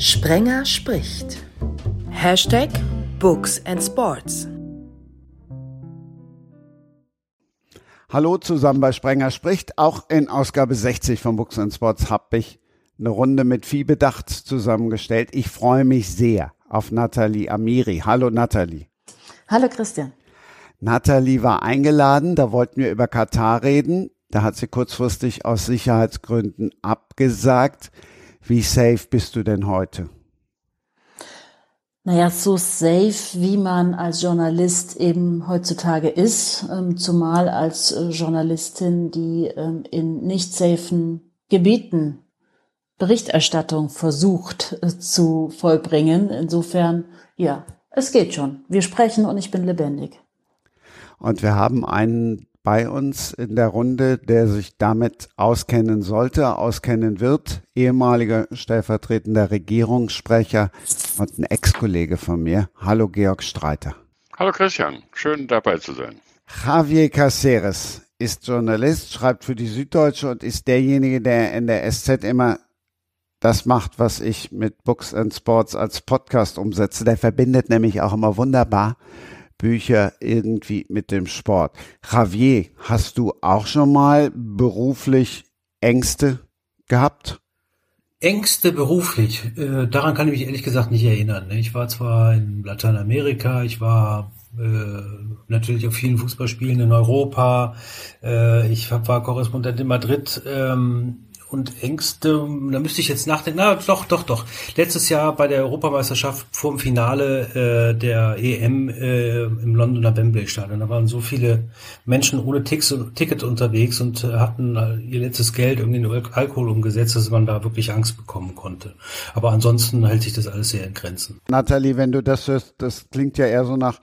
Sprenger spricht. Hashtag Books and Sports. Hallo zusammen bei Sprenger spricht. Auch in Ausgabe 60 von Books and Sports habe ich eine Runde mit viel Bedacht zusammengestellt. Ich freue mich sehr auf Nathalie Amiri. Hallo Nathalie. Hallo Christian. Nathalie war eingeladen, da wollten wir über Katar reden. Da hat sie kurzfristig aus Sicherheitsgründen abgesagt. Wie safe bist du denn heute? Naja, so safe, wie man als Journalist eben heutzutage ist, ähm, zumal als äh, Journalistin, die ähm, in nicht safen Gebieten Berichterstattung versucht äh, zu vollbringen. Insofern, ja, es geht schon. Wir sprechen und ich bin lebendig. Und wir haben einen bei uns in der Runde, der sich damit auskennen sollte, auskennen wird, ehemaliger stellvertretender Regierungssprecher und ein Ex-Kollege von mir. Hallo Georg Streiter. Hallo Christian, schön dabei zu sein. Javier Caceres ist Journalist, schreibt für die Süddeutsche und ist derjenige, der in der SZ immer das macht, was ich mit Books and Sports als Podcast umsetze. Der verbindet nämlich auch immer wunderbar Bücher irgendwie mit dem Sport. Javier, hast du auch schon mal beruflich Ängste gehabt? Ängste beruflich, äh, daran kann ich mich ehrlich gesagt nicht erinnern. Ne? Ich war zwar in Lateinamerika, ich war äh, natürlich auf vielen Fußballspielen in Europa, äh, ich war Korrespondent in Madrid. Ähm, und Ängste, da müsste ich jetzt nachdenken. Na, doch, doch, doch. Letztes Jahr bei der Europameisterschaft vor dem Finale äh, der EM äh, im Londoner Wembley Stadion. Da waren so viele Menschen ohne Tix, Ticket unterwegs und äh, hatten äh, ihr letztes Geld irgendwie in Alkohol umgesetzt, dass man da wirklich Angst bekommen konnte. Aber ansonsten hält sich das alles sehr in Grenzen. Nathalie, wenn du das hörst, das klingt ja eher so nach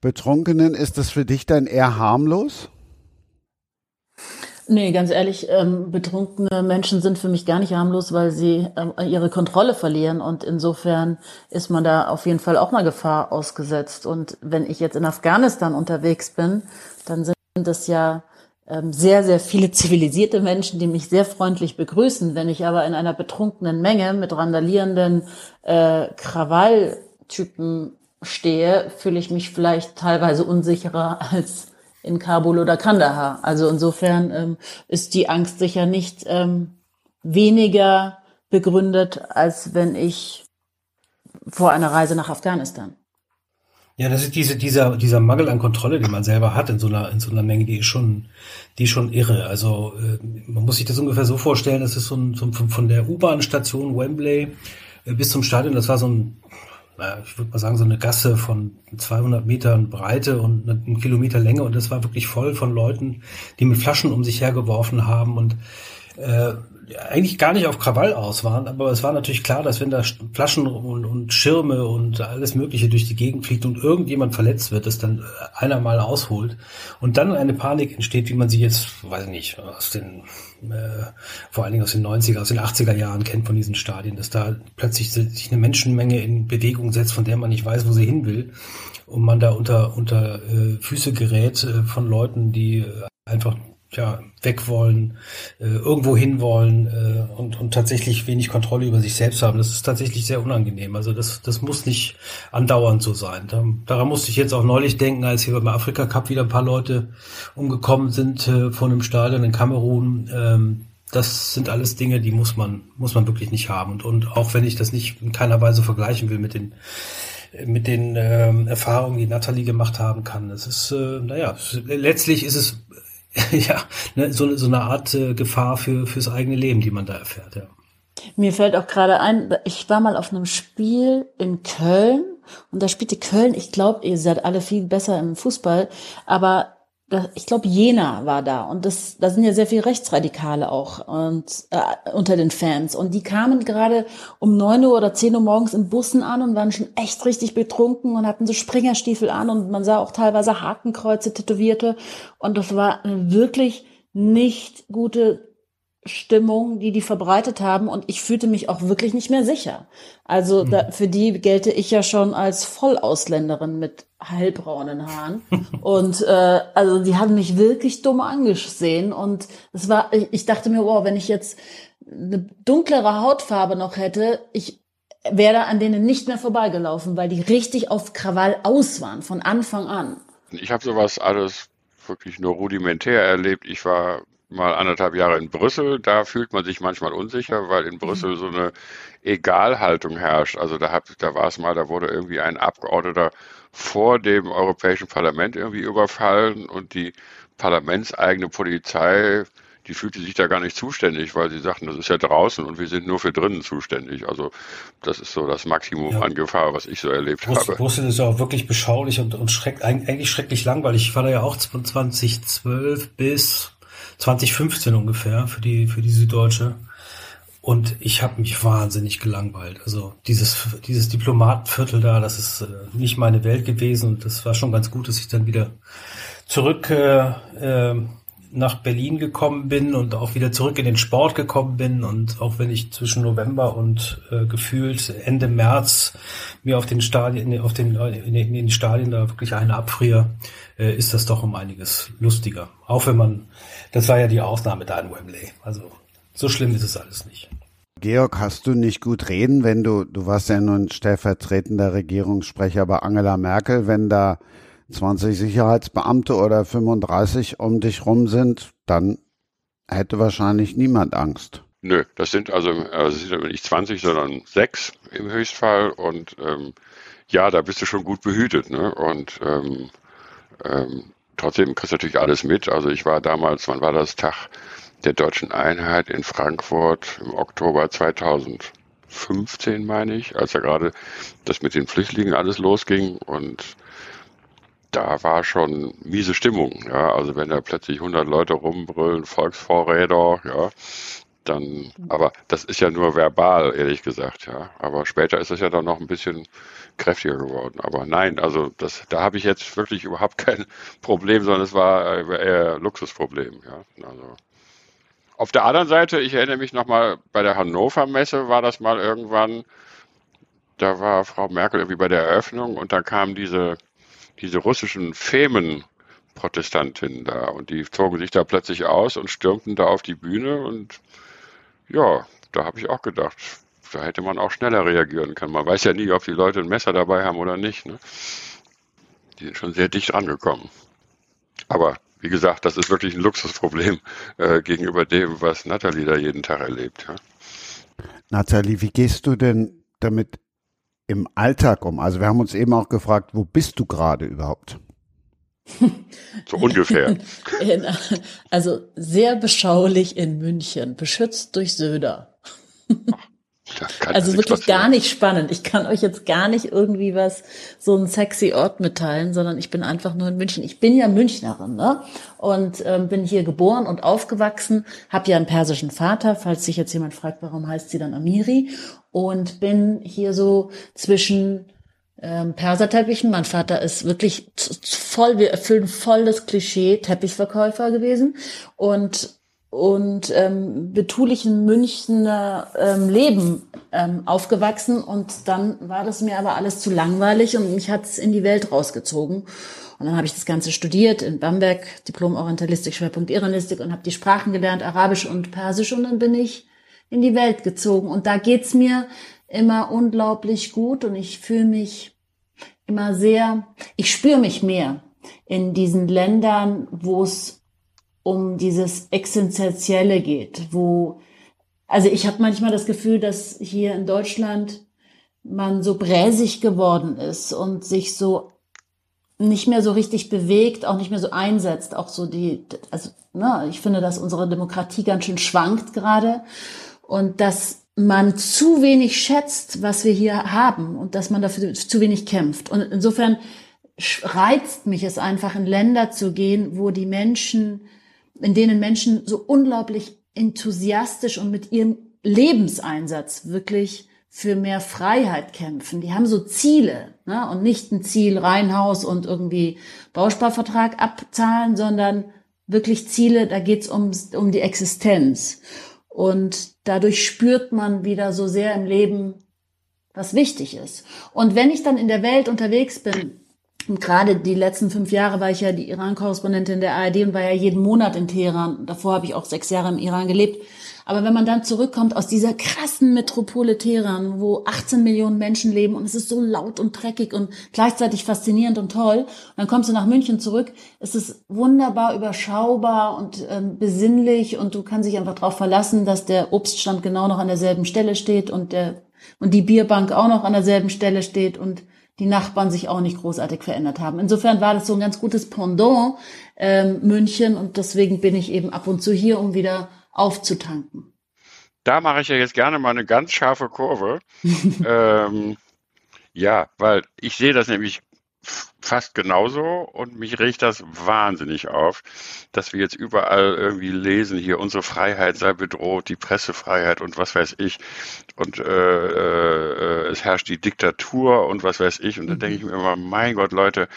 Betrunkenen. Ist das für dich dann eher harmlos? Nee, ganz ehrlich, ähm, betrunkene Menschen sind für mich gar nicht harmlos, weil sie ähm, ihre Kontrolle verlieren und insofern ist man da auf jeden Fall auch mal Gefahr ausgesetzt. Und wenn ich jetzt in Afghanistan unterwegs bin, dann sind das ja ähm, sehr, sehr viele zivilisierte Menschen, die mich sehr freundlich begrüßen. Wenn ich aber in einer betrunkenen Menge mit randalierenden äh, Krawalltypen stehe, fühle ich mich vielleicht teilweise unsicherer als in Kabul oder Kandahar. Also insofern ähm, ist die Angst sicher nicht ähm, weniger begründet, als wenn ich vor einer Reise nach Afghanistan. Ja, das ist diese, dieser, dieser Mangel an Kontrolle, den man selber hat in so einer, in so einer Menge, die ist schon, die ist schon irre. Also, äh, man muss sich das ungefähr so vorstellen, das ist so ein, so von der U-Bahn-Station Wembley äh, bis zum Stadion, das war so ein ich würde mal sagen, so eine Gasse von 200 Metern Breite und einen Kilometer Länge. Und das war wirklich voll von Leuten, die mit Flaschen um sich hergeworfen haben. Und äh, eigentlich gar nicht auf Krawall aus waren, aber es war natürlich klar, dass wenn da Flaschen und, und Schirme und alles Mögliche durch die Gegend fliegt und irgendjemand verletzt wird, dass dann einer mal ausholt und dann eine Panik entsteht, wie man sie jetzt, weiß ich nicht, aus den, äh, vor allen Dingen aus den 90er, aus den 80er Jahren kennt von diesen Stadien, dass da plötzlich sich eine Menschenmenge in Bewegung setzt, von der man nicht weiß, wo sie hin will und man da unter, unter äh, Füße gerät äh, von Leuten, die äh, einfach ja, weg wollen, äh, irgendwo hin wollen äh, und, und tatsächlich wenig Kontrolle über sich selbst haben. Das ist tatsächlich sehr unangenehm. Also das, das muss nicht andauernd so sein. Da, daran musste ich jetzt auch neulich denken, als hier beim Afrika Cup wieder ein paar Leute umgekommen sind äh, vor einem Stadion in Kamerun. Ähm, das sind alles Dinge, die muss man, muss man wirklich nicht haben. Und, und auch wenn ich das nicht in keiner Weise vergleichen will mit den mit den ähm, Erfahrungen, die Natalie gemacht haben kann. Es ist, äh, naja, letztlich ist es ja, ne, so, so eine Art äh, Gefahr für fürs eigene Leben, die man da erfährt. Ja. Mir fällt auch gerade ein, ich war mal auf einem Spiel in Köln und da spielte Köln, ich glaube, ihr seid alle viel besser im Fußball, aber ich glaube, Jena war da. Und das, da sind ja sehr viele Rechtsradikale auch und äh, unter den Fans. Und die kamen gerade um neun Uhr oder zehn Uhr morgens in Bussen an und waren schon echt richtig betrunken und hatten so Springerstiefel an. Und man sah auch teilweise Hakenkreuze tätowierte. Und das war eine wirklich nicht gute Stimmung, die die verbreitet haben und ich fühlte mich auch wirklich nicht mehr sicher. Also da, hm. für die gelte ich ja schon als Vollausländerin mit hellbraunen Haaren und äh, also die haben mich wirklich dumm angesehen und es war, ich, ich dachte mir, wow, wenn ich jetzt eine dunklere Hautfarbe noch hätte, ich wäre an denen nicht mehr vorbeigelaufen, weil die richtig auf Krawall aus waren von Anfang an. Ich habe sowas alles wirklich nur rudimentär erlebt. Ich war mal anderthalb Jahre in Brüssel. Da fühlt man sich manchmal unsicher, weil in Brüssel so eine Egalhaltung herrscht. Also da, hab, da war es mal, da wurde irgendwie ein Abgeordneter vor dem Europäischen Parlament irgendwie überfallen und die parlamentseigene Polizei die fühlte sich da gar nicht zuständig, weil sie sagten, das ist ja draußen und wir sind nur für drinnen zuständig. Also das ist so das Maximum ja. an Gefahr, was ich so erlebt Brüssel, habe. Brüssel ist ja auch wirklich beschaulich und, und schreckt, eigentlich schrecklich langweilig. Ich war da ja auch von 2012 bis 2015 ungefähr für die, für die Süddeutsche. Und ich habe mich wahnsinnig gelangweilt. Also dieses, dieses Diplomatenviertel da, das ist äh, nicht meine Welt gewesen. Und das war schon ganz gut, dass ich dann wieder zurück äh, äh, nach Berlin gekommen bin und auch wieder zurück in den Sport gekommen bin und auch wenn ich zwischen November und äh, gefühlt Ende März mir auf den Stadien, auf den, in den, Stadien da wirklich eine abfriere, äh, ist das doch um einiges lustiger. Auch wenn man, das war ja die Ausnahme da in Wembley. Also so schlimm ist es alles nicht. Georg, hast du nicht gut reden, wenn du, du warst ja nun stellvertretender Regierungssprecher bei Angela Merkel, wenn da 20 Sicherheitsbeamte oder 35 um dich rum sind, dann hätte wahrscheinlich niemand Angst. Nö, das sind also, also sind nicht 20, sondern sechs im Höchstfall und ähm, ja, da bist du schon gut behütet. Ne? Und ähm, ähm, trotzdem kriegst du natürlich alles mit. Also ich war damals, wann war das Tag der deutschen Einheit in Frankfurt im Oktober 2015, meine ich, als ja gerade das mit den Flüchtlingen alles losging und da war schon miese Stimmung. Ja, also wenn da plötzlich 100 Leute rumbrüllen, Volksvorräder, ja, dann, aber das ist ja nur verbal, ehrlich gesagt, ja. Aber später ist es ja dann noch ein bisschen kräftiger geworden. Aber nein, also das, da habe ich jetzt wirklich überhaupt kein Problem, sondern es war eher Luxusproblem, ja. Also. Auf der anderen Seite, ich erinnere mich nochmal, bei der Hannover Messe war das mal irgendwann, da war Frau Merkel irgendwie bei der Eröffnung und da kam diese diese russischen Femen-Protestantinnen da und die zogen sich da plötzlich aus und stürmten da auf die Bühne und ja, da habe ich auch gedacht, da hätte man auch schneller reagieren können. Man weiß ja nie, ob die Leute ein Messer dabei haben oder nicht. Ne? Die sind schon sehr dicht rangekommen. Aber wie gesagt, das ist wirklich ein Luxusproblem äh, gegenüber dem, was Nathalie da jeden Tag erlebt. Ja? Nathalie, wie gehst du denn damit im Alltag um? Also wir haben uns eben auch gefragt, wo bist du gerade überhaupt? So ungefähr. In, also sehr beschaulich in München, beschützt durch Söder. Also wirklich gar nicht spannend. Ich kann euch jetzt gar nicht irgendwie was, so ein sexy Ort mitteilen, sondern ich bin einfach nur in München. Ich bin ja Münchnerin, ne? Und ähm, bin hier geboren und aufgewachsen, habe ja einen persischen Vater, falls sich jetzt jemand fragt, warum heißt sie dann Amiri. Und bin hier so zwischen ähm, Perserteppichen. Mein Vater ist wirklich voll, wir erfüllen voll das Klischee Teppichverkäufer gewesen. Und und ähm, betulichen Münchner ähm, Leben ähm, aufgewachsen und dann war das mir aber alles zu langweilig und mich hat's in die Welt rausgezogen. Und dann habe ich das Ganze studiert in Bamberg, Diplom Orientalistik, Schwerpunkt Iranistik und habe die Sprachen gelernt, Arabisch und Persisch und dann bin ich in die Welt gezogen. Und da geht's mir immer unglaublich gut und ich fühle mich immer sehr, ich spüre mich mehr in diesen Ländern, wo es um dieses Existenzielle geht, wo, also ich habe manchmal das Gefühl, dass hier in Deutschland man so bräsig geworden ist und sich so nicht mehr so richtig bewegt, auch nicht mehr so einsetzt, auch so die, also ne, ich finde, dass unsere Demokratie ganz schön schwankt gerade und dass man zu wenig schätzt, was wir hier haben und dass man dafür zu wenig kämpft. Und insofern reizt mich es einfach, in Länder zu gehen, wo die Menschen in denen Menschen so unglaublich enthusiastisch und mit ihrem Lebenseinsatz wirklich für mehr Freiheit kämpfen. Die haben so Ziele ne? und nicht ein Ziel Reihenhaus und irgendwie Bausparvertrag abzahlen, sondern wirklich Ziele, da geht's um, um die Existenz. Und dadurch spürt man wieder so sehr im Leben, was wichtig ist. Und wenn ich dann in der Welt unterwegs bin, und gerade die letzten fünf Jahre war ich ja die Iran-Korrespondentin der ARD und war ja jeden Monat in Teheran. Davor habe ich auch sechs Jahre im Iran gelebt. Aber wenn man dann zurückkommt aus dieser krassen Metropole Teheran, wo 18 Millionen Menschen leben und es ist so laut und dreckig und gleichzeitig faszinierend und toll, und dann kommst du nach München zurück, es ist wunderbar überschaubar und ähm, besinnlich und du kannst dich einfach darauf verlassen, dass der Obststand genau noch an derselben Stelle steht und der und die Bierbank auch noch an derselben Stelle steht und die Nachbarn sich auch nicht großartig verändert haben. Insofern war das so ein ganz gutes Pendant ähm, München und deswegen bin ich eben ab und zu hier, um wieder aufzutanken. Da mache ich ja jetzt gerne mal eine ganz scharfe Kurve. ähm, ja, weil ich sehe das nämlich fast genauso und mich regt das wahnsinnig auf, dass wir jetzt überall irgendwie lesen, hier unsere Freiheit sei bedroht, die Pressefreiheit und was weiß ich. Und äh, äh, es herrscht die Diktatur und was weiß ich. Und dann denke ich mir immer, mein Gott Leute,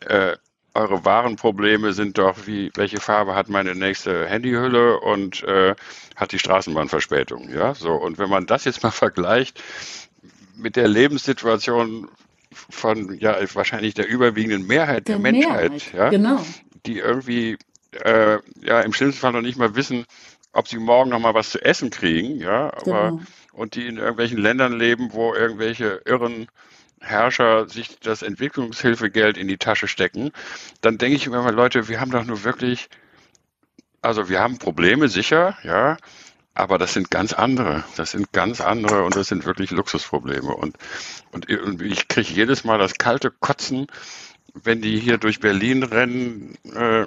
äh, eure wahren Probleme sind doch, wie, welche Farbe hat meine nächste Handyhülle und äh, hat die Straßenbahnverspätung, ja, so und wenn man das jetzt mal vergleicht mit der Lebenssituation von ja wahrscheinlich der überwiegenden Mehrheit der, der Menschheit, Mehrheit, ja, genau. die irgendwie äh, ja im schlimmsten Fall noch nicht mal wissen, ob sie morgen noch mal was zu essen kriegen, ja, aber genau. und die in irgendwelchen Ländern leben, wo irgendwelche irren Herrscher sich das Entwicklungshilfegeld in die Tasche stecken, dann denke ich mir mal, Leute, wir haben doch nur wirklich, also wir haben Probleme sicher, ja, aber das sind ganz andere. Das sind ganz andere und das sind wirklich Luxusprobleme. Und, und, ich kriege jedes Mal das kalte Kotzen, wenn die hier durch Berlin rennen äh,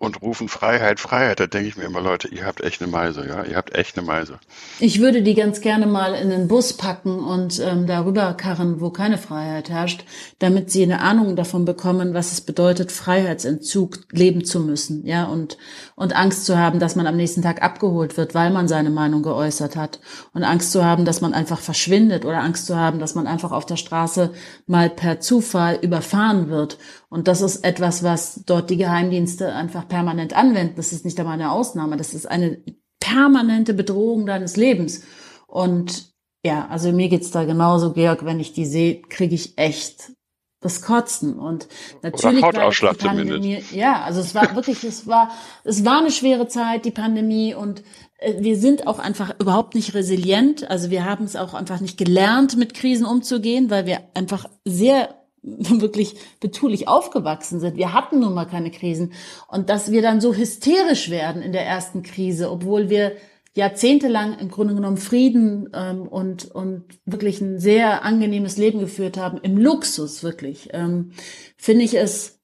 und rufen Freiheit, Freiheit, da denke ich mir immer, Leute, ihr habt echt eine Meise, ja, ihr habt echt eine Meise. Ich würde die ganz gerne mal in den Bus packen und ähm, darüber karren, wo keine Freiheit herrscht, damit sie eine Ahnung davon bekommen, was es bedeutet, Freiheitsentzug leben zu müssen, ja, und, und Angst zu haben, dass man am nächsten Tag abgeholt wird, weil man seine Meinung geäußert hat. Und Angst zu haben, dass man einfach verschwindet oder Angst zu haben, dass man einfach auf der Straße mal per Zufall überfahren wird und das ist etwas, was dort die Geheimdienste einfach permanent anwenden. Das ist nicht einmal eine Ausnahme. Das ist eine permanente Bedrohung deines Lebens. Und ja, also mir geht's da genauso, Georg. Wenn ich die sehe, kriege ich echt das Kotzen. Und natürlich Oder Hautausschlag war die Pandemie, zumindest. ja, also es war wirklich, es war, es war eine schwere Zeit, die Pandemie und äh, wir sind auch einfach überhaupt nicht resilient. Also wir haben es auch einfach nicht gelernt, mit Krisen umzugehen, weil wir einfach sehr wirklich betulich aufgewachsen sind. Wir hatten nun mal keine Krisen. Und dass wir dann so hysterisch werden in der ersten Krise, obwohl wir jahrzehntelang im Grunde genommen Frieden ähm, und, und wirklich ein sehr angenehmes Leben geführt haben, im Luxus wirklich, ähm, finde ich es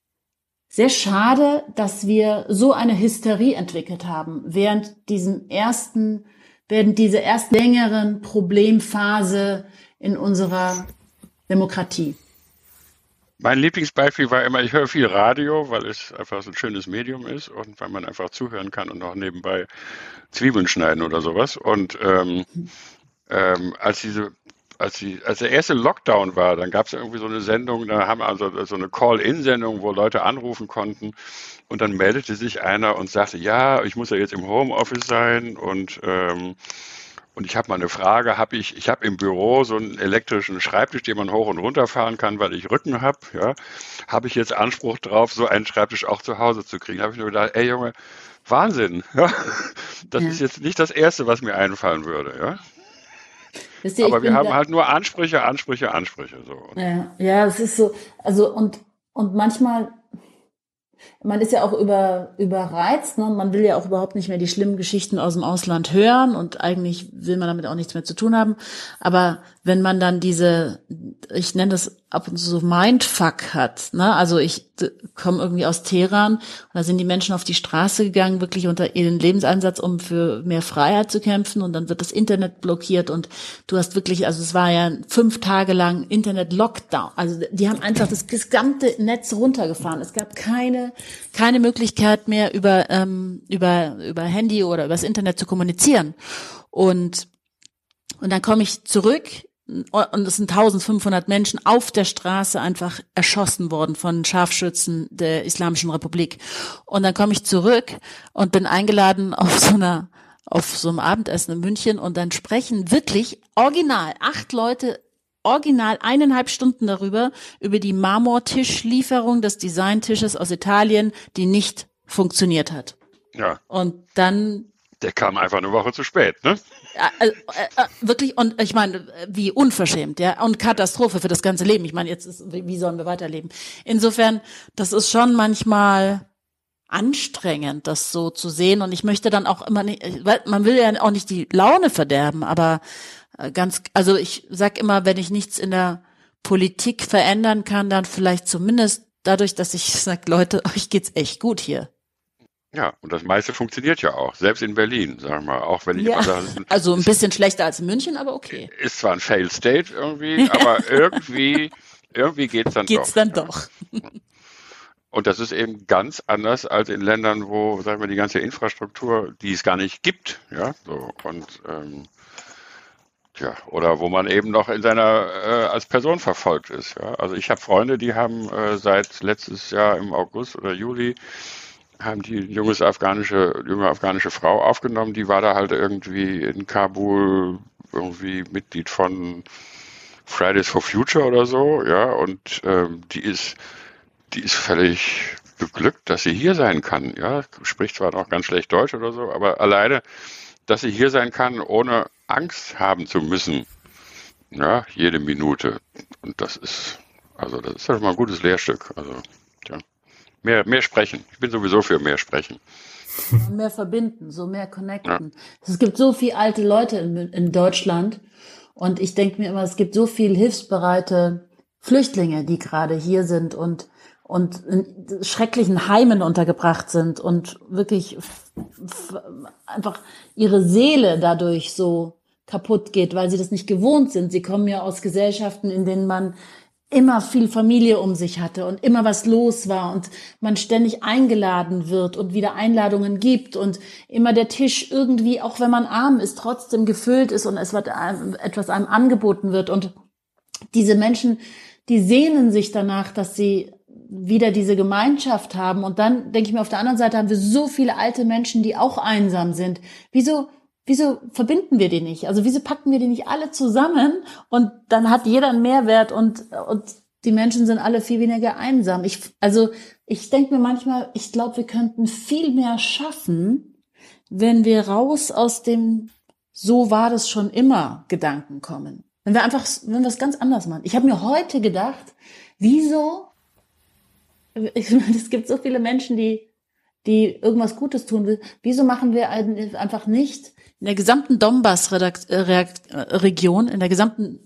sehr schade, dass wir so eine Hysterie entwickelt haben während diesem ersten, während dieser ersten längeren Problemphase in unserer Demokratie. Mein Lieblingsbeispiel war immer, ich höre viel Radio, weil es einfach so ein schönes Medium ist und weil man einfach zuhören kann und auch nebenbei Zwiebeln schneiden oder sowas. Und ähm, ähm, als diese als, die, als der erste Lockdown war, dann gab es irgendwie so eine Sendung, da haben also so eine Call-in-Sendung, wo Leute anrufen konnten und dann meldete sich einer und sagte, ja, ich muss ja jetzt im Homeoffice sein und ähm, und ich habe mal eine Frage, habe ich, ich habe im Büro so einen elektrischen Schreibtisch, den man hoch und runter fahren kann, weil ich Rücken habe, ja. Habe ich jetzt Anspruch drauf, so einen Schreibtisch auch zu Hause zu kriegen? Habe ich nur gedacht, ey Junge, Wahnsinn, ja. Das ja. ist jetzt nicht das Erste, was mir einfallen würde, ja. Ihr, Aber wir haben halt nur Ansprüche, Ansprüche, Ansprüche, so. Ja, ja, es ist so, also und, und manchmal man ist ja auch über, überreizt, ne? man will ja auch überhaupt nicht mehr die schlimmen Geschichten aus dem Ausland hören und eigentlich will man damit auch nichts mehr zu tun haben. Aber wenn man dann diese, ich nenne das ab und zu so Mindfuck hat, ne? Also ich komme irgendwie aus Teheran und da sind die Menschen auf die Straße gegangen, wirklich unter ihren Lebenseinsatz, um für mehr Freiheit zu kämpfen und dann wird das Internet blockiert und du hast wirklich, also es war ja fünf Tage lang Internet-Lockdown. Also die haben einfach das gesamte Netz runtergefahren. Es gab keine, keine Möglichkeit mehr über, ähm, über, über Handy oder übers Internet zu kommunizieren. Und und dann komme ich zurück und es sind 1500 Menschen auf der Straße einfach erschossen worden von Scharfschützen der Islamischen Republik. Und dann komme ich zurück und bin eingeladen auf so einer auf so einem Abendessen in München und dann sprechen wirklich original acht Leute original eineinhalb Stunden darüber, über die Marmortischlieferung des Designtisches aus Italien, die nicht funktioniert hat. Ja. Und dann Der kam einfach eine Woche zu spät, ne? Äh, äh, äh, wirklich, und ich meine, wie unverschämt, ja, und Katastrophe für das ganze Leben. Ich meine, jetzt ist, wie sollen wir weiterleben? Insofern, das ist schon manchmal anstrengend, das so zu sehen. Und ich möchte dann auch immer nicht, weil man will ja auch nicht die Laune verderben, aber ganz, also ich sag immer, wenn ich nichts in der Politik verändern kann, dann vielleicht zumindest dadurch, dass ich sage, Leute, euch geht's echt gut hier. Ja, und das meiste funktioniert ja auch, selbst in Berlin, sagen wir mal, auch wenn ich ja, sage, also ein bisschen schlechter als in München, aber okay. Ist zwar ein Fail State irgendwie, aber irgendwie, irgendwie geht's dann geht's doch. dann doch. Und das ist eben ganz anders als in Ländern, wo, sagen wir, die ganze Infrastruktur, die es gar nicht gibt, ja, so und ähm, ja, oder wo man eben noch in seiner äh, als Person verfolgt ist. Ja. Also ich habe Freunde, die haben äh, seit letztes Jahr im August oder Juli haben die junges afghanische, junge afghanische Frau aufgenommen, die war da halt irgendwie in Kabul irgendwie Mitglied von Fridays for Future oder so, ja, und ähm, die ist, die ist völlig beglückt, dass sie hier sein kann, ja, spricht zwar noch ganz schlecht Deutsch oder so, aber alleine, dass sie hier sein kann, ohne Angst haben zu müssen, ja, jede Minute. Und das ist, also das ist ja schon mal ein gutes Lehrstück, also, ja. Mehr, mehr sprechen. Ich bin sowieso für mehr sprechen. Mehr verbinden, so mehr connecten. Ja. Es gibt so viele alte Leute in, in Deutschland und ich denke mir immer, es gibt so viel hilfsbereite Flüchtlinge, die gerade hier sind und und in schrecklichen Heimen untergebracht sind und wirklich einfach ihre Seele dadurch so kaputt geht, weil sie das nicht gewohnt sind. Sie kommen ja aus Gesellschaften, in denen man immer viel Familie um sich hatte und immer was los war und man ständig eingeladen wird und wieder Einladungen gibt und immer der Tisch irgendwie, auch wenn man arm ist, trotzdem gefüllt ist und es wird etwas einem angeboten wird und diese Menschen, die sehnen sich danach, dass sie wieder diese Gemeinschaft haben und dann denke ich mir auf der anderen Seite haben wir so viele alte Menschen, die auch einsam sind. Wieso wieso verbinden wir die nicht? Also wieso packen wir die nicht alle zusammen und dann hat jeder einen Mehrwert und, und die Menschen sind alle viel weniger einsam. Ich, also ich denke mir manchmal, ich glaube, wir könnten viel mehr schaffen, wenn wir raus aus dem so war das schon immer Gedanken kommen. Wenn wir einfach, wenn wir es ganz anders machen. Ich habe mir heute gedacht, wieso, ich meine, es gibt so viele Menschen, die, die irgendwas Gutes tun will. Wieso machen wir einfach nicht in der gesamten Donbass-Region, in der gesamten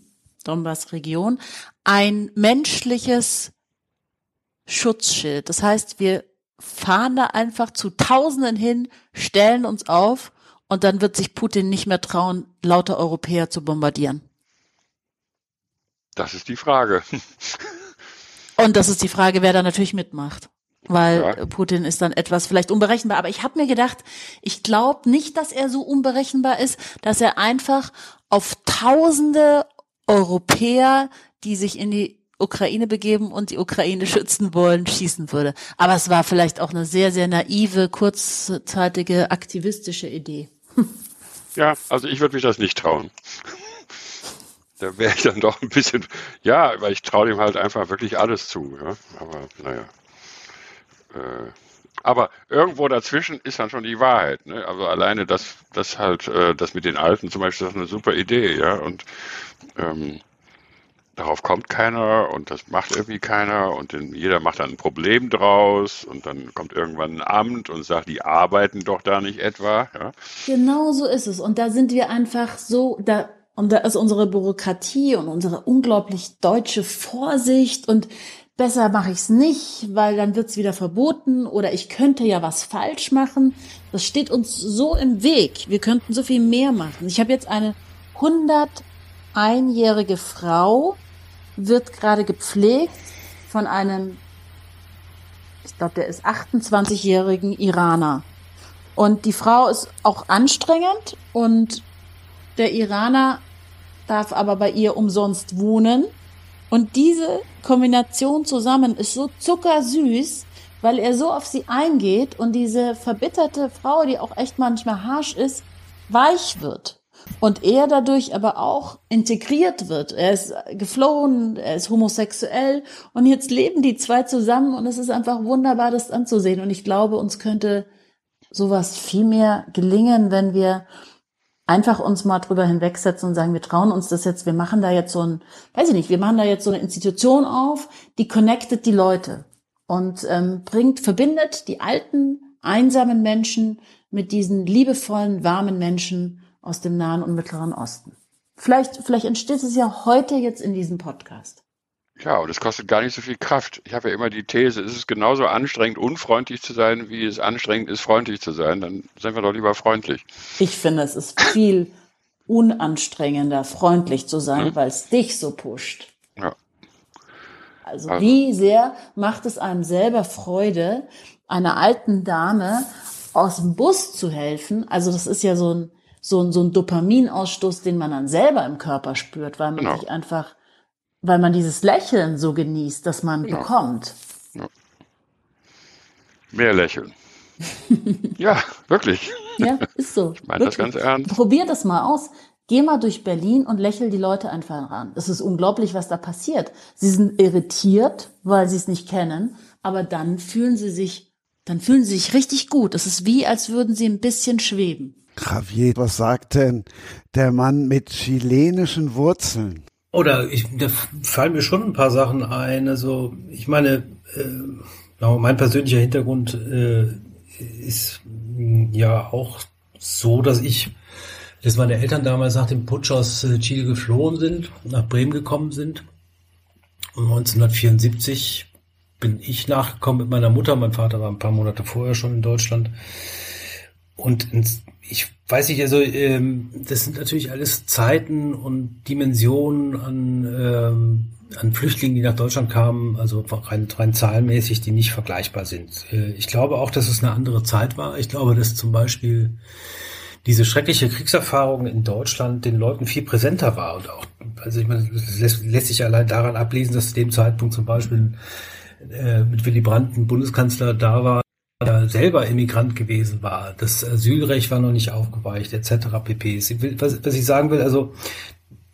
Donbass-Region ein menschliches Schutzschild. Das heißt, wir fahren da einfach zu Tausenden hin, stellen uns auf und dann wird sich Putin nicht mehr trauen, lauter Europäer zu bombardieren. Das ist die Frage. und das ist die Frage, wer da natürlich mitmacht weil ja. Putin ist dann etwas vielleicht unberechenbar. Aber ich habe mir gedacht, ich glaube nicht, dass er so unberechenbar ist, dass er einfach auf tausende Europäer, die sich in die Ukraine begeben und die Ukraine schützen wollen, schießen würde. Aber es war vielleicht auch eine sehr, sehr naive, kurzzeitige, aktivistische Idee. Ja, also ich würde mich das nicht trauen. Da wäre ich dann doch ein bisschen, ja, weil ich traue ihm halt einfach wirklich alles zu. Ja? Aber naja. Äh, aber irgendwo dazwischen ist dann schon die Wahrheit. Ne? Also alleine das, das halt, äh, das mit den Alten zum Beispiel, das ist eine super Idee, ja. Und ähm, darauf kommt keiner und das macht irgendwie keiner und den, jeder macht dann ein Problem draus und dann kommt irgendwann ein Amt und sagt, die arbeiten doch da nicht etwa. Ja? Genau so ist es. Und da sind wir einfach so, da, und da ist unsere Bürokratie und unsere unglaublich deutsche Vorsicht und besser mache ich es nicht, weil dann wird es wieder verboten oder ich könnte ja was falsch machen. Das steht uns so im Weg. Wir könnten so viel mehr machen. Ich habe jetzt eine 101-jährige Frau, wird gerade gepflegt von einem, ich glaube, der ist 28-jährigen Iraner. Und die Frau ist auch anstrengend und der Iraner darf aber bei ihr umsonst wohnen und diese Kombination zusammen ist so zuckersüß, weil er so auf sie eingeht und diese verbitterte Frau, die auch echt manchmal harsh ist, weich wird. Und er dadurch aber auch integriert wird. Er ist geflohen, er ist homosexuell und jetzt leben die zwei zusammen und es ist einfach wunderbar, das anzusehen. Und ich glaube, uns könnte sowas viel mehr gelingen, wenn wir einfach uns mal drüber hinwegsetzen und sagen, wir trauen uns das jetzt, wir machen da jetzt so ein, weiß ich nicht, wir machen da jetzt so eine Institution auf, die connectet die Leute und ähm, bringt, verbindet die alten, einsamen Menschen mit diesen liebevollen, warmen Menschen aus dem Nahen und Mittleren Osten. Vielleicht, vielleicht entsteht es ja heute jetzt in diesem Podcast. Ja, und es kostet gar nicht so viel Kraft. Ich habe ja immer die These, es ist genauso anstrengend, unfreundlich zu sein, wie es anstrengend ist, freundlich zu sein. Dann sind wir doch lieber freundlich. Ich finde, es ist viel unanstrengender, freundlich zu sein, hm? weil es dich so pusht. Ja. Also, also wie sehr macht es einem selber Freude, einer alten Dame aus dem Bus zu helfen? Also das ist ja so ein, so ein, so ein Dopaminausstoß, den man dann selber im Körper spürt, weil man genau. sich einfach weil man dieses Lächeln so genießt, das man ja. bekommt. Ja. Mehr lächeln. ja, wirklich. Ja, ist so. Ich meine das ganz ernst. Probier das mal aus. Geh mal durch Berlin und lächel die Leute einfach ran. Es ist unglaublich, was da passiert. Sie sind irritiert, weil sie es nicht kennen, aber dann fühlen sie sich, dann fühlen sie sich richtig gut. Es ist wie, als würden sie ein bisschen schweben. Javier, was sagt denn der Mann mit chilenischen Wurzeln? Oder ich, da fallen mir schon ein paar Sachen ein. Also ich meine, äh, mein persönlicher Hintergrund äh, ist mm, ja auch so, dass ich, dass meine Eltern damals nach dem Putsch aus äh, Chile geflohen sind, nach Bremen gekommen sind. Und 1974 bin ich nachgekommen mit meiner Mutter. Mein Vater war ein paar Monate vorher schon in Deutschland. Und ins, ich weiß nicht, also ähm, das sind natürlich alles Zeiten und Dimensionen an, ähm, an Flüchtlingen, die nach Deutschland kamen, also rein, rein zahlenmäßig, die nicht vergleichbar sind. Äh, ich glaube auch, dass es eine andere Zeit war. Ich glaube, dass zum Beispiel diese schreckliche Kriegserfahrung in Deutschland den Leuten viel präsenter war und auch, also ich meine, das lässt, lässt sich allein daran ablesen, dass zu dem Zeitpunkt zum Beispiel äh, mit Willy Brandt ein Bundeskanzler da war, selber Immigrant gewesen war, das Asylrecht war noch nicht aufgeweicht, etc. pp. Was, was ich sagen will, also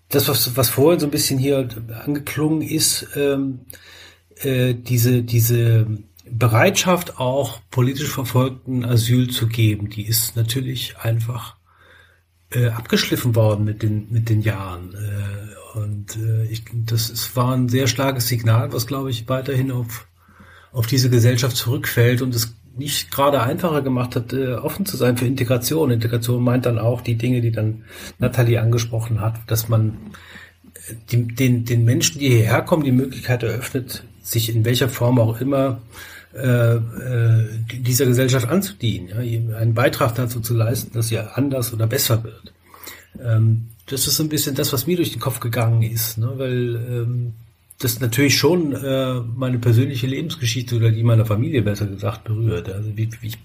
das, was, was vorhin so ein bisschen hier angeklungen ist, ähm, äh, diese, diese Bereitschaft auch politisch Verfolgten Asyl zu geben, die ist natürlich einfach äh, abgeschliffen worden mit den, mit den Jahren. Äh, und äh, ich, das ist, war ein sehr starkes Signal, was, glaube ich, weiterhin auf, auf diese Gesellschaft zurückfällt. Und es nicht gerade einfacher gemacht hat, äh, offen zu sein für Integration. Integration meint dann auch die Dinge, die dann Nathalie angesprochen hat, dass man äh, den, den Menschen, die hierher kommen, die Möglichkeit eröffnet, sich in welcher Form auch immer äh, äh, dieser Gesellschaft anzudienen, ja, einen Beitrag dazu zu leisten, dass sie anders oder besser wird. Ähm, das ist so ein bisschen das, was mir durch den Kopf gegangen ist, ne? weil ähm, das natürlich schon äh, meine persönliche Lebensgeschichte oder die meiner Familie besser gesagt berührt. Also ich,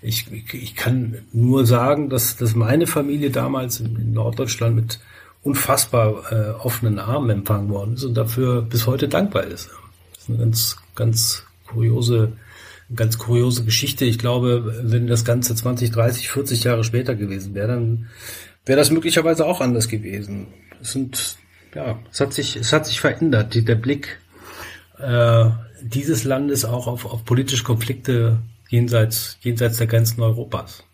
ich, ich kann nur sagen, dass, dass meine Familie damals in Norddeutschland mit unfassbar äh, offenen Armen empfangen worden ist und dafür bis heute dankbar ist. Das ist eine ganz, ganz kuriose, ganz kuriose Geschichte. Ich glaube, wenn das Ganze 20, 30, 40 Jahre später gewesen wäre, dann wäre das möglicherweise auch anders gewesen. Es sind ja, es hat sich, es hat sich verändert, die, der Blick äh, dieses Landes auch auf, auf politische Konflikte jenseits, jenseits der Grenzen Europas.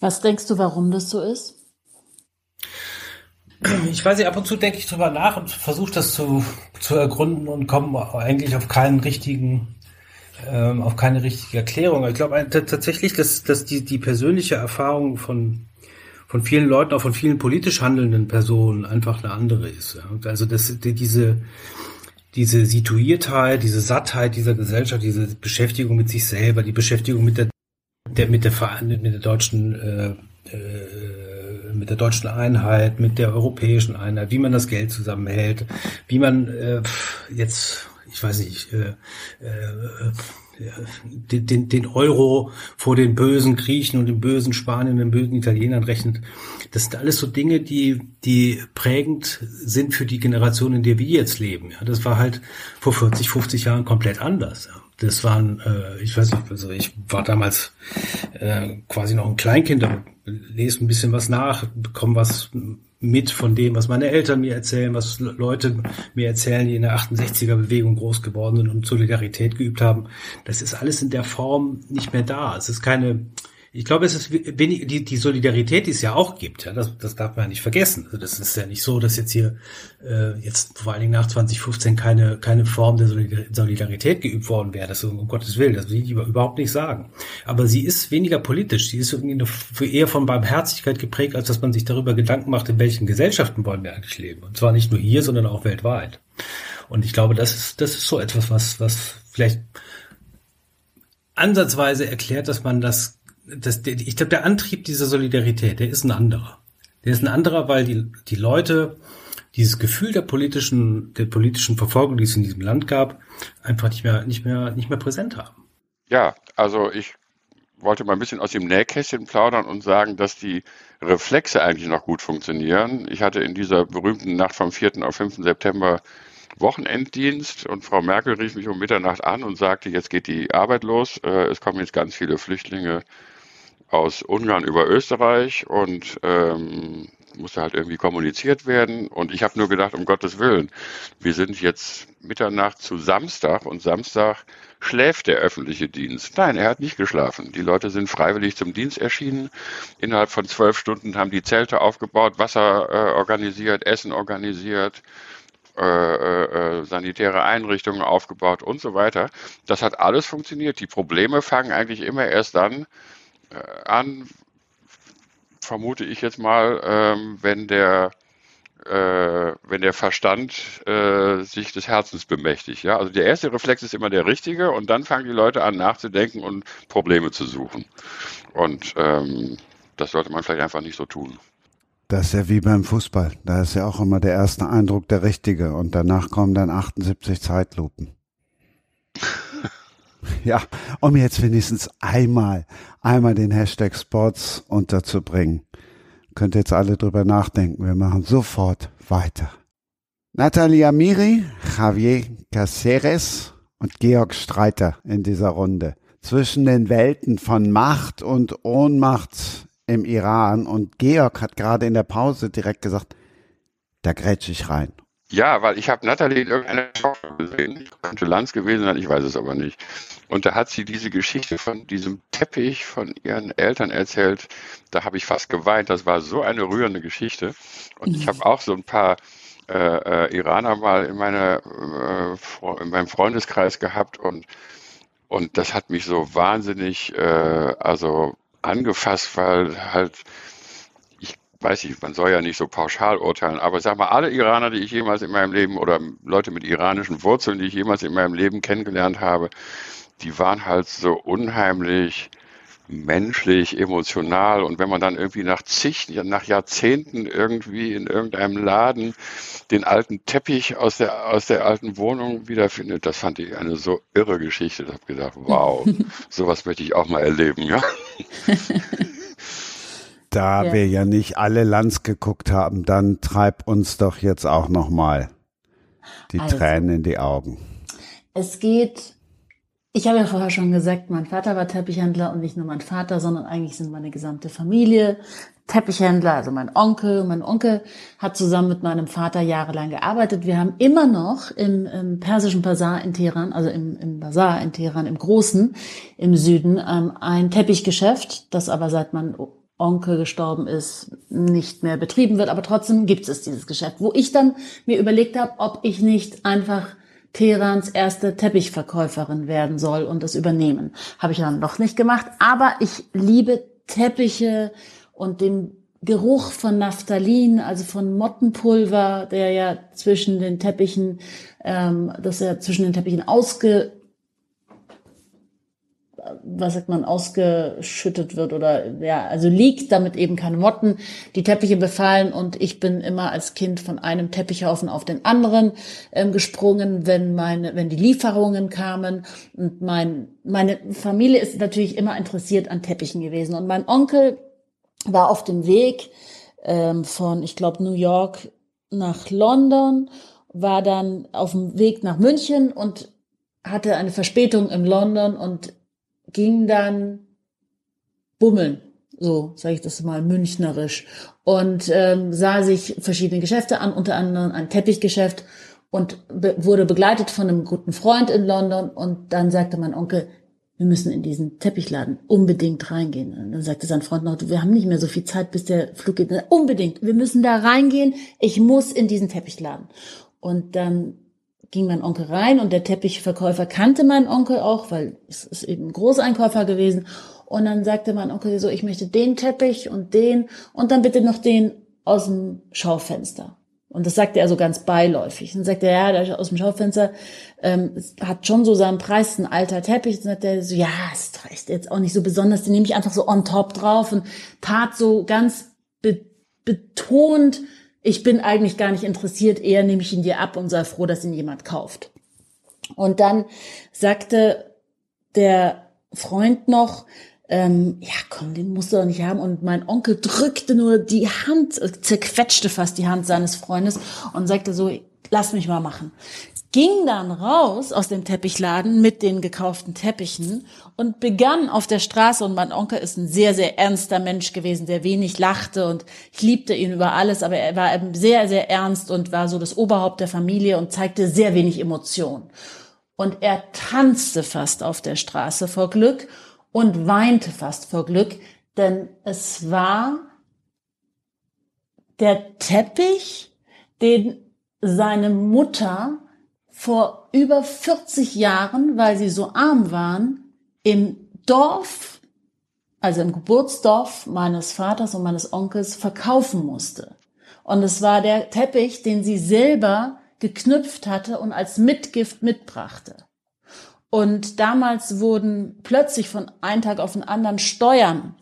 Was denkst du, warum das so ist? Ich weiß nicht, ab und zu denke ich drüber nach und versuche das zu, zu ergründen und komme eigentlich auf keinen richtigen, ähm, auf keine richtige Erklärung. Ich glaube tatsächlich, dass, dass die, die persönliche Erfahrung von von vielen Leuten, auch von vielen politisch handelnden Personen einfach eine andere ist. Also das, diese, diese Situiertheit, diese Sattheit dieser Gesellschaft, diese Beschäftigung mit sich selber, die Beschäftigung mit der, der mit der mit der deutschen äh, äh, mit der deutschen Einheit, mit der europäischen Einheit, wie man das Geld zusammenhält, wie man äh, jetzt, ich weiß nicht, äh, äh, den, den, den Euro vor den bösen Griechen und den bösen Spaniern und den bösen Italienern rechnet. Das sind alles so Dinge, die, die prägend sind für die Generation, in der wir jetzt leben. Ja, das war halt vor 40, 50 Jahren komplett anders. Ja. Das waren, äh, ich weiß nicht, also ich war damals äh, quasi noch ein Kleinkind, lese ein bisschen was nach, bekomme was mit von dem, was meine Eltern mir erzählen, was Leute mir erzählen, die in der 68er Bewegung groß geworden sind und Solidarität geübt haben. Das ist alles in der Form nicht mehr da. Es ist keine, Ich glaube, es ist wenig, die, die Solidarität, die es ja auch gibt, ja, das, das darf man ja nicht vergessen. Also das ist ja nicht so, dass jetzt hier äh, jetzt vor allen Dingen nach 2015 keine, keine Form der Solidarität geübt worden wäre. Das um Gottes Willen, das will ich überhaupt nicht sagen. Aber sie ist weniger politisch, sie ist irgendwie eher von Barmherzigkeit geprägt, als dass man sich darüber Gedanken macht, in welchen Gesellschaften wollen wir eigentlich leben. Und zwar nicht nur hier, sondern auch weltweit. Und ich glaube, das ist, das ist so etwas, was, was vielleicht ansatzweise erklärt, dass man das, das ich glaube, der Antrieb dieser Solidarität, der ist ein anderer. Der ist ein anderer, weil die, die Leute dieses Gefühl der politischen, der politischen Verfolgung, die es in diesem Land gab, einfach nicht mehr, nicht mehr, nicht mehr präsent haben. Ja, also ich wollte mal ein bisschen aus dem Nähkästchen plaudern und sagen, dass die Reflexe eigentlich noch gut funktionieren. Ich hatte in dieser berühmten Nacht vom 4. auf 5. September Wochenenddienst und Frau Merkel rief mich um Mitternacht an und sagte, jetzt geht die Arbeit los. Äh, es kommen jetzt ganz viele Flüchtlinge aus Ungarn über Österreich und ähm, musste halt irgendwie kommuniziert werden. Und ich habe nur gedacht, um Gottes Willen, wir sind jetzt Mitternacht zu Samstag und Samstag schläft der öffentliche Dienst. Nein, er hat nicht geschlafen. Die Leute sind freiwillig zum Dienst erschienen. Innerhalb von zwölf Stunden haben die Zelte aufgebaut, Wasser äh, organisiert, Essen organisiert, äh, äh, sanitäre Einrichtungen aufgebaut und so weiter. Das hat alles funktioniert. Die Probleme fangen eigentlich immer erst dann äh, an, vermute ich jetzt mal, ähm, wenn der äh, wenn der Verstand äh, sich des Herzens bemächtigt. Ja? Also der erste Reflex ist immer der richtige und dann fangen die Leute an nachzudenken und Probleme zu suchen. Und ähm, das sollte man vielleicht einfach nicht so tun. Das ist ja wie beim Fußball. Da ist ja auch immer der erste Eindruck der richtige und danach kommen dann 78 Zeitlupen. ja, um jetzt wenigstens einmal, einmal den Hashtag Sports unterzubringen. Könnt jetzt alle drüber nachdenken. Wir machen sofort weiter. Natalia Miri, Javier Caceres und Georg Streiter in dieser Runde. Zwischen den Welten von Macht und Ohnmacht im Iran. Und Georg hat gerade in der Pause direkt gesagt, da grätsch ich rein. Ja, weil ich habe Natalie in irgendeiner Show gesehen. Ich könnte Lanz gewesen sein, ich weiß es aber nicht. Und da hat sie diese Geschichte von diesem Teppich von ihren Eltern erzählt. Da habe ich fast geweint. Das war so eine rührende Geschichte. Und ich habe auch so ein paar äh, äh, Iraner mal in, meiner, äh, in meinem Freundeskreis gehabt und und das hat mich so wahnsinnig, äh, also angefasst, weil halt, weiß nicht, man soll ja nicht so pauschal urteilen, aber sag mal, alle Iraner, die ich jemals in meinem Leben oder Leute mit iranischen Wurzeln, die ich jemals in meinem Leben kennengelernt habe, die waren halt so unheimlich menschlich, emotional und wenn man dann irgendwie nach zig, nach Jahrzehnten irgendwie in irgendeinem Laden den alten Teppich aus der, aus der alten Wohnung wiederfindet, das fand ich eine so irre Geschichte. Ich habe gedacht, wow, sowas möchte ich auch mal erleben, ja. Da ja. wir ja nicht alle Lands geguckt haben, dann treib uns doch jetzt auch noch mal die also, Tränen in die Augen. Es geht ich habe ja vorher schon gesagt, mein Vater war Teppichhändler und nicht nur mein Vater, sondern eigentlich sind meine gesamte Familie Teppichhändler, also mein Onkel. Mein Onkel hat zusammen mit meinem Vater jahrelang gearbeitet. Wir haben immer noch im, im persischen Bazar in Teheran, also im, im Bazar in Teheran, im Großen, im Süden, ähm, ein Teppichgeschäft, das aber seit mein Onkel gestorben ist, nicht mehr betrieben wird. Aber trotzdem gibt es dieses Geschäft, wo ich dann mir überlegt habe, ob ich nicht einfach Teherans erste Teppichverkäuferin werden soll und das übernehmen. Habe ich dann noch nicht gemacht, aber ich liebe Teppiche und den Geruch von Naphthalin, also von Mottenpulver, der ja zwischen den Teppichen, ähm, das ja zwischen den Teppichen ausge was sagt man, ausgeschüttet wird oder ja, also liegt, damit eben keine Motten die Teppiche befallen. Und ich bin immer als Kind von einem Teppichhaufen auf den anderen ähm, gesprungen, wenn meine, wenn die Lieferungen kamen. Und mein, meine Familie ist natürlich immer interessiert an Teppichen gewesen. Und mein Onkel war auf dem Weg ähm, von, ich glaube, New York nach London, war dann auf dem Weg nach München und hatte eine Verspätung in London und ging dann bummeln, so sage ich das mal münchnerisch, und ähm, sah sich verschiedene Geschäfte an, unter anderem ein Teppichgeschäft und be wurde begleitet von einem guten Freund in London und dann sagte mein Onkel, wir müssen in diesen Teppichladen unbedingt reingehen. Und dann sagte sein Freund noch, wir haben nicht mehr so viel Zeit, bis der Flug geht. Unbedingt, wir müssen da reingehen. Ich muss in diesen Teppichladen. Und dann ging mein Onkel rein und der Teppichverkäufer kannte meinen Onkel auch, weil es ist eben ein Großeinkäufer gewesen. Und dann sagte mein Onkel so, ich möchte den Teppich und den und dann bitte noch den aus dem Schaufenster. Und das sagte er so ganz beiläufig. Und sagte er, ja, der aus dem Schaufenster ähm, hat schon so seinen Preis, ein alter Teppich. Und sagte er so, ja, ist recht, jetzt auch nicht so besonders, den nehme ich einfach so on top drauf und tat so ganz be betont, ich bin eigentlich gar nicht interessiert, eher nehme ich ihn dir ab und sei froh, dass ihn jemand kauft. Und dann sagte der Freund noch, ähm, ja komm, den musst du doch nicht haben. Und mein Onkel drückte nur die Hand, äh, zerquetschte fast die Hand seines Freundes und sagte so, lass mich mal machen. Ging dann raus aus dem Teppichladen mit den gekauften Teppichen und begann auf der Straße, und mein Onkel ist ein sehr, sehr ernster Mensch gewesen, der wenig lachte und ich liebte ihn über alles, aber er war eben sehr, sehr ernst und war so das Oberhaupt der Familie und zeigte sehr wenig Emotion. Und er tanzte fast auf der Straße vor Glück und weinte fast vor Glück, denn es war der Teppich, den seine Mutter vor über 40 Jahren, weil sie so arm waren, im Dorf, also im Geburtsdorf meines Vaters und meines Onkels verkaufen musste. Und es war der Teppich, den sie selber geknüpft hatte und als Mitgift mitbrachte. Und damals wurden plötzlich von einem Tag auf den anderen Steuern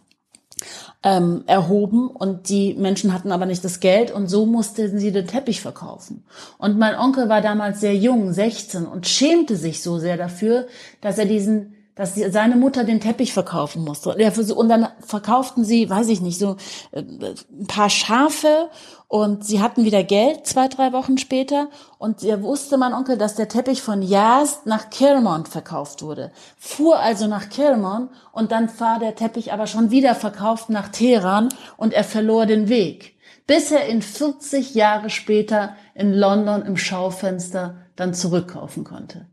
ähm, erhoben und die Menschen hatten aber nicht das Geld und so mussten sie den Teppich verkaufen. Und mein Onkel war damals sehr jung, 16 und schämte sich so sehr dafür, dass er diesen dass seine Mutter den Teppich verkaufen musste. Und dann verkauften sie, weiß ich nicht, so äh, ein paar Schafe und sie hatten wieder Geld zwei, drei Wochen später. Und er wusste mein Onkel, dass der Teppich von Yazd nach Kirmont verkauft wurde. Fuhr also nach Kirmont und dann war der Teppich aber schon wieder verkauft nach Teheran und er verlor den Weg. Bis er in 40 Jahre später in London im Schaufenster dann zurückkaufen konnte.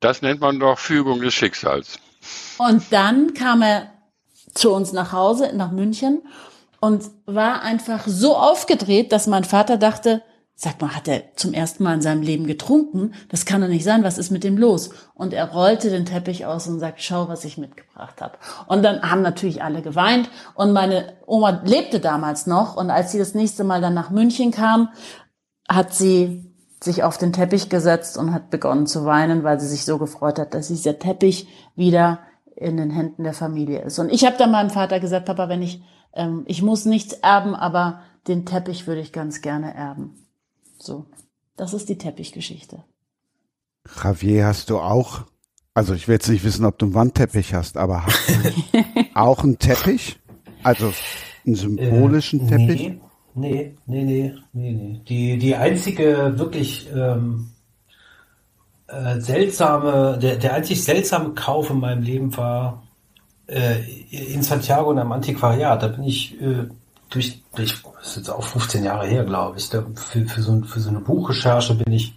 Das nennt man doch Fügung des Schicksals. Und dann kam er zu uns nach Hause, nach München und war einfach so aufgedreht, dass mein Vater dachte, sag mal, hat er zum ersten Mal in seinem Leben getrunken? Das kann doch nicht sein, was ist mit ihm los? Und er rollte den Teppich aus und sagt, schau, was ich mitgebracht habe. Und dann haben natürlich alle geweint und meine Oma lebte damals noch und als sie das nächste Mal dann nach München kam, hat sie sich auf den Teppich gesetzt und hat begonnen zu weinen, weil sie sich so gefreut hat, dass dieser Teppich wieder in den Händen der Familie ist. Und ich habe dann meinem Vater gesagt, Papa, wenn ich, ähm, ich muss nichts erben, aber den Teppich würde ich ganz gerne erben. So, das ist die Teppichgeschichte. Javier, hast du auch, also ich will jetzt nicht wissen, ob du einen Wandteppich hast, aber hast du auch einen Teppich? Also einen symbolischen äh, Teppich? Nee. Nee, nee, nee, nee, nee. Die, die einzige wirklich ähm, äh, seltsame, der, der einzig seltsame Kauf in meinem Leben war äh, in Santiago in einem Antiquariat. Da bin ich äh, durch, durch, das ist jetzt auch 15 Jahre her, glaube ich, da, für, für, so, für so eine Buchrecherche bin ich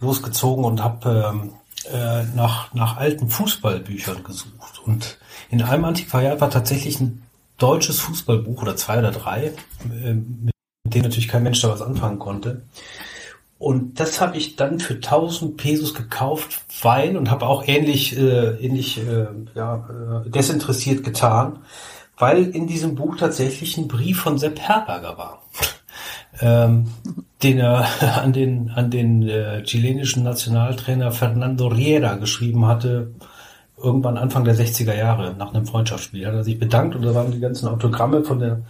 losgezogen und habe ähm, äh, nach, nach alten Fußballbüchern gesucht. Und in einem Antiquariat war tatsächlich ein deutsches Fußballbuch oder zwei oder drei, äh, mit denen natürlich kein Mensch da was anfangen konnte. Und das habe ich dann für 1000 Pesos gekauft, Wein und habe auch ähnlich, äh, ähnlich äh, ja, äh, desinteressiert getan, weil in diesem Buch tatsächlich ein Brief von Sepp Herberger war, ähm, den er an den an den äh, chilenischen Nationaltrainer Fernando Riera geschrieben hatte, irgendwann Anfang der 60er Jahre nach einem Freundschaftsspiel. Hat er sich bedankt und da waren die ganzen Autogramme von der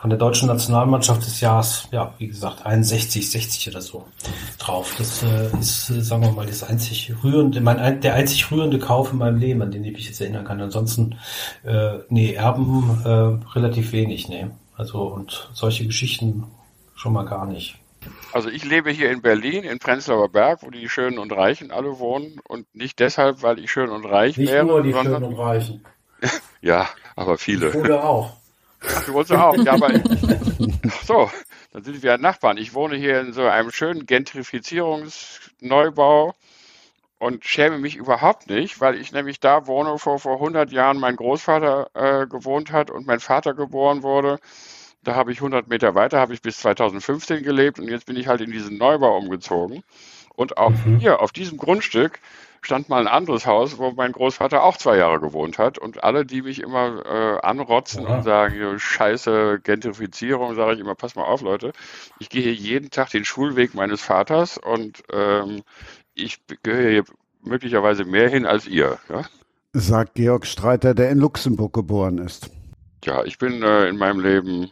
von der deutschen Nationalmannschaft des Jahres, ja, wie gesagt, 61, 60 oder so drauf. Das äh, ist, äh, sagen wir mal, das einzig rührende, mein, der einzig rührende Kauf in meinem Leben, an den ich mich jetzt erinnern kann. Ansonsten, äh, nee, Erben äh, relativ wenig, nee. Also und solche Geschichten schon mal gar nicht. Also ich lebe hier in Berlin, in Prenzlauer Berg, wo die Schönen und Reichen alle wohnen und nicht deshalb, weil ich schön und reich nicht wäre. Nicht nur die sondern, Schönen und Reichen. ja, aber viele. Wohne auch. Ach, du wohnst auch. Ja, aber so, dann sind wir Nachbarn. Ich wohne hier in so einem schönen Gentrifizierungsneubau und schäme mich überhaupt nicht, weil ich nämlich da wohne, wo vor, vor 100 Jahren mein Großvater äh, gewohnt hat und mein Vater geboren wurde. Da habe ich 100 Meter weiter, habe ich bis 2015 gelebt und jetzt bin ich halt in diesen Neubau umgezogen. Und auch mhm. hier auf diesem Grundstück stand mal ein anderes Haus, wo mein Großvater auch zwei Jahre gewohnt hat. Und alle, die mich immer äh, anrotzen ja. und sagen, scheiße Gentrifizierung, sage ich immer, pass mal auf, Leute. Ich gehe hier jeden Tag den Schulweg meines Vaters und ähm, ich gehöre hier möglicherweise mehr hin als ihr. Ja? Sagt Georg Streiter, der in Luxemburg geboren ist. Ja, ich bin äh, in meinem Leben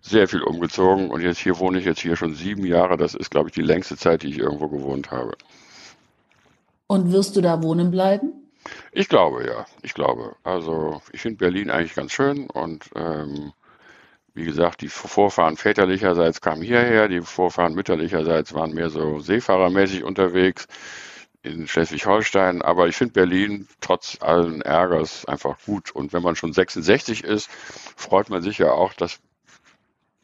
sehr viel umgezogen und jetzt hier wohne ich jetzt hier schon sieben Jahre. Das ist, glaube ich, die längste Zeit, die ich irgendwo gewohnt habe. Und wirst du da wohnen bleiben? Ich glaube, ja. Ich glaube. Also ich finde Berlin eigentlich ganz schön und ähm, wie gesagt, die Vorfahren väterlicherseits kamen hierher, die Vorfahren mütterlicherseits waren mehr so seefahrermäßig unterwegs in Schleswig-Holstein. Aber ich finde Berlin trotz allen Ärgers einfach gut. Und wenn man schon 66 ist, freut man sich ja auch, dass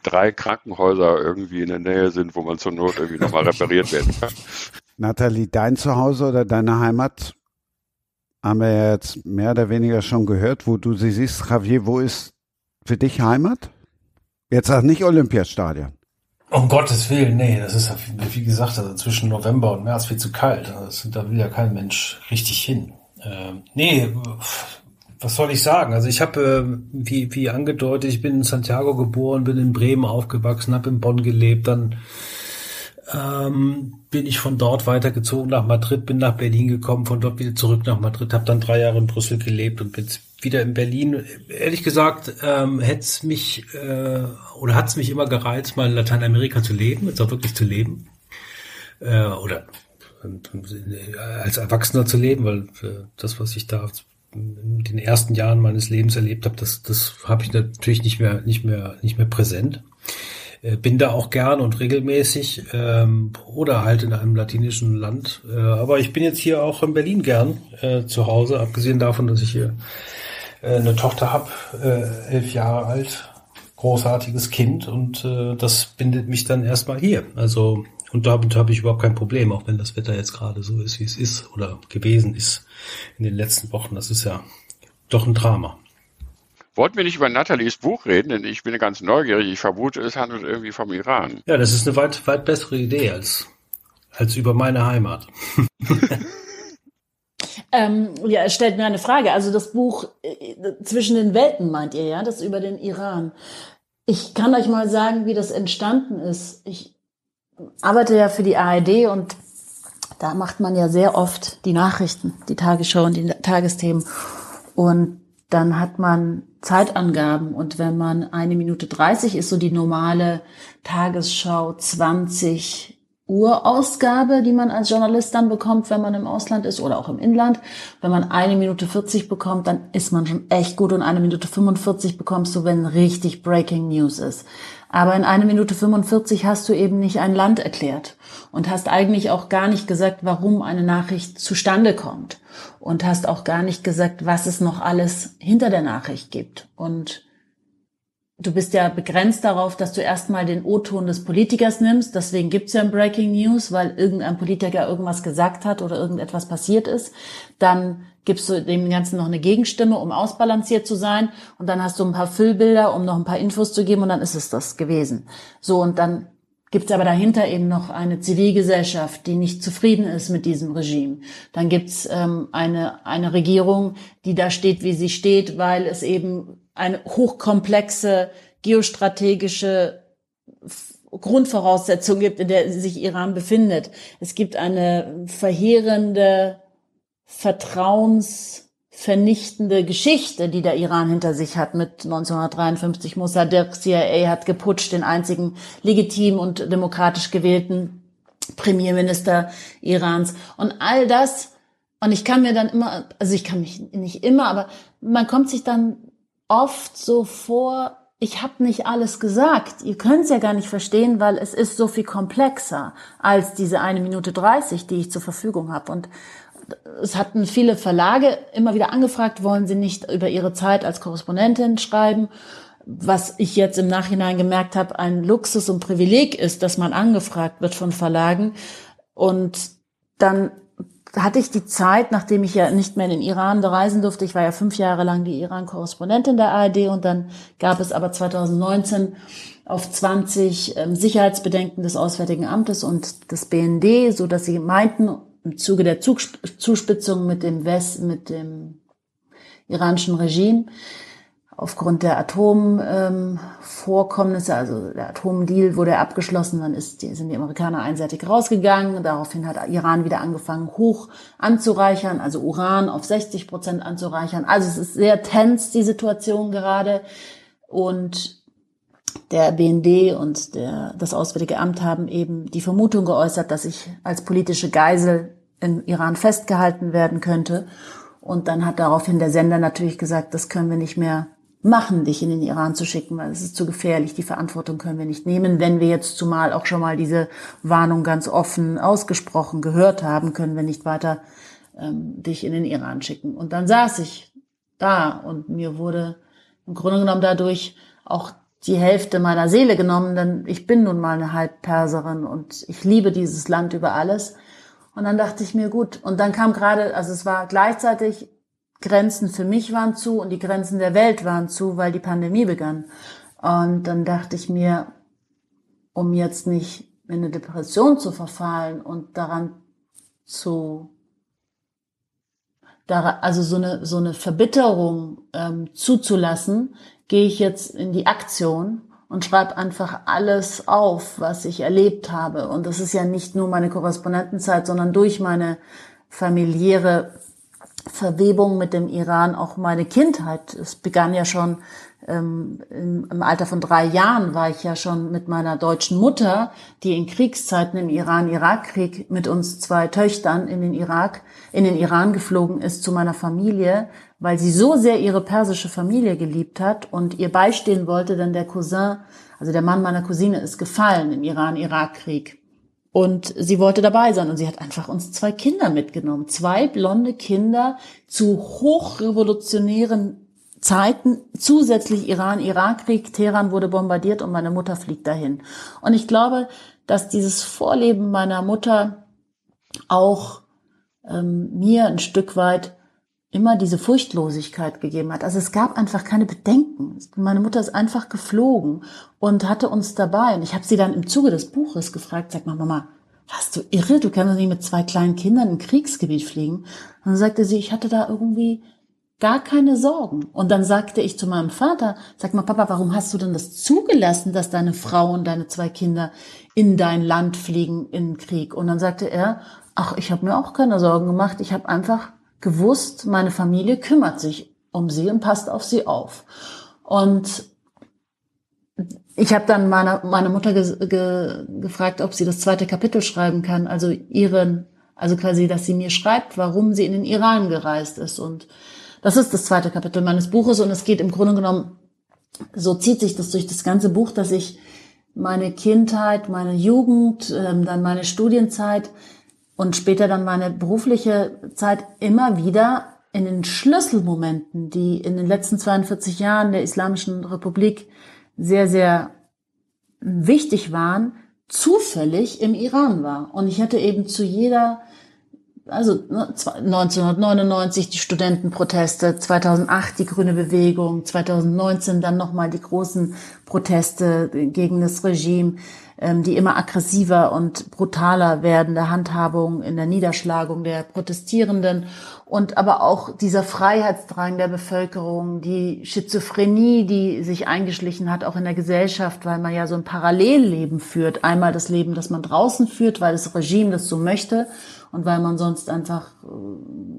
drei Krankenhäuser irgendwie in der Nähe sind, wo man zur Not irgendwie nochmal repariert werden kann. Nathalie, dein Zuhause oder deine Heimat haben wir jetzt mehr oder weniger schon gehört, wo du sie siehst. Javier, wo ist für dich Heimat? Jetzt auch nicht Olympiastadion. Um Gottes Willen, nee, das ist wie gesagt, also zwischen November und März viel zu kalt. Da will ja kein Mensch richtig hin. Ähm, nee, was soll ich sagen? Also ich habe, äh, wie, wie angedeutet, ich bin in Santiago geboren, bin in Bremen aufgewachsen, habe in Bonn gelebt, dann ähm, bin ich von dort weitergezogen nach Madrid, bin nach Berlin gekommen, von dort wieder zurück nach Madrid, habe dann drei Jahre in Brüssel gelebt und bin wieder in Berlin. Ehrlich gesagt, ähm, hätte mich äh, oder hat es mich immer gereizt, mal in Lateinamerika zu leben, jetzt auch wirklich zu leben. Äh, oder äh, als Erwachsener zu leben, weil äh, das, was ich da in den ersten Jahren meines Lebens erlebt habe, das, das habe ich natürlich nicht mehr, nicht mehr, nicht mehr präsent. Äh, bin da auch gern und regelmäßig ähm, oder halt in einem latinischen Land. Äh, aber ich bin jetzt hier auch in Berlin gern äh, zu Hause, abgesehen davon, dass ich hier äh, eine Tochter habe, äh, elf Jahre alt, großartiges Kind und äh, das bindet mich dann erstmal hier. Also und damit habe ich überhaupt kein Problem, auch wenn das Wetter jetzt gerade so ist, wie es ist oder gewesen ist in den letzten Wochen. Das ist ja doch ein Drama. Wollten wir nicht über Nathalies Buch reden, denn ich bin ganz neugierig. Ich vermute, es handelt irgendwie vom Iran. Ja, das ist eine weit, weit bessere Idee als, als über meine Heimat. ähm, ja, es stellt mir eine Frage. Also das Buch äh, Zwischen den Welten meint ihr, ja? Das über den Iran. Ich kann euch mal sagen, wie das entstanden ist. Ich arbeite ja für die ARD und da macht man ja sehr oft die Nachrichten, die Tagesschau und die Tagesthemen. Und dann hat man Zeitangaben und wenn man eine Minute 30 ist so die normale Tagesschau 20 Uhr Ausgabe, die man als Journalist dann bekommt, wenn man im Ausland ist oder auch im Inland. Wenn man eine Minute 40 bekommt, dann ist man schon echt gut und eine Minute 45 bekommst du, wenn richtig Breaking News ist. Aber in eine Minute 45 hast du eben nicht ein Land erklärt und hast eigentlich auch gar nicht gesagt, warum eine Nachricht zustande kommt und hast auch gar nicht gesagt, was es noch alles hinter der Nachricht gibt. Und du bist ja begrenzt darauf, dass du erstmal den O-Ton des Politikers nimmst. Deswegen gibt's ja ein Breaking News, weil irgendein Politiker irgendwas gesagt hat oder irgendetwas passiert ist. Dann gibst du dem Ganzen noch eine Gegenstimme, um ausbalanciert zu sein. Und dann hast du ein paar Füllbilder, um noch ein paar Infos zu geben und dann ist es das gewesen. So, und dann gibt es aber dahinter eben noch eine Zivilgesellschaft, die nicht zufrieden ist mit diesem Regime. Dann gibt es ähm, eine, eine Regierung, die da steht, wie sie steht, weil es eben eine hochkomplexe geostrategische Grundvoraussetzung gibt, in der sich Iran befindet. Es gibt eine verheerende vertrauensvernichtende Geschichte, die der Iran hinter sich hat mit 1953 Mossadegh, CIA hat geputscht, den einzigen legitim und demokratisch gewählten Premierminister Irans. Und all das, und ich kann mir dann immer, also ich kann mich nicht immer, aber man kommt sich dann oft so vor, ich habe nicht alles gesagt. Ihr könnt es ja gar nicht verstehen, weil es ist so viel komplexer als diese eine Minute dreißig, die ich zur Verfügung habe. Und es hatten viele Verlage immer wieder angefragt, wollen sie nicht über ihre Zeit als Korrespondentin schreiben. Was ich jetzt im Nachhinein gemerkt habe, ein Luxus und Privileg ist, dass man angefragt wird von Verlagen. Und dann hatte ich die Zeit, nachdem ich ja nicht mehr in den Iran reisen durfte, ich war ja fünf Jahre lang die Iran-Korrespondentin der ARD und dann gab es aber 2019 auf 20 ähm, Sicherheitsbedenken des Auswärtigen Amtes und des BND, so dass sie meinten, im Zuge der Zuspitzung mit dem West, mit dem iranischen Regime, aufgrund der Atomvorkommnisse, ähm, also der Atomdeal wurde abgeschlossen, dann ist, die, sind die Amerikaner einseitig rausgegangen. Daraufhin hat Iran wieder angefangen, hoch anzureichern, also Uran auf 60 Prozent anzureichern. Also es ist sehr tens, die Situation gerade. Und der BND und der, das Auswärtige Amt haben eben die Vermutung geäußert, dass ich als politische Geisel im Iran festgehalten werden könnte. Und dann hat daraufhin der Sender natürlich gesagt, das können wir nicht mehr machen, dich in den Iran zu schicken, weil es ist zu gefährlich. Die Verantwortung können wir nicht nehmen. Wenn wir jetzt zumal auch schon mal diese Warnung ganz offen ausgesprochen gehört haben, können wir nicht weiter ähm, dich in den Iran schicken. Und dann saß ich da und mir wurde im Grunde genommen dadurch auch die Hälfte meiner Seele genommen, denn ich bin nun mal eine Halbperserin und ich liebe dieses Land über alles. Und dann dachte ich mir, gut, und dann kam gerade, also es war gleichzeitig Grenzen für mich waren zu und die Grenzen der Welt waren zu, weil die Pandemie begann. Und dann dachte ich mir, um jetzt nicht in eine Depression zu verfallen und daran zu, also so eine, so eine Verbitterung ähm, zuzulassen, gehe ich jetzt in die Aktion und schreibe einfach alles auf, was ich erlebt habe. Und das ist ja nicht nur meine Korrespondentenzeit, sondern durch meine familiäre Verwebung mit dem Iran auch meine Kindheit. Es begann ja schon ähm, im, im, Alter von drei Jahren war ich ja schon mit meiner deutschen Mutter, die in Kriegszeiten im Iran-Irak-Krieg mit uns zwei Töchtern in den Irak, in den Iran geflogen ist zu meiner Familie, weil sie so sehr ihre persische Familie geliebt hat und ihr beistehen wollte, denn der Cousin, also der Mann meiner Cousine ist gefallen im Iran-Irak-Krieg. Und sie wollte dabei sein und sie hat einfach uns zwei Kinder mitgenommen. Zwei blonde Kinder zu hochrevolutionären Zeiten. Zusätzlich Iran-Irak-Krieg. Teheran wurde bombardiert und meine Mutter fliegt dahin. Und ich glaube, dass dieses Vorleben meiner Mutter auch ähm, mir ein Stück weit immer diese Furchtlosigkeit gegeben hat. Also es gab einfach keine Bedenken. Meine Mutter ist einfach geflogen und hatte uns dabei. Und ich habe sie dann im Zuge des Buches gefragt, sag mal, Mama, warst du irre? Du kannst doch nicht mit zwei kleinen Kindern im Kriegsgebiet fliegen. Und dann sagte sie, ich hatte da irgendwie gar keine Sorgen. Und dann sagte ich zu meinem Vater, sag mal, Papa, warum hast du denn das zugelassen, dass deine Frau und deine zwei Kinder in dein Land fliegen in Krieg? Und dann sagte er, ach, ich habe mir auch keine Sorgen gemacht. Ich habe einfach gewusst, meine Familie kümmert sich um sie und passt auf sie auf. Und ich habe dann meine, meine Mutter ge, ge, gefragt, ob sie das zweite Kapitel schreiben kann, also ihren, also quasi, dass sie mir schreibt, warum sie in den Iran gereist ist. Und das ist das zweite Kapitel meines Buches und es geht im Grunde genommen, so zieht sich das durch das ganze Buch, dass ich meine Kindheit, meine Jugend, ähm, dann meine Studienzeit und später dann meine berufliche Zeit immer wieder in den Schlüsselmomenten, die in den letzten 42 Jahren der Islamischen Republik sehr, sehr wichtig waren, zufällig im Iran war. Und ich hatte eben zu jeder, also 1999 die Studentenproteste, 2008 die Grüne Bewegung, 2019 dann nochmal die großen Proteste gegen das Regime, ähm, die immer aggressiver und brutaler werdende Handhabung in der Niederschlagung der Protestierenden und aber auch dieser Freiheitsdrang der Bevölkerung, die Schizophrenie, die sich eingeschlichen hat, auch in der Gesellschaft, weil man ja so ein Parallelleben führt. Einmal das Leben, das man draußen führt, weil das Regime das so möchte und weil man sonst einfach äh,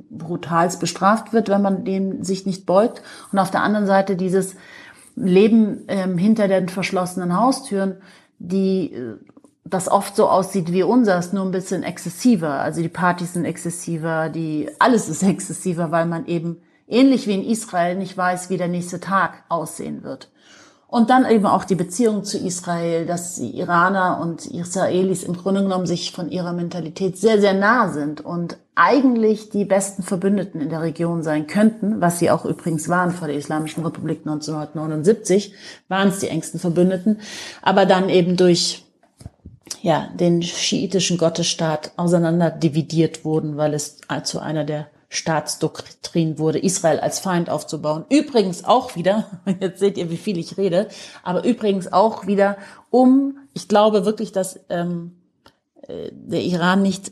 brutals bestraft wird, wenn man dem sich nicht beugt. Und auf der anderen Seite dieses Leben ähm, hinter den verschlossenen Haustüren, die äh, das oft so aussieht wie unseres, nur ein bisschen exzessiver. Also die Partys sind exzessiver, die alles ist exzessiver, weil man eben ähnlich wie in Israel nicht weiß, wie der nächste Tag aussehen wird. Und dann eben auch die Beziehung zu Israel, dass die Iraner und Israelis im Grunde genommen sich von ihrer Mentalität sehr, sehr nah sind und eigentlich die besten Verbündeten in der Region sein könnten, was sie auch übrigens waren vor der Islamischen Republik 1979, waren es die engsten Verbündeten, aber dann eben durch ja, den schiitischen Gottesstaat auseinander dividiert wurden, weil es zu einer der Staatsdoktrin wurde, Israel als Feind aufzubauen. Übrigens auch wieder, jetzt seht ihr, wie viel ich rede, aber übrigens auch wieder, um, ich glaube wirklich, dass ähm, äh, der Iran nicht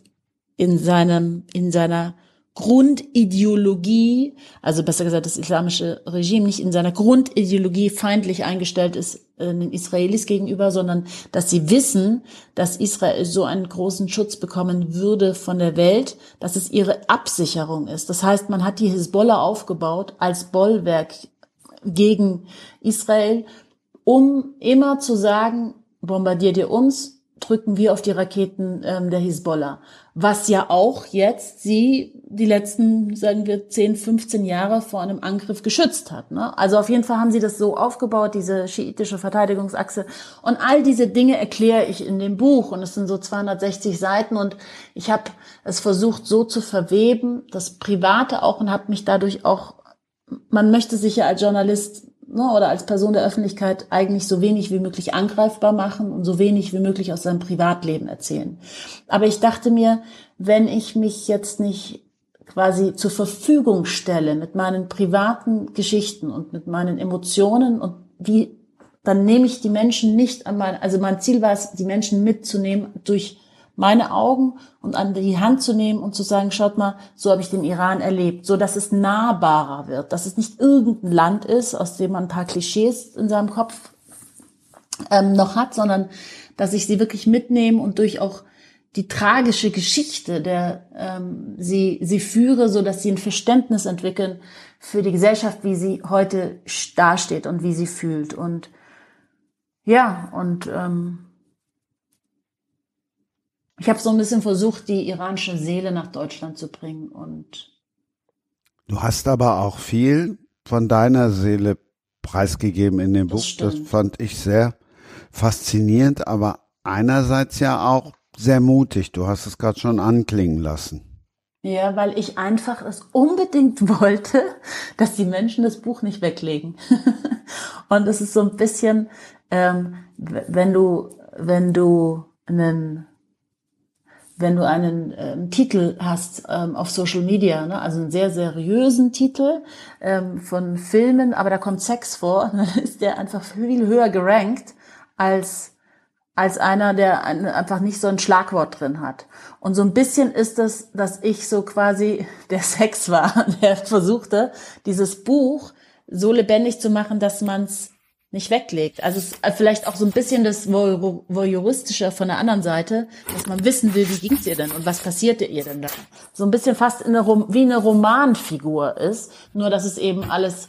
in seinem, in seiner Grundideologie, also besser gesagt das islamische Regime nicht in seiner Grundideologie feindlich eingestellt ist äh, den Israelis gegenüber, sondern dass sie wissen, dass Israel so einen großen Schutz bekommen würde von der Welt, dass es ihre Absicherung ist. Das heißt, man hat die Hisbollah aufgebaut als Bollwerk gegen Israel, um immer zu sagen, bombardiert ihr uns, drücken wir auf die Raketen ähm, der Hisbollah. Was ja auch jetzt sie die letzten, sagen wir, 10, 15 Jahre vor einem Angriff geschützt hat. Ne? Also auf jeden Fall haben sie das so aufgebaut, diese schiitische Verteidigungsachse. Und all diese Dinge erkläre ich in dem Buch. Und es sind so 260 Seiten. Und ich habe es versucht so zu verweben, das Private auch, und habe mich dadurch auch, man möchte sich ja als Journalist ne, oder als Person der Öffentlichkeit eigentlich so wenig wie möglich angreifbar machen und so wenig wie möglich aus seinem Privatleben erzählen. Aber ich dachte mir, wenn ich mich jetzt nicht quasi zur Verfügung stelle mit meinen privaten Geschichten und mit meinen Emotionen und wie, dann nehme ich die Menschen nicht an mein, also mein Ziel war es, die Menschen mitzunehmen durch meine Augen und an die Hand zu nehmen und zu sagen, schaut mal, so habe ich den Iran erlebt, so dass es nahbarer wird, dass es nicht irgendein Land ist, aus dem man ein paar Klischees in seinem Kopf ähm, noch hat, sondern dass ich sie wirklich mitnehme und durch auch die tragische Geschichte, der ähm, sie sie führe, so dass sie ein Verständnis entwickeln für die Gesellschaft, wie sie heute dasteht und wie sie fühlt und ja und ähm, ich habe so ein bisschen versucht, die iranische Seele nach Deutschland zu bringen und Du hast aber auch viel von deiner Seele preisgegeben in dem Das Buch. stimmt. Das fand ich sehr faszinierend, aber einerseits ja auch sehr mutig. Du hast es gerade schon anklingen lassen. Ja, weil ich einfach es unbedingt wollte, dass die Menschen das Buch nicht weglegen. Und es ist so ein bisschen, ähm, wenn du, wenn du einen, wenn du einen ähm, Titel hast ähm, auf Social Media, ne, also einen sehr seriösen Titel ähm, von Filmen, aber da kommt Sex vor, dann ist der einfach viel höher gerankt als als einer, der ein, einfach nicht so ein Schlagwort drin hat. Und so ein bisschen ist es, dass ich so quasi der Sex war, der versuchte, dieses Buch so lebendig zu machen, dass man es nicht weglegt. Also vielleicht auch so ein bisschen das Voyeur- Voyeuristische von der anderen Seite, dass man wissen will, wie ging's ihr denn und was passierte ihr denn da. So ein bisschen fast in eine, wie eine Romanfigur ist, nur dass es eben alles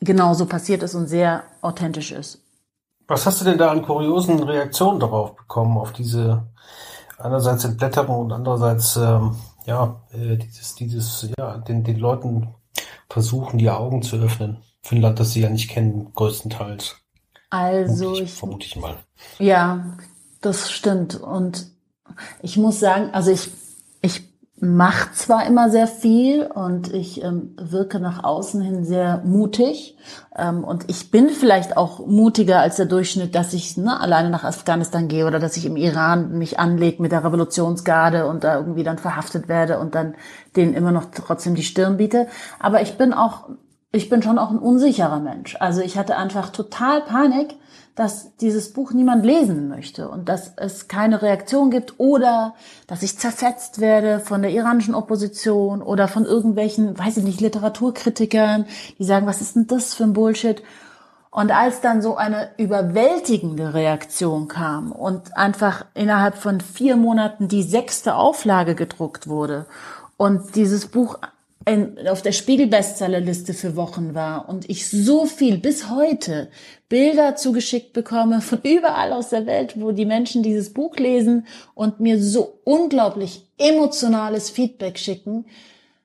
genauso passiert ist und sehr authentisch ist. Was hast du denn da an kuriosen Reaktionen darauf bekommen, auf diese einerseits Entblätterung und andererseits ähm, ja äh, dieses dieses ja den den Leuten versuchen die Augen zu öffnen für ein Land, das sie ja nicht kennen größtenteils. Also vermute ich, ich vermute ich mal. Ja, das stimmt. Und ich muss sagen, also ich, ich mache zwar immer sehr viel und ich ähm, wirke nach außen hin sehr mutig. Ähm, und ich bin vielleicht auch mutiger als der Durchschnitt, dass ich ne, alleine nach Afghanistan gehe oder dass ich im Iran mich anlege mit der Revolutionsgarde und da irgendwie dann verhaftet werde und dann denen immer noch trotzdem die Stirn biete. Aber ich bin auch, ich bin schon auch ein unsicherer Mensch. Also ich hatte einfach total Panik, dass dieses Buch niemand lesen möchte und dass es keine Reaktion gibt oder dass ich zerfetzt werde von der iranischen Opposition oder von irgendwelchen, weiß ich nicht, Literaturkritikern, die sagen, was ist denn das für ein Bullshit? Und als dann so eine überwältigende Reaktion kam und einfach innerhalb von vier Monaten die sechste Auflage gedruckt wurde und dieses Buch in, auf der Spiegel-Bestsellerliste für Wochen war und ich so viel bis heute Bilder zugeschickt bekomme von überall aus der Welt, wo die Menschen dieses Buch lesen und mir so unglaublich emotionales Feedback schicken,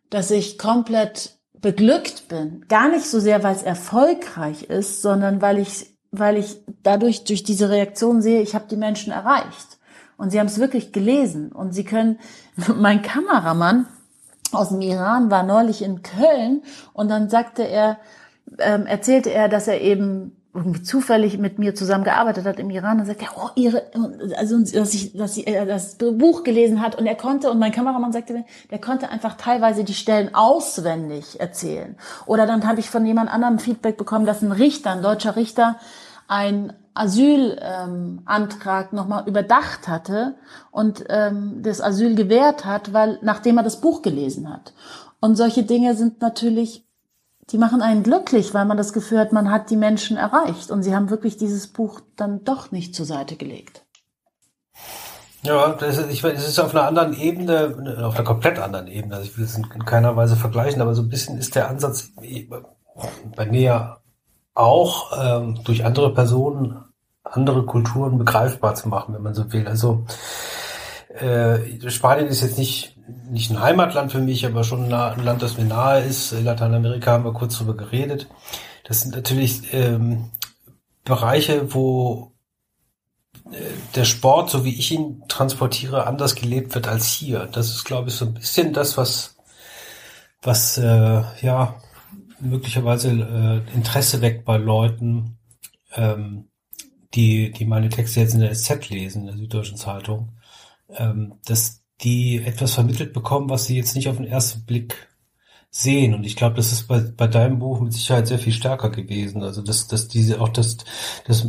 dass ich komplett beglückt bin. Gar nicht so sehr, weil es erfolgreich ist, sondern weil ich, weil ich dadurch durch diese Reaktion sehe, ich habe die Menschen erreicht. Und sie haben es wirklich gelesen. Und sie können, mein Kameramann aus dem Iran war neulich in Köln und dann sagte er, ähm, erzählte er, dass er eben irgendwie zufällig mit mir zusammengearbeitet hat im Iran, dann sagt er, oh, ihre, also, dass ich, dass sie äh, das Buch gelesen hat und er konnte, und mein Kameramann sagte mir, der konnte einfach teilweise die Stellen auswendig erzählen. Oder dann habe ich von jemand anderem Feedback bekommen, dass ein Richter, ein deutscher Richter, ein Asylantrag ähm, nochmal überdacht hatte und ähm, das Asyl gewährt hat, weil nachdem er das Buch gelesen hat. Und solche Dinge sind natürlich die machen einen glücklich, weil man das Gefühl hat, man hat die Menschen erreicht. Und sie haben wirklich dieses Buch dann doch nicht zur Seite gelegt. Ja, das ist, ich, es ist auf einer anderen Ebene, auf einer komplett anderen Ebene. Also ich will es in keiner Weise vergleichen, aber so ein bisschen ist der Ansatz bei mir auch ähm, durch andere Personen, andere Kulturen begreifbar zu machen, wenn man so will. Also äh, Spanien ist jetzt nicht, nicht ein Heimatland für mich, aber schon ein Land, das mir nahe ist. Lateinamerika haben wir kurz drüber geredet. Das sind natürlich ähm, Bereiche, wo äh, der Sport, so wie ich ihn transportiere, anders gelebt wird als hier. Das ist, glaube ich, so ein bisschen das, was, was äh, ja möglicherweise äh, Interesse weckt bei Leuten, ähm, die, die meine Texte jetzt in der SZ lesen, in der Süddeutschen Zeitung ähm, dass die etwas vermittelt bekommen, was sie jetzt nicht auf den ersten Blick sehen. Und ich glaube, das ist bei, bei deinem Buch mit Sicherheit sehr viel stärker gewesen. Also dass, dass diese auch das, das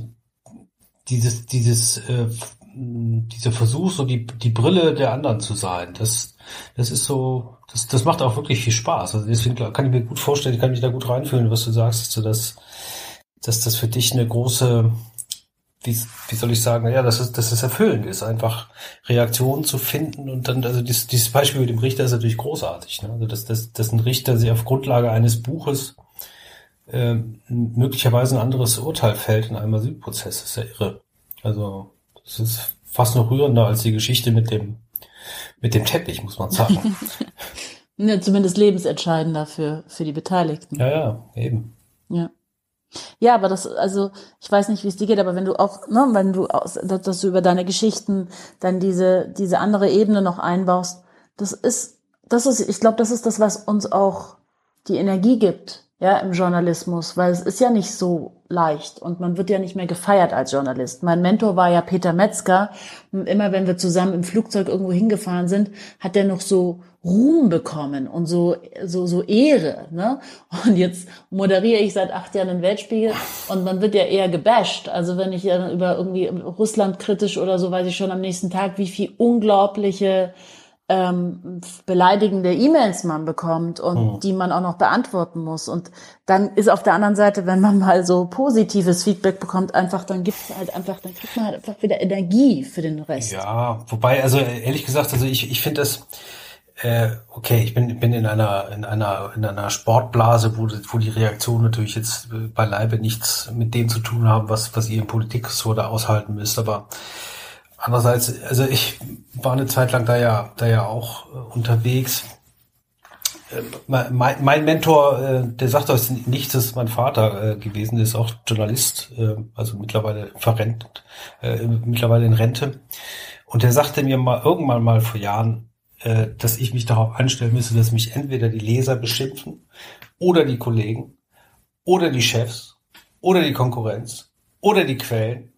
dieses, dieses, äh, dieser Versuch, so die, die Brille der anderen zu sein, das, das ist so, das, das macht auch wirklich viel Spaß. Also deswegen kann ich mir gut vorstellen, ich kann mich da gut reinfühlen, was du sagst, dass, dass das für dich eine große, wie, wie soll ich sagen, ja, dass es, dass es erfüllend ist, einfach Reaktionen zu finden und dann, also dieses, dieses Beispiel mit dem Richter ist natürlich großartig, ne? Also dass, dass, dass ein Richter sich auf Grundlage eines Buches äh, möglicherweise ein anderes Urteil fällt in einem Asylprozess, ist ja irre. Also das ist fast noch rührender als die Geschichte mit dem mit dem Teppich, muss man sagen. ja, zumindest lebensentscheidender für, für die Beteiligten. Ja, ja, eben. Ja. Ja, aber das, also ich weiß nicht, wie es dir geht, aber wenn du auch, ne, wenn du aus, dass du über deine Geschichten dann diese diese andere Ebene noch einbaust, das ist, das ist, ich glaube, das ist das, was uns auch die Energie gibt, ja, im Journalismus, weil es ist ja nicht so leicht und man wird ja nicht mehr gefeiert als Journalist. Mein Mentor war ja Peter Metzger und immer wenn wir zusammen im Flugzeug irgendwo hingefahren sind, hat er noch so Ruhm bekommen und so, so, so Ehre, ne? Und jetzt moderiere ich seit acht Jahren den Weltspiegel und man wird ja eher gebasht. Also wenn ich ja über irgendwie Russland kritisch oder so, weiß ich schon am nächsten Tag, wie viel unglaubliche ähm, beleidigende E-Mails man bekommt und mhm. die man auch noch beantworten muss. Und dann ist auf der anderen Seite, wenn man mal so positives Feedback bekommt, einfach, dann gibt's halt einfach, dann kriegt man halt einfach wieder Energie für den Rest. Ja, wobei, also ehrlich gesagt, also ich, ich finde das, äh, okay, ich bin, bin in einer, in einer, in einer Sportblase, wo, wo die Reaktionen natürlich jetzt beileibe nichts mit dem zu tun haben, was, was ihr im Politik so da aushalten müsst, aber Andererseits, also ich war eine Zeit lang da ja, da ja auch äh, unterwegs. Äh, mein, mein, Mentor, äh, der sagt euch nichts, ist mein Vater äh, gewesen, ist auch Journalist, äh, also mittlerweile verrentet, äh, mittlerweile in Rente. Und der sagte mir mal irgendwann mal vor Jahren, äh, dass ich mich darauf einstellen müsse, dass mich entweder die Leser beschimpfen oder die Kollegen oder die Chefs oder die Konkurrenz oder die Quellen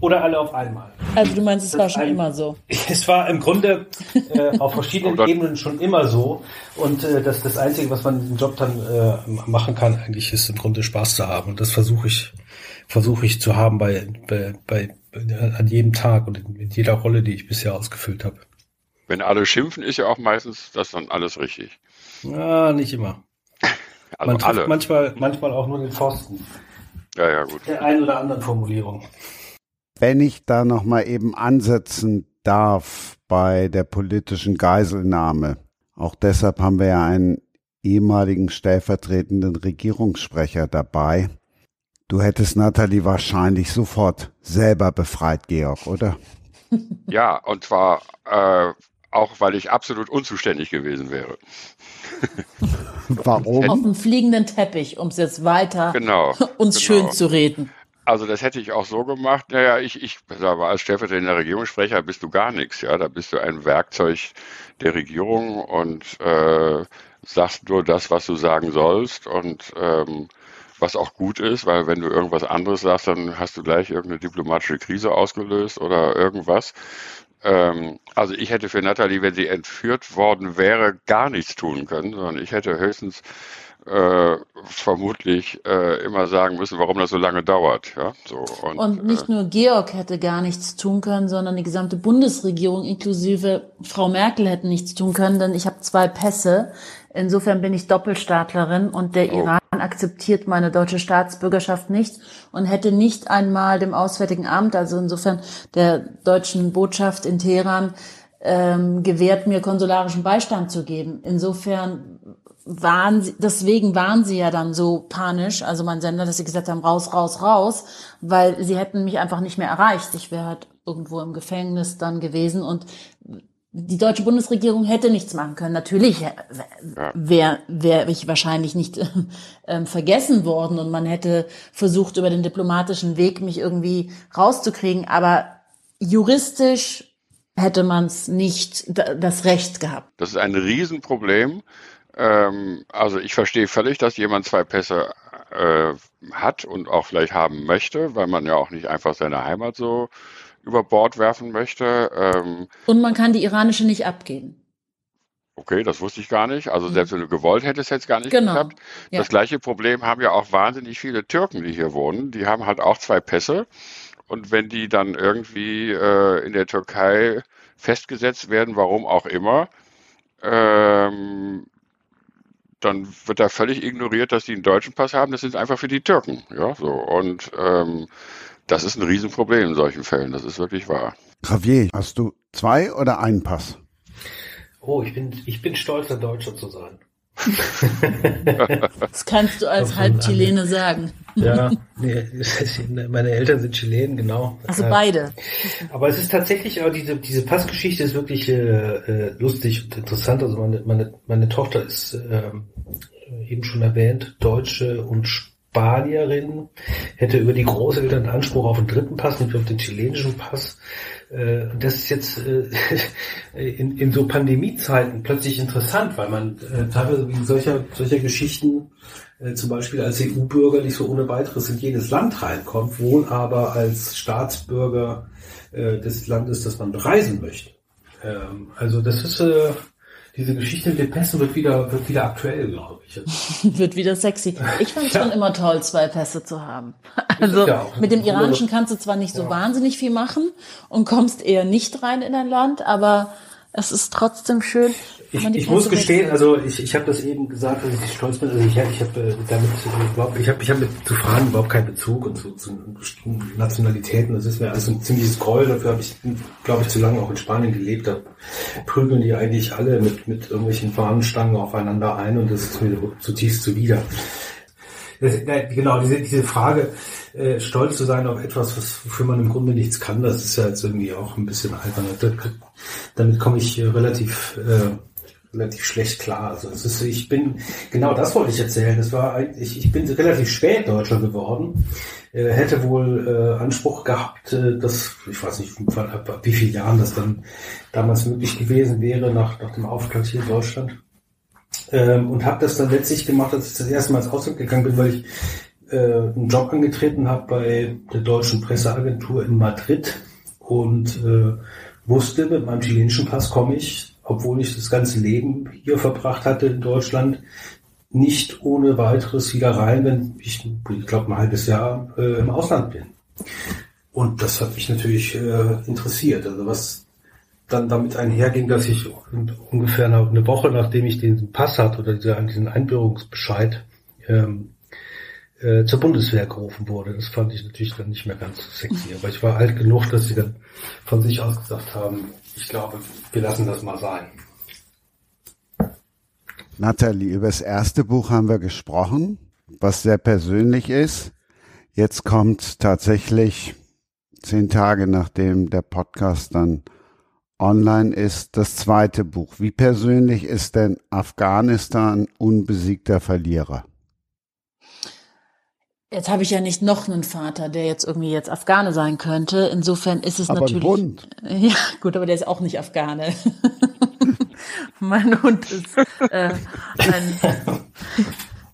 oder alle auf einmal. Also du meinst, es war schon ein, immer so? Es war im Grunde äh, auf verschiedenen oh Ebenen schon immer so. Und äh, das, das Einzige, was man in diesem Job dann äh, machen kann, eigentlich ist im Grunde Spaß zu haben. Und das versuche ich, versuche ich zu haben bei, bei, bei an jedem Tag und in, in jeder Rolle, die ich bisher ausgefüllt habe. Wenn alle schimpfen, ist ja auch meistens das dann alles richtig. Ja, nicht immer. Also man alle. manchmal, manchmal auch nur den Pfosten. Ja, ja, gut. Der einen oder anderen Formulierung. Wenn ich da noch mal eben ansetzen darf bei der politischen Geiselnahme. Auch deshalb haben wir ja einen ehemaligen stellvertretenden Regierungssprecher dabei. Du hättest Nathalie wahrscheinlich sofort selber befreit, Georg, oder? Ja, und zwar äh, auch, weil ich absolut unzuständig gewesen wäre. Warum? Auf dem fliegenden Teppich, um es jetzt weiter genau, uns genau. schön zu reden. Also das hätte ich auch so gemacht. Naja, ich, ich aber als stellvertretender Regierungssprecher bist du gar nichts, ja. Da bist du ein Werkzeug der Regierung und äh, sagst nur das, was du sagen sollst und ähm, was auch gut ist, weil wenn du irgendwas anderes sagst, dann hast du gleich irgendeine diplomatische Krise ausgelöst oder irgendwas. Ähm, also ich hätte für Natalie, wenn sie entführt worden wäre, gar nichts tun können, sondern ich hätte höchstens äh, vermutlich äh, immer sagen müssen, warum das so lange dauert. Ja, so, und, und nicht äh, nur Georg hätte gar nichts tun können, sondern die gesamte Bundesregierung inklusive Frau Merkel hätten nichts tun können, denn ich habe zwei Pässe. Insofern bin ich Doppelstaatlerin und der oh. Iran akzeptiert meine deutsche Staatsbürgerschaft nicht und hätte nicht einmal dem Auswärtigen Amt, also insofern der deutschen Botschaft in Teheran, ähm, gewährt, mir konsularischen Beistand zu geben. Insofern waren sie, deswegen waren sie ja dann so panisch, also mein Sender, dass sie gesagt haben, raus, raus, raus, weil sie hätten mich einfach nicht mehr erreicht. Ich wäre halt irgendwo im Gefängnis dann gewesen und die deutsche Bundesregierung hätte nichts machen können. Natürlich wäre wär ich wahrscheinlich nicht äh, vergessen worden und man hätte versucht, über den diplomatischen Weg mich irgendwie rauszukriegen, aber juristisch hätte man es nicht das Recht gehabt. Das ist ein Riesenproblem ähm, also ich verstehe völlig, dass jemand zwei Pässe äh, hat und auch vielleicht haben möchte, weil man ja auch nicht einfach seine Heimat so über Bord werfen möchte. Ähm, und man kann die iranische nicht abgeben. Okay, das wusste ich gar nicht. Also mhm. selbst wenn du gewollt hättest, hätte es gar nicht genau. geklappt. Ja. Das gleiche Problem haben ja auch wahnsinnig viele Türken, die hier wohnen. Die haben halt auch zwei Pässe. Und wenn die dann irgendwie äh, in der Türkei festgesetzt werden, warum auch immer, ähm, dann wird da völlig ignoriert, dass die einen deutschen Pass haben. Das sind einfach für die Türken. Ja, so. Und ähm, das ist ein Riesenproblem in solchen Fällen. Das ist wirklich wahr. Javier, hast du zwei oder einen Pass? Oh, ich bin, ich bin stolzer Deutscher zu sein. das kannst du als Halbchilene sagen. Ja, nee, meine Eltern sind Chilenen, genau. Also beide. Aber es ist tatsächlich, auch diese, diese Passgeschichte ist wirklich äh, äh, lustig und interessant. Also meine, meine, meine Tochter ist äh, eben schon erwähnt, Deutsche und Spanierin, hätte über die Großeltern Anspruch auf den dritten Pass, nicht auf den chilenischen Pass. Äh, das ist jetzt äh, in, in so Pandemiezeiten plötzlich interessant, weil man äh, teilweise wegen solcher, solcher Geschichten zum Beispiel als EU-Bürger nicht so ohne weiteres in jedes Land reinkommt, wohl aber als Staatsbürger des Landes, das man bereisen möchte. Ähm, also das ist diese Geschichte mit den Pässen wird wieder, wird wieder aktuell, glaube ich. wird wieder sexy. Ich fand es ja. schon immer toll, zwei Pässe zu haben. Also ja mit dem iranischen kannst du zwar nicht so ja. wahnsinnig viel machen und kommst eher nicht rein in ein Land, aber es ist trotzdem schön. Ich, ich muss gestehen, also ich, ich habe das eben gesagt, dass ich stolz bin. Also ich, ich habe äh, damit überhaupt, ich habe ich hab mit zu Fragen überhaupt keinen Bezug und zu, zu Nationalitäten. Das ist mir alles ein ziemliches Groll. Dafür habe ich, glaube ich, zu lange auch in Spanien gelebt. Da prügeln die eigentlich alle mit, mit irgendwelchen Fahnenstangen aufeinander ein und das ist mir zutiefst zuwider. Das, genau, diese, diese Frage, äh, stolz zu sein auf etwas, was, wofür man im Grunde nichts kann, das ist ja jetzt irgendwie auch ein bisschen albern. Damit komme ich äh, relativ äh, relativ schlecht klar. Also es ist, ich bin, genau das wollte ich erzählen. Das war eigentlich, ich bin relativ spät Deutscher geworden. Äh, hätte wohl äh, Anspruch gehabt, äh, dass, ich weiß nicht, ab, wie vielen Jahren das dann damals möglich gewesen wäre, nach, nach dem Aufenthalt hier in Deutschland. Ähm, und habe das dann letztlich gemacht, als ich das erste Mal ins Ausland gegangen bin, weil ich äh, einen Job angetreten habe bei der deutschen Presseagentur in Madrid und äh, wusste, mit meinem chilenischen Pass komme ich obwohl ich das ganze Leben hier verbracht hatte in Deutschland, nicht ohne weiteres wieder rein, wenn ich, ich glaube, ein halbes Jahr äh, im Ausland bin. Und das hat mich natürlich äh, interessiert. Also was dann damit einherging, dass ich ungefähr eine Woche, nachdem ich den Pass hatte oder diesen Einbürgerungsbescheid, ähm, äh, zur Bundeswehr gerufen wurde. Das fand ich natürlich dann nicht mehr ganz so sexy. Aber ich war alt genug, dass sie dann von sich aus gesagt haben, ich glaube, wir lassen das mal sein. Nathalie, über das erste Buch haben wir gesprochen, was sehr persönlich ist. Jetzt kommt tatsächlich zehn Tage nachdem der Podcast dann online ist, das zweite Buch. Wie persönlich ist denn Afghanistan unbesiegter Verlierer? Jetzt habe ich ja nicht noch einen Vater, der jetzt irgendwie jetzt Afghane sein könnte. Insofern ist es aber natürlich. Ein Hund. Ja, gut, aber der ist auch nicht Afghane. mein Hund ist äh, ein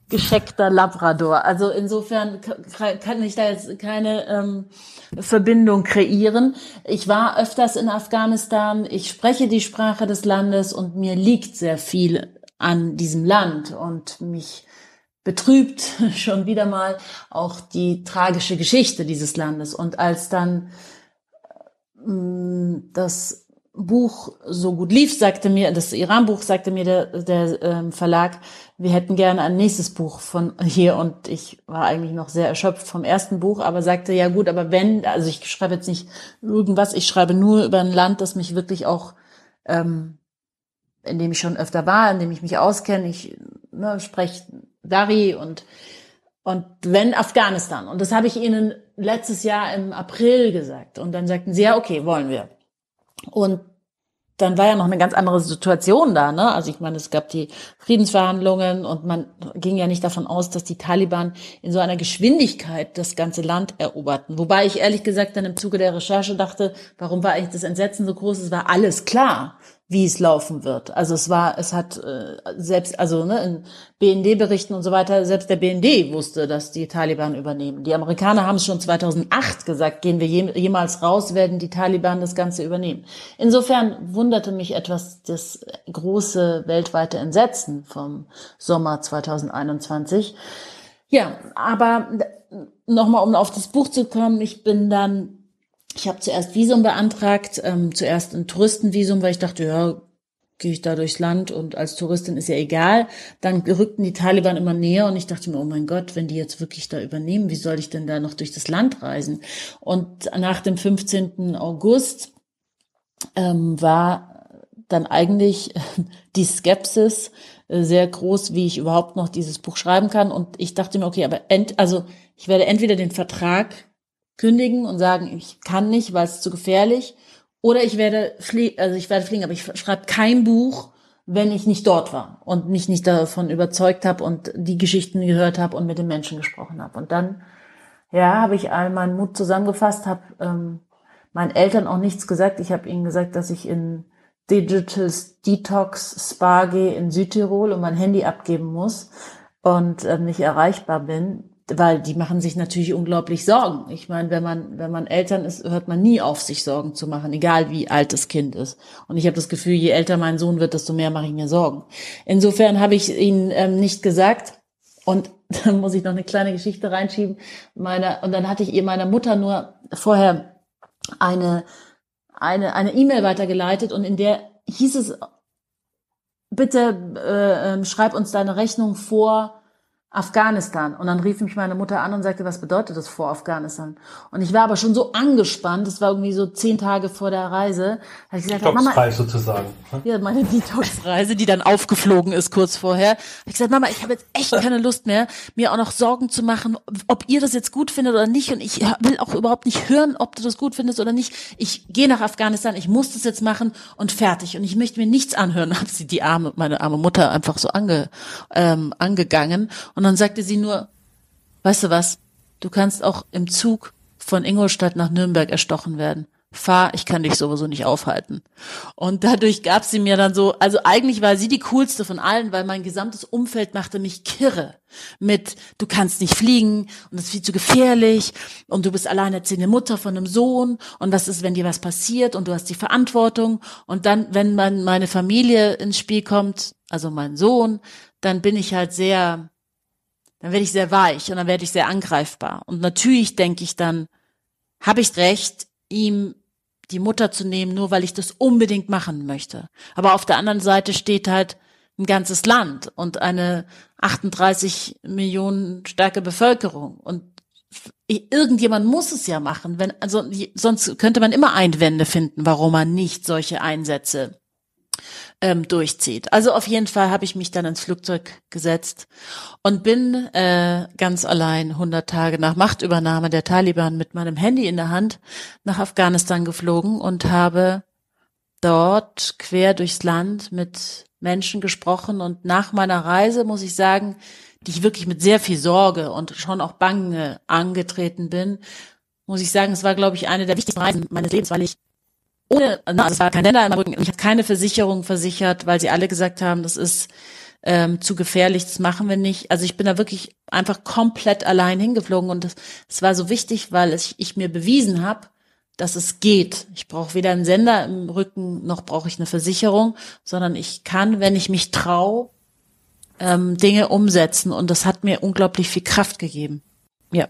gescheckter Labrador. Also insofern kann ich da jetzt keine ähm, Verbindung kreieren. Ich war öfters in Afghanistan, ich spreche die Sprache des Landes und mir liegt sehr viel an diesem Land und mich betrübt schon wieder mal auch die tragische Geschichte dieses Landes. Und als dann äh, das Buch so gut lief, sagte mir, das Iran-Buch sagte mir der, der ähm, Verlag, wir hätten gerne ein nächstes Buch von hier und ich war eigentlich noch sehr erschöpft vom ersten Buch, aber sagte, ja gut, aber wenn, also ich schreibe jetzt nicht irgendwas, ich schreibe nur über ein Land, das mich wirklich auch, ähm, in dem ich schon öfter war, in dem ich mich auskenne, ich ne, spreche Dari und und wenn Afghanistan. Und das habe ich Ihnen letztes Jahr im April gesagt. Und dann sagten Sie, ja, okay, wollen wir. Und dann war ja noch eine ganz andere Situation da, ne? Also ich meine, es gab die Friedensverhandlungen und man ging ja nicht davon aus, dass die Taliban in so einer Geschwindigkeit das ganze Land eroberten. Wobei ich ehrlich gesagt dann im Zuge der Recherche dachte, warum war eigentlich das Entsetzen so groß? Es war alles klar wie es laufen wird. Also es war, es hat äh, selbst, also ne, in BND-Berichten und so weiter, selbst der BND wusste, dass die Taliban übernehmen. Die Amerikaner haben es schon 2008 gesagt, gehen wir jemals raus, werden die Taliban das Ganze übernehmen. Insofern wunderte mich etwas das große weltweite Entsetzen vom Sommer 2021. Ja, aber nochmal, um auf das Buch zu kommen, ich bin dann ich habe zuerst Visum beantragt, ähm, zuerst ein Touristenvisum, weil ich dachte, ja, gehe ich da durchs Land und als Touristin ist ja egal. Dann rückten die Taliban immer näher und ich dachte mir, oh mein Gott, wenn die jetzt wirklich da übernehmen, wie soll ich denn da noch durch das Land reisen? Und nach dem 15. August ähm, war dann eigentlich die Skepsis äh, sehr groß, wie ich überhaupt noch dieses Buch schreiben kann. Und ich dachte mir, okay, aber ent, also ich werde entweder den Vertrag kündigen und sagen, ich kann nicht, weil es zu gefährlich. Oder ich werde fliegen, also ich werde fliegen, aber ich schreibe kein Buch, wenn ich nicht dort war und mich nicht davon überzeugt habe und die Geschichten gehört habe und mit den Menschen gesprochen habe. Und dann, ja, habe ich all meinen Mut zusammengefasst, habe ähm, meinen Eltern auch nichts gesagt. Ich habe ihnen gesagt, dass ich in Digital Detox Spa gehe in Südtirol und mein Handy abgeben muss und äh, nicht erreichbar bin weil die machen sich natürlich unglaublich Sorgen. Ich meine, wenn man wenn man Eltern ist, hört man nie auf, sich Sorgen zu machen, egal wie alt das Kind ist. Und ich habe das Gefühl, je älter mein Sohn wird, desto mehr mache ich mir Sorgen. Insofern habe ich ihnen ähm, nicht gesagt. Und dann muss ich noch eine kleine Geschichte reinschieben. Meine, und dann hatte ich ihr meiner Mutter nur vorher eine eine eine E-Mail weitergeleitet und in der hieß es bitte äh, ähm, schreib uns deine Rechnung vor Afghanistan. Und dann rief mich meine Mutter an und sagte, was bedeutet das vor Afghanistan? Und ich war aber schon so angespannt, es war irgendwie so zehn Tage vor der Reise, habe ich gesagt, Mama, sozusagen. Hm? Ja, meine Detox-Reise, die dann aufgeflogen ist kurz vorher. Habe ich gesagt, Mama, ich habe jetzt echt keine Lust mehr, mir auch noch Sorgen zu machen, ob ihr das jetzt gut findet oder nicht. Und ich will auch überhaupt nicht hören, ob du das gut findest oder nicht. Ich gehe nach Afghanistan, ich muss das jetzt machen und fertig. Und ich möchte mir nichts anhören. Hat sie die arme, meine arme Mutter einfach so ange, ähm, angegangen. Und dann sagte sie nur, weißt du was, du kannst auch im Zug von Ingolstadt nach Nürnberg erstochen werden. Fahr, ich kann dich sowieso nicht aufhalten. Und dadurch gab sie mir dann so, also eigentlich war sie die coolste von allen, weil mein gesamtes Umfeld machte mich kirre mit, du kannst nicht fliegen und das ist viel zu gefährlich und du bist alleinerziehende Mutter von einem Sohn und was ist, wenn dir was passiert und du hast die Verantwortung und dann, wenn man meine Familie ins Spiel kommt, also mein Sohn, dann bin ich halt sehr, dann werde ich sehr weich und dann werde ich sehr angreifbar. Und natürlich denke ich dann, habe ich recht, ihm die Mutter zu nehmen, nur weil ich das unbedingt machen möchte. Aber auf der anderen Seite steht halt ein ganzes Land und eine 38 Millionen starke Bevölkerung. Und irgendjemand muss es ja machen, wenn, also, sonst könnte man immer Einwände finden, warum man nicht solche Einsätze ähm, durchzieht. Also auf jeden Fall habe ich mich dann ins Flugzeug gesetzt und bin äh, ganz allein 100 Tage nach Machtübernahme der Taliban mit meinem Handy in der Hand nach Afghanistan geflogen und habe dort quer durchs Land mit Menschen gesprochen und nach meiner Reise muss ich sagen, die ich wirklich mit sehr viel Sorge und schon auch Bange angetreten bin, muss ich sagen, es war, glaube ich, eine der wichtigsten Reisen meines Lebens, weil ich ohne, also es war kein Länder im Rücken, ich habe keine Versicherung versichert, weil sie alle gesagt haben, das ist ähm, zu gefährlich, das machen wir nicht. Also ich bin da wirklich einfach komplett allein hingeflogen und es war so wichtig, weil ich, ich mir bewiesen habe, dass es geht. Ich brauche weder einen Sender im Rücken noch brauche ich eine Versicherung, sondern ich kann, wenn ich mich traue, ähm, Dinge umsetzen und das hat mir unglaublich viel Kraft gegeben. Ja,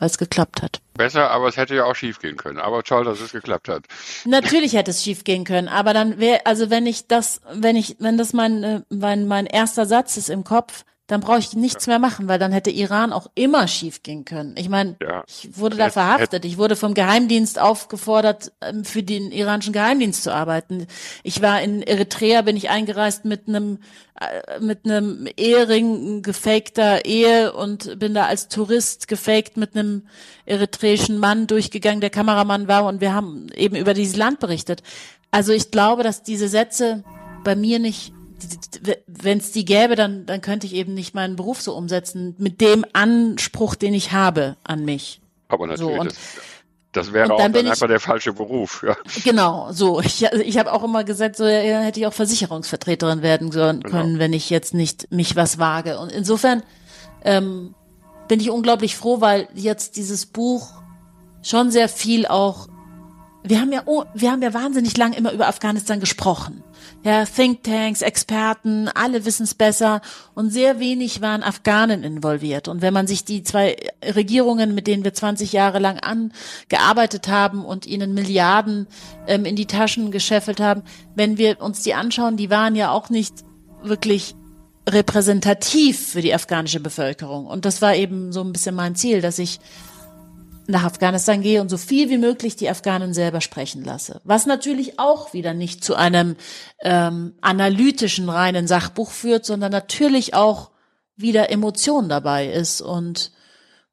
weil es geklappt hat. Besser, aber es hätte ja auch schief gehen können. Aber toll, dass es geklappt hat. Natürlich hätte es schief gehen können, aber dann wäre, also wenn ich das, wenn ich, wenn das mein, äh, mein, mein erster Satz ist im Kopf, dann brauche ich nichts mehr machen, weil dann hätte Iran auch immer schief gehen können. Ich meine, ja. ich wurde da verhaftet, ich wurde vom Geheimdienst aufgefordert, ähm, für den iranischen Geheimdienst zu arbeiten. Ich war in Eritrea, bin ich eingereist mit einem äh, mit einem Ehering gefakter Ehe und bin da als Tourist gefaked mit einem eritreischen Mann durchgegangen, der Kameramann war und wir haben eben über dieses Land berichtet. Also ich glaube, dass diese Sätze bei mir nicht wenn es die gäbe, dann, dann könnte ich eben nicht meinen Beruf so umsetzen mit dem Anspruch, den ich habe an mich. Aber natürlich, so, und, das, das wäre auch dann, dann einfach der falsche Beruf. Ja. Genau, so. Ich, ich habe auch immer gesagt, so ja, hätte ich auch Versicherungsvertreterin werden können, genau. wenn ich jetzt nicht mich was wage. Und insofern ähm, bin ich unglaublich froh, weil jetzt dieses Buch schon sehr viel auch wir haben ja, oh, wir haben ja wahnsinnig lang immer über Afghanistan gesprochen ja, Thinktanks, Experten, alle wissen es besser und sehr wenig waren Afghanen involviert. Und wenn man sich die zwei Regierungen, mit denen wir 20 Jahre lang angearbeitet haben und ihnen Milliarden ähm, in die Taschen gescheffelt haben, wenn wir uns die anschauen, die waren ja auch nicht wirklich repräsentativ für die afghanische Bevölkerung. Und das war eben so ein bisschen mein Ziel, dass ich nach Afghanistan gehe und so viel wie möglich die Afghanen selber sprechen lasse. Was natürlich auch wieder nicht zu einem ähm, analytischen reinen Sachbuch führt, sondern natürlich auch wieder Emotion dabei ist und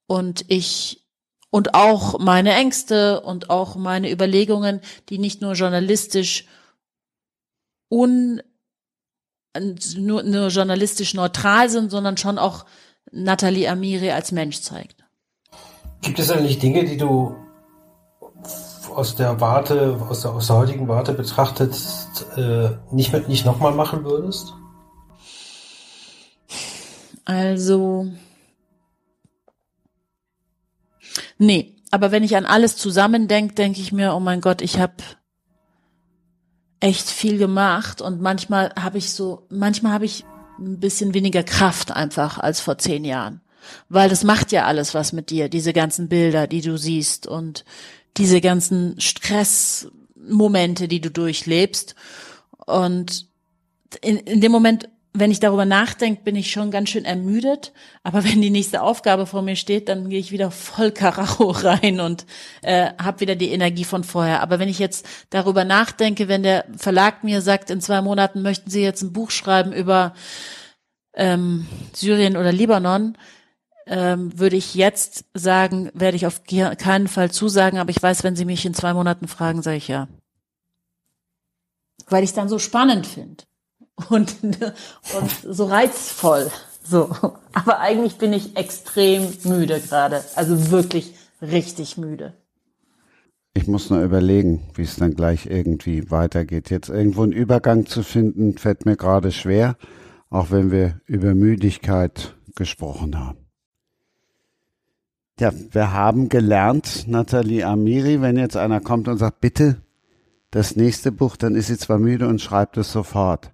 und ich und auch meine Ängste und auch meine Überlegungen, die nicht nur journalistisch un nur, nur journalistisch neutral sind, sondern schon auch Nathalie Amiri als Mensch zeigt. Gibt es eigentlich Dinge, die du aus der Warte, aus der, aus der heutigen Warte betrachtet, äh, nicht mit nicht nochmal machen würdest? Also. Nee, aber wenn ich an alles zusammendenke, denke ich mir, oh mein Gott, ich habe echt viel gemacht und manchmal habe ich so, manchmal habe ich ein bisschen weniger Kraft einfach als vor zehn Jahren weil das macht ja alles was mit dir, diese ganzen Bilder, die du siehst und diese ganzen Stressmomente, die du durchlebst. Und in, in dem Moment, wenn ich darüber nachdenke, bin ich schon ganz schön ermüdet. Aber wenn die nächste Aufgabe vor mir steht, dann gehe ich wieder voll Karacho rein und äh, habe wieder die Energie von vorher. Aber wenn ich jetzt darüber nachdenke, wenn der Verlag mir sagt, in zwei Monaten möchten Sie jetzt ein Buch schreiben über ähm, Syrien oder Libanon, ähm, würde ich jetzt sagen, werde ich auf keinen Fall zusagen, aber ich weiß, wenn Sie mich in zwei Monaten fragen, sage ich ja. Weil ich es dann so spannend finde und, und so reizvoll. So. Aber eigentlich bin ich extrem müde gerade. Also wirklich richtig müde. Ich muss nur überlegen, wie es dann gleich irgendwie weitergeht. Jetzt irgendwo einen Übergang zu finden, fällt mir gerade schwer, auch wenn wir über Müdigkeit gesprochen haben. Ja, wir haben gelernt, Nathalie Amiri, wenn jetzt einer kommt und sagt, bitte das nächste Buch, dann ist sie zwar müde und schreibt es sofort.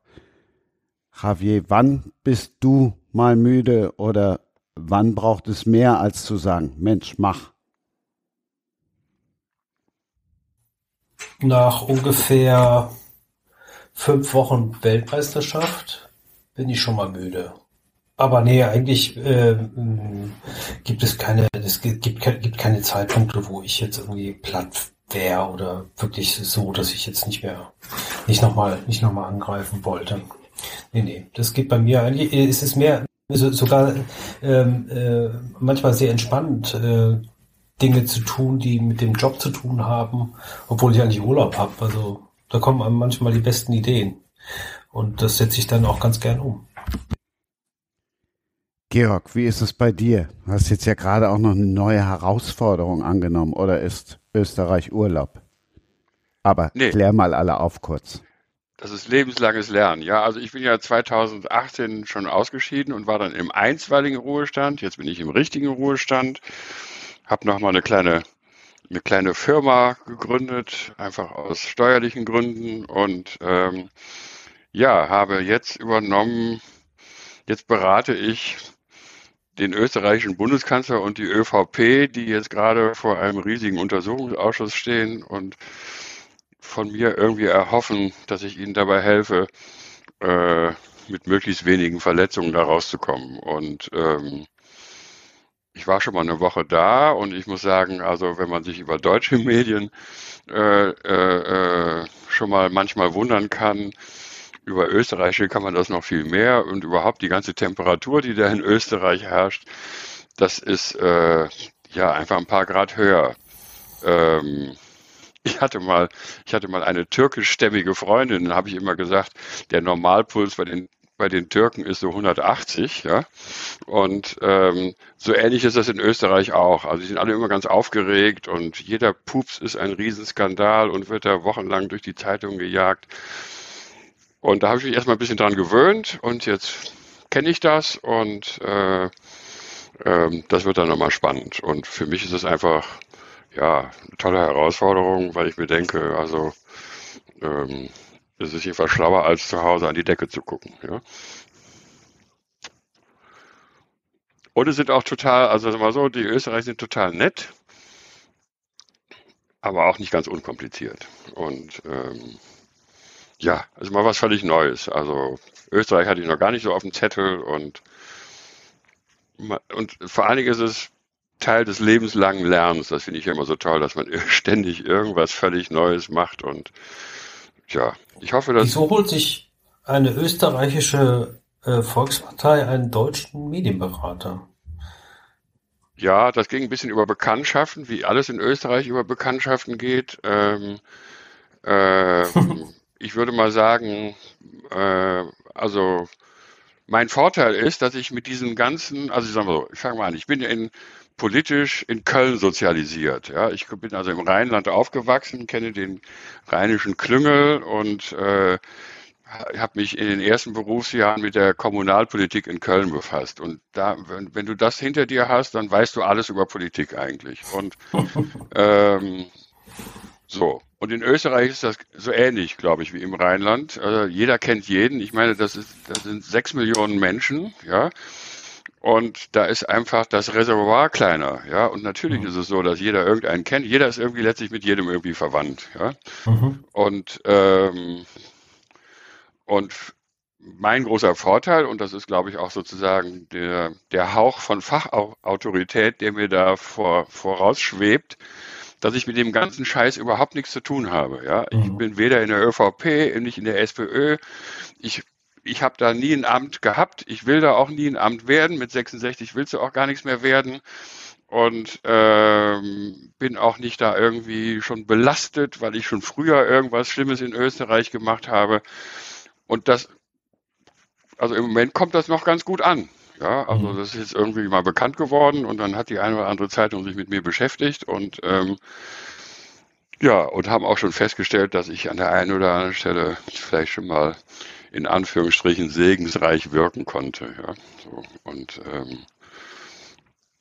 Javier, wann bist du mal müde oder wann braucht es mehr als zu sagen, Mensch, mach? Nach ungefähr fünf Wochen Weltmeisterschaft bin ich schon mal müde. Aber nee, eigentlich äh, gibt es keine, es gibt, gibt keine Zeitpunkte, wo ich jetzt irgendwie platt wäre oder wirklich so, dass ich jetzt nicht mehr, nicht nochmal, nicht nochmal angreifen wollte. Nee, nee, das geht bei mir eigentlich, es ist mehr, so, sogar ähm, äh, manchmal sehr entspannend, äh, Dinge zu tun, die mit dem Job zu tun haben, obwohl ich eigentlich Urlaub habe. Also da kommen manchmal die besten Ideen. Und das setze ich dann auch ganz gern um. Georg, wie ist es bei dir? Du hast jetzt ja gerade auch noch eine neue Herausforderung angenommen oder ist Österreich Urlaub? Aber nee. klär mal alle auf kurz. Das ist lebenslanges Lernen. Ja, also ich bin ja 2018 schon ausgeschieden und war dann im einstweiligen Ruhestand. Jetzt bin ich im richtigen Ruhestand. Habe nochmal eine kleine, eine kleine Firma gegründet, einfach aus steuerlichen Gründen und ähm, ja, habe jetzt übernommen, jetzt berate ich den österreichischen Bundeskanzler und die ÖVP, die jetzt gerade vor einem riesigen Untersuchungsausschuss stehen und von mir irgendwie erhoffen, dass ich ihnen dabei helfe, äh, mit möglichst wenigen Verletzungen da rauszukommen. Und ähm, ich war schon mal eine Woche da und ich muss sagen, also wenn man sich über deutsche Medien äh, äh, äh schon mal manchmal wundern kann, über Österreich kann man das noch viel mehr und überhaupt die ganze Temperatur, die da in Österreich herrscht, das ist äh, ja einfach ein paar Grad höher. Ähm, ich hatte mal, ich hatte mal eine türkischstämmige Freundin, dann habe ich immer gesagt, der Normalpuls bei den bei den Türken ist so 180, ja. Und ähm, so ähnlich ist das in Österreich auch. Also die sind alle immer ganz aufgeregt und jeder Pups ist ein Riesenskandal und wird da wochenlang durch die Zeitung gejagt. Und da habe ich mich erstmal ein bisschen dran gewöhnt und jetzt kenne ich das und äh, äh, das wird dann nochmal spannend. Und für mich ist es einfach ja, eine tolle Herausforderung, weil ich mir denke, also ähm, es ist jedenfalls schlauer, als zu Hause an die Decke zu gucken. Ja. Und es sind auch total, also sagen wir mal so, die Österreicher sind total nett, aber auch nicht ganz unkompliziert. Und ähm, ja, also mal was völlig Neues. Also Österreich hatte ich noch gar nicht so auf dem Zettel und und vor allen Dingen ist es Teil des lebenslangen Lernens. Das finde ich immer so toll, dass man ständig irgendwas völlig Neues macht. Und ja, ich hoffe, dass. Wieso holt sich eine österreichische äh, Volkspartei einen deutschen Medienberater? Ja, das ging ein bisschen über Bekanntschaften, wie alles in Österreich über Bekanntschaften geht. Ähm, äh, ich würde mal sagen, äh, also mein Vorteil ist, dass ich mit diesem ganzen, also ich sage mal so, ich fange mal an, ich bin in politisch in Köln sozialisiert. Ja, ich bin also im Rheinland aufgewachsen, kenne den rheinischen Klüngel und äh, habe mich in den ersten Berufsjahren mit der Kommunalpolitik in Köln befasst. Und da, wenn, wenn, du das hinter dir hast, dann weißt du alles über Politik eigentlich. Und ähm, so. Und in Österreich ist das so ähnlich, glaube ich, wie im Rheinland. Also jeder kennt jeden. Ich meine, das, ist, das sind sechs Millionen Menschen, ja. Und da ist einfach das Reservoir kleiner, ja. Und natürlich mhm. ist es so, dass jeder irgendeinen kennt. Jeder ist irgendwie letztlich mit jedem irgendwie verwandt, ja. Mhm. Und, ähm, und mein großer Vorteil, und das ist, glaube ich, auch sozusagen der, der Hauch von Fachautorität, der mir da vor, vorausschwebt, dass ich mit dem ganzen Scheiß überhaupt nichts zu tun habe. Ja, ich mhm. bin weder in der ÖVP, nicht in der SPÖ. Ich ich habe da nie ein Amt gehabt. Ich will da auch nie ein Amt werden. Mit 66 willst du auch gar nichts mehr werden. Und ähm, bin auch nicht da irgendwie schon belastet, weil ich schon früher irgendwas Schlimmes in Österreich gemacht habe. Und das, also im Moment kommt das noch ganz gut an. Ja, also mhm. das ist jetzt irgendwie mal bekannt geworden und dann hat die eine oder andere Zeitung sich mit mir beschäftigt und ähm, ja, und haben auch schon festgestellt, dass ich an der einen oder anderen Stelle vielleicht schon mal in Anführungsstrichen segensreich wirken konnte. Ja, so. Und ähm,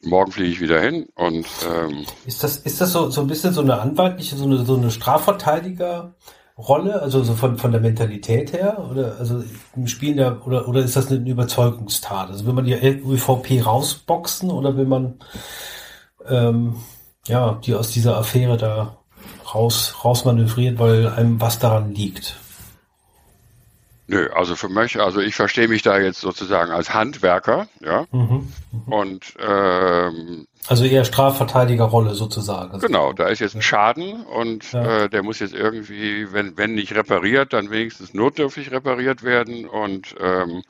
morgen fliege ich wieder hin und ähm, ist das ist das so so ein bisschen so eine anwaltliche so eine so eine Strafverteidiger Rolle, also so von, von der Mentalität her? Oder also Spielen der, oder, oder ist das eine Überzeugungstat? Also will man die ÖVP rausboxen oder will man ähm, ja, die aus dieser Affäre da raus, rausmanövrieren, weil einem was daran liegt? Nö, also für mich, also ich verstehe mich da jetzt sozusagen als Handwerker, ja. Mhm, mh. Und ähm, also eher Strafverteidigerrolle sozusagen. Genau, da ist jetzt ein Schaden und ja. äh, der muss jetzt irgendwie, wenn, wenn nicht repariert, dann wenigstens notdürftig repariert werden. Und ähm,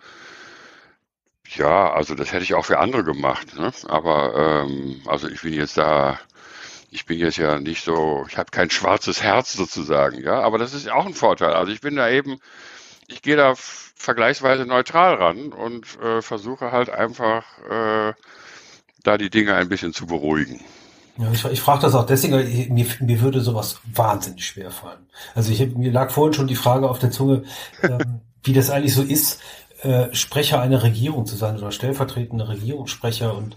ja, also das hätte ich auch für andere gemacht. Ne? Aber ähm, also ich bin jetzt da, ich bin jetzt ja nicht so, ich habe kein schwarzes Herz sozusagen, ja. Aber das ist auch ein Vorteil. Also ich bin da eben ich gehe da vergleichsweise neutral ran und äh, versuche halt einfach äh, da die Dinge ein bisschen zu beruhigen. Ja, ich, ich frage das auch deswegen, mir, mir würde sowas wahnsinnig schwer fallen. Also ich, mir lag vorhin schon die Frage auf der Zunge, ähm, wie das eigentlich so ist, äh, Sprecher einer Regierung zu sein oder stellvertretender Regierungssprecher und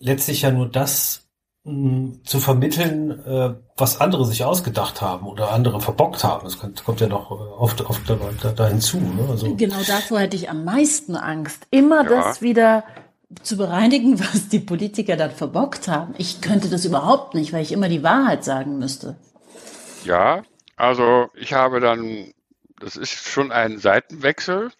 letztlich ja nur das mh, zu vermitteln, äh, was andere sich ausgedacht haben oder andere verbockt haben. Das kommt, kommt ja noch oft, oft da, da hinzu. Ne? Also, genau davor hätte ich am meisten Angst. Immer ja. das wieder zu bereinigen, was die Politiker dann verbockt haben. Ich könnte das überhaupt nicht, weil ich immer die Wahrheit sagen müsste. Ja, also ich habe dann, das ist schon ein Seitenwechsel,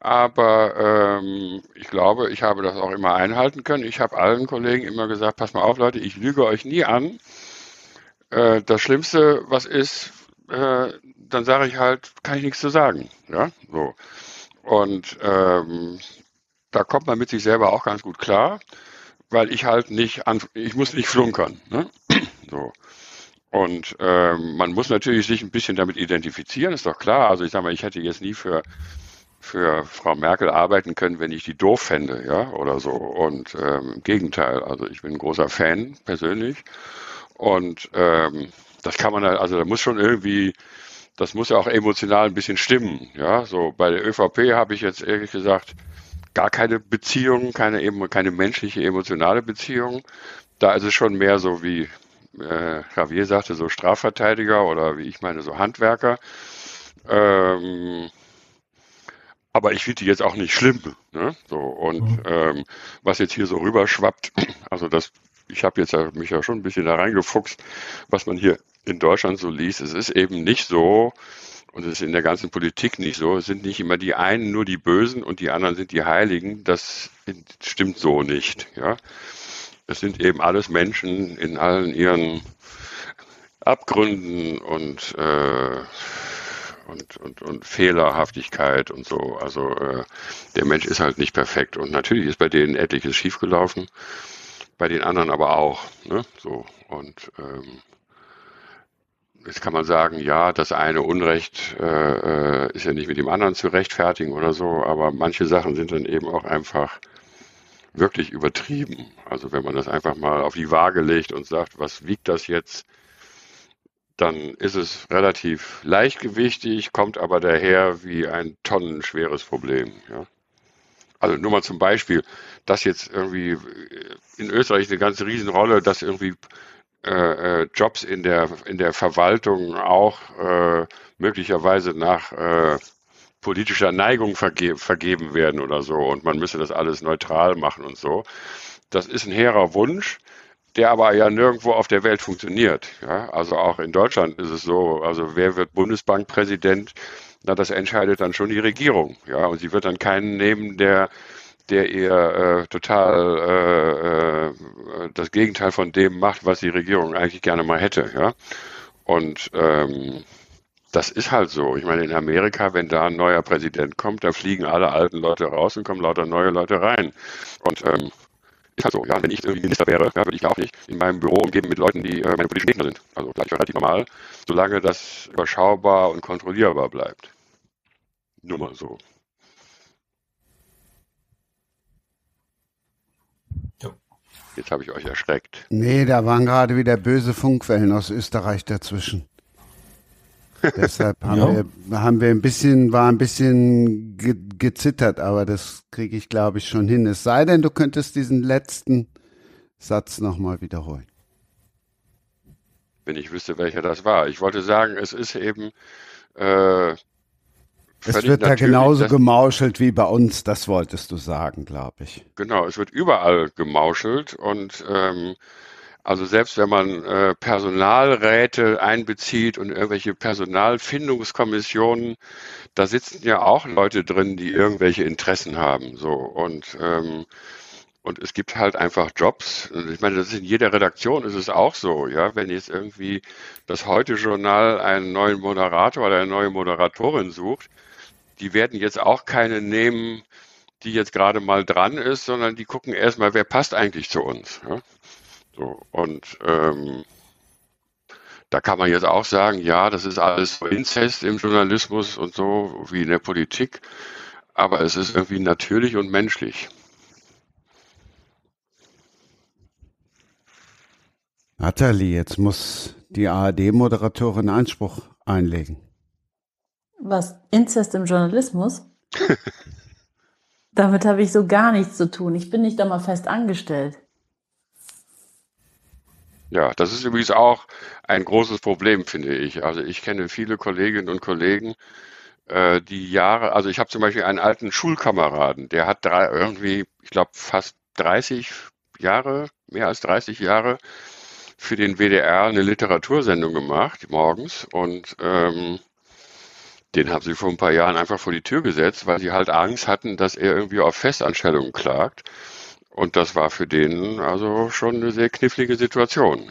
aber ähm, ich glaube, ich habe das auch immer einhalten können. Ich habe allen Kollegen immer gesagt, pass mal auf Leute, ich lüge euch nie an. Äh, das Schlimmste, was ist, äh, dann sage ich halt, kann ich nichts zu sagen. Ja, so. Und ähm, da kommt man mit sich selber auch ganz gut klar, weil ich halt nicht, an, ich muss nicht flunkern. Ne? So. Und ähm, man muss natürlich sich ein bisschen damit identifizieren, ist doch klar. Also ich sage mal, ich hätte jetzt nie für für Frau Merkel arbeiten können, wenn ich die doof fände, ja, oder so. Und ähm, im Gegenteil, also ich bin ein großer Fan persönlich. Und ähm, das kann man also da muss schon irgendwie, das muss ja auch emotional ein bisschen stimmen, ja. So bei der ÖVP habe ich jetzt ehrlich gesagt gar keine Beziehung, keine, keine menschliche, emotionale Beziehung. Da ist es schon mehr so wie äh, Javier sagte, so Strafverteidiger oder wie ich meine, so Handwerker. Ähm, aber ich finde die jetzt auch nicht schlimm. Ne? So, und mhm. ähm, was jetzt hier so rüberschwappt, also das, ich habe jetzt ja, mich ja schon ein bisschen da reingefuchst, was man hier in Deutschland so liest. Es ist eben nicht so, und es ist in der ganzen Politik nicht so. Es sind nicht immer die einen nur die Bösen und die anderen sind die Heiligen. Das stimmt so nicht. Ja, es sind eben alles Menschen in allen ihren Abgründen und äh, und, und, und Fehlerhaftigkeit und so. Also äh, der Mensch ist halt nicht perfekt. Und natürlich ist bei denen etliches schiefgelaufen, bei den anderen aber auch. Ne? So. Und ähm, jetzt kann man sagen, ja, das eine Unrecht äh, äh, ist ja nicht mit dem anderen zu rechtfertigen oder so, aber manche Sachen sind dann eben auch einfach wirklich übertrieben. Also wenn man das einfach mal auf die Waage legt und sagt, was wiegt das jetzt? Dann ist es relativ leichtgewichtig, kommt aber daher wie ein tonnenschweres Problem. Ja. Also nur mal zum Beispiel, dass jetzt irgendwie in Österreich eine ganze Riesenrolle, dass irgendwie äh, äh, Jobs in der, in der Verwaltung auch äh, möglicherweise nach äh, politischer Neigung verge vergeben werden oder so und man müsse das alles neutral machen und so. Das ist ein hehrer Wunsch der aber ja nirgendwo auf der Welt funktioniert. Ja? Also auch in Deutschland ist es so, also wer wird Bundesbankpräsident? Na, das entscheidet dann schon die Regierung. Ja, und sie wird dann keinen nehmen, der der eher äh, total äh, äh, das Gegenteil von dem macht, was die Regierung eigentlich gerne mal hätte. Ja, und ähm, das ist halt so. Ich meine, in Amerika, wenn da ein neuer Präsident kommt, da fliegen alle alten Leute raus und kommen lauter neue Leute rein. Und ähm, ist halt so, ja. Wenn ich irgendwie Minister wäre, ja, würde ich ja auch nicht in meinem Büro umgeben mit Leuten, die äh, meine politischen Gegner sind. Also gleich relativ normal, solange das überschaubar und kontrollierbar bleibt. Nur mal so. Jetzt habe ich euch erschreckt. Nee, da waren gerade wieder böse Funkwellen aus Österreich dazwischen. Deshalb haben, ja. wir, haben wir ein bisschen, war ein bisschen ge gezittert, aber das kriege ich, glaube ich, schon hin. Es sei denn, du könntest diesen letzten Satz nochmal wiederholen. Wenn ich wüsste, welcher das war. Ich wollte sagen, es ist eben. Äh, es wird da genauso gemauschelt wie bei uns, das wolltest du sagen, glaube ich. Genau, es wird überall gemauschelt und ähm, also selbst wenn man äh, Personalräte einbezieht und irgendwelche Personalfindungskommissionen, da sitzen ja auch Leute drin, die irgendwelche Interessen haben. So und ähm, und es gibt halt einfach Jobs. Ich meine, das ist in jeder Redaktion ist es auch so, ja. Wenn jetzt irgendwie das Heute-Journal einen neuen Moderator oder eine neue Moderatorin sucht, die werden jetzt auch keine nehmen, die jetzt gerade mal dran ist, sondern die gucken erstmal, wer passt eigentlich zu uns. Ja? So, und ähm, da kann man jetzt auch sagen, ja, das ist alles Inzest im Journalismus und so wie in der Politik, aber es ist irgendwie natürlich und menschlich. Nathalie, jetzt muss die ARD-Moderatorin Einspruch einlegen. Was? Inzest im Journalismus? Damit habe ich so gar nichts zu tun. Ich bin nicht einmal fest angestellt. Ja, das ist übrigens auch ein großes Problem, finde ich. Also ich kenne viele Kolleginnen und Kollegen, äh, die Jahre, also ich habe zum Beispiel einen alten Schulkameraden, der hat drei, irgendwie, ich glaube, fast 30 Jahre, mehr als 30 Jahre für den WDR eine Literatursendung gemacht, morgens. Und ähm, den haben sie vor ein paar Jahren einfach vor die Tür gesetzt, weil sie halt Angst hatten, dass er irgendwie auf Festanstellungen klagt. Und das war für den also schon eine sehr knifflige Situation.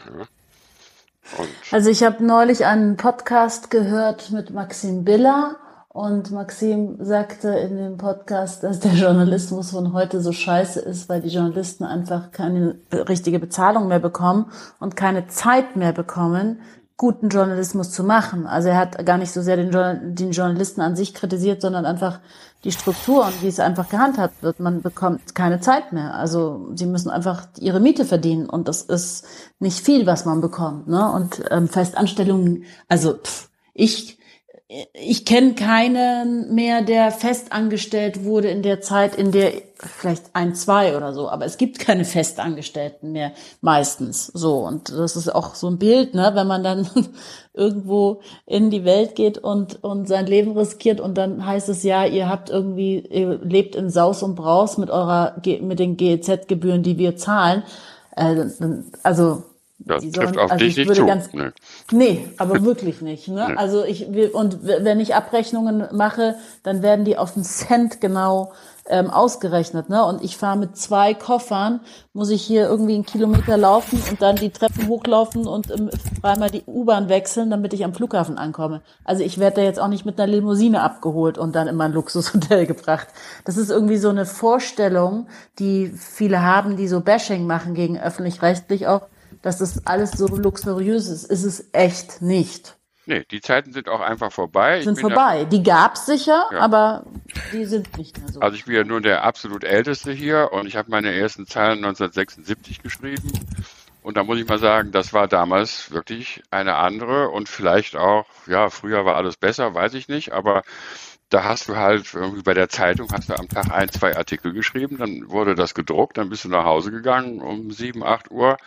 also ich habe neulich einen Podcast gehört mit Maxim Biller und Maxim sagte in dem Podcast, dass der Journalismus von heute so scheiße ist, weil die Journalisten einfach keine richtige Bezahlung mehr bekommen und keine Zeit mehr bekommen, guten Journalismus zu machen. Also er hat gar nicht so sehr den, den Journalisten an sich kritisiert, sondern einfach die Struktur und wie es einfach gehandhabt wird. Man bekommt keine Zeit mehr. Also sie müssen einfach ihre Miete verdienen und das ist nicht viel, was man bekommt. Ne? Und ähm, Festanstellungen, also pff, ich ich kenne keinen mehr, der festangestellt wurde in der Zeit, in der vielleicht ein, zwei oder so, aber es gibt keine Festangestellten mehr meistens. So und das ist auch so ein Bild, ne, wenn man dann irgendwo in die Welt geht und und sein Leben riskiert und dann heißt es ja, ihr habt irgendwie ihr lebt in Saus und Braus mit eurer mit den GEZ-Gebühren, die wir zahlen. Äh, also das die trifft auf also dich nicht zu. Ganz, nee. nee. aber wirklich nicht. Ne? Nee. Also ich und wenn ich Abrechnungen mache, dann werden die auf den Cent genau ähm, ausgerechnet. Ne? Und ich fahre mit zwei Koffern, muss ich hier irgendwie einen Kilometer laufen und dann die Treppen hochlaufen und ähm, dreimal die U-Bahn wechseln, damit ich am Flughafen ankomme. Also ich werde da jetzt auch nicht mit einer Limousine abgeholt und dann in mein Luxushotel gebracht. Das ist irgendwie so eine Vorstellung, die viele haben, die so Bashing machen gegen öffentlich-rechtlich auch dass das alles so luxuriös ist. Ist es echt nicht. Nee, die Zeiten sind auch einfach vorbei. Sind vorbei. Ja, die gab's sicher, ja. aber die sind nicht mehr so. Also ich bin ja nur der absolut Älteste hier und ich habe meine ersten Zahlen 1976 geschrieben. Und da muss ich mal sagen, das war damals wirklich eine andere und vielleicht auch, ja, früher war alles besser, weiß ich nicht, aber da hast du halt irgendwie bei der Zeitung hast du am Tag ein, zwei Artikel geschrieben, dann wurde das gedruckt, dann bist du nach Hause gegangen um sieben, acht Uhr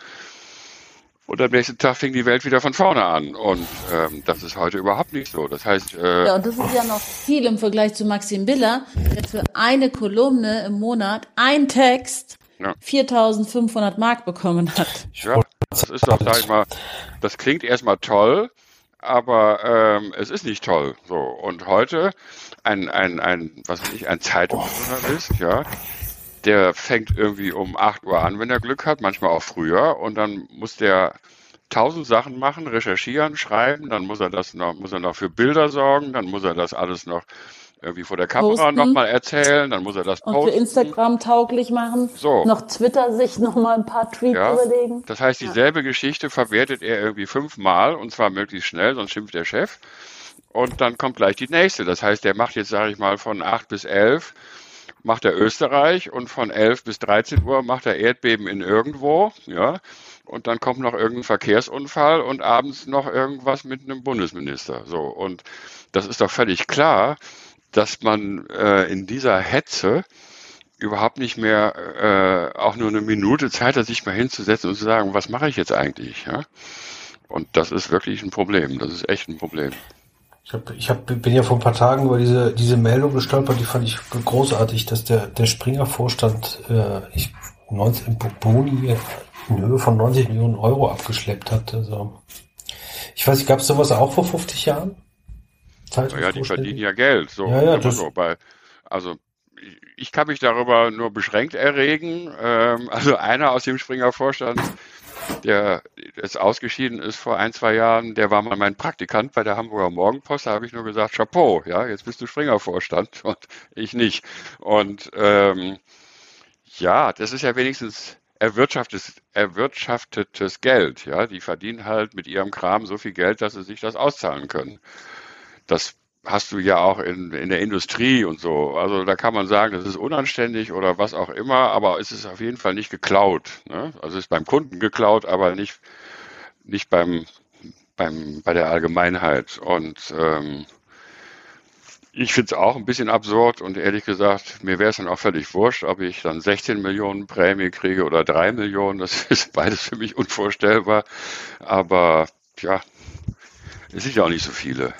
und am nächsten Tag fing die Welt wieder von vorne an. Und ähm, das ist heute überhaupt nicht so. Das heißt. Äh, ja, und das ist ja noch viel im Vergleich zu Maxim Biller, der für eine Kolumne im Monat ein Text ja. 4.500 Mark bekommen hat. Ja, das ist doch, sag ich mal, das klingt erstmal toll, aber ähm, es ist nicht toll. So und heute ein ein ein was weiß ich ein Zeitungsjournalist, ja, der fängt irgendwie um 8 Uhr an, wenn er Glück hat, manchmal auch früher. Und dann muss der tausend Sachen machen, recherchieren, schreiben, dann muss er das noch, muss er noch für Bilder sorgen, dann muss er das alles noch irgendwie vor der Kamera nochmal erzählen, dann muss er das posten. Und für Instagram tauglich machen. So. Noch Twitter sich nochmal ein paar Tweets ja. überlegen. Das heißt, dieselbe ja. Geschichte verwertet er irgendwie fünfmal und zwar möglichst schnell, sonst schimpft der Chef. Und dann kommt gleich die nächste. Das heißt, der macht jetzt, sage ich mal, von acht bis elf macht er Österreich und von 11 bis 13 Uhr macht er Erdbeben in irgendwo, ja. Und dann kommt noch irgendein Verkehrsunfall und abends noch irgendwas mit einem Bundesminister. So. Und das ist doch völlig klar, dass man äh, in dieser Hetze überhaupt nicht mehr äh, auch nur eine Minute Zeit hat, sich mal hinzusetzen und zu sagen, was mache ich jetzt eigentlich? Ja? Und das ist wirklich ein Problem. Das ist echt ein Problem. Ich, hab, ich hab, bin ja vor ein paar Tagen über diese, diese Meldung gestolpert, die fand ich großartig, dass der, der Springer-Vorstand äh, ich, 19, Boni in Höhe von 90 Millionen Euro abgeschleppt hat. Also, ich weiß nicht, gab es sowas auch vor 50 Jahren? Ja, die verdienen ja Geld. So, ja, ja, das so. Bei, also ich kann mich darüber nur beschränkt erregen. Ähm, also einer aus dem Springer-Vorstand der jetzt ausgeschieden ist vor ein, zwei Jahren, der war mal mein Praktikant bei der Hamburger Morgenpost. Da habe ich nur gesagt, Chapeau, ja, jetzt bist du Springer-Vorstand und ich nicht. Und ähm, ja, das ist ja wenigstens erwirtschaftetes, erwirtschaftetes Geld. Ja, die verdienen halt mit ihrem Kram so viel Geld, dass sie sich das auszahlen können. Das hast du ja auch in, in der Industrie und so. Also da kann man sagen, das ist unanständig oder was auch immer, aber es ist auf jeden Fall nicht geklaut. Ne? Also es ist beim Kunden geklaut, aber nicht nicht beim, beim, bei der Allgemeinheit. Und ähm, ich finde es auch ein bisschen absurd und ehrlich gesagt, mir wäre es dann auch völlig wurscht, ob ich dann 16 Millionen Prämie kriege oder 3 Millionen. Das ist beides für mich unvorstellbar. Aber ja, es sind ja auch nicht so viele.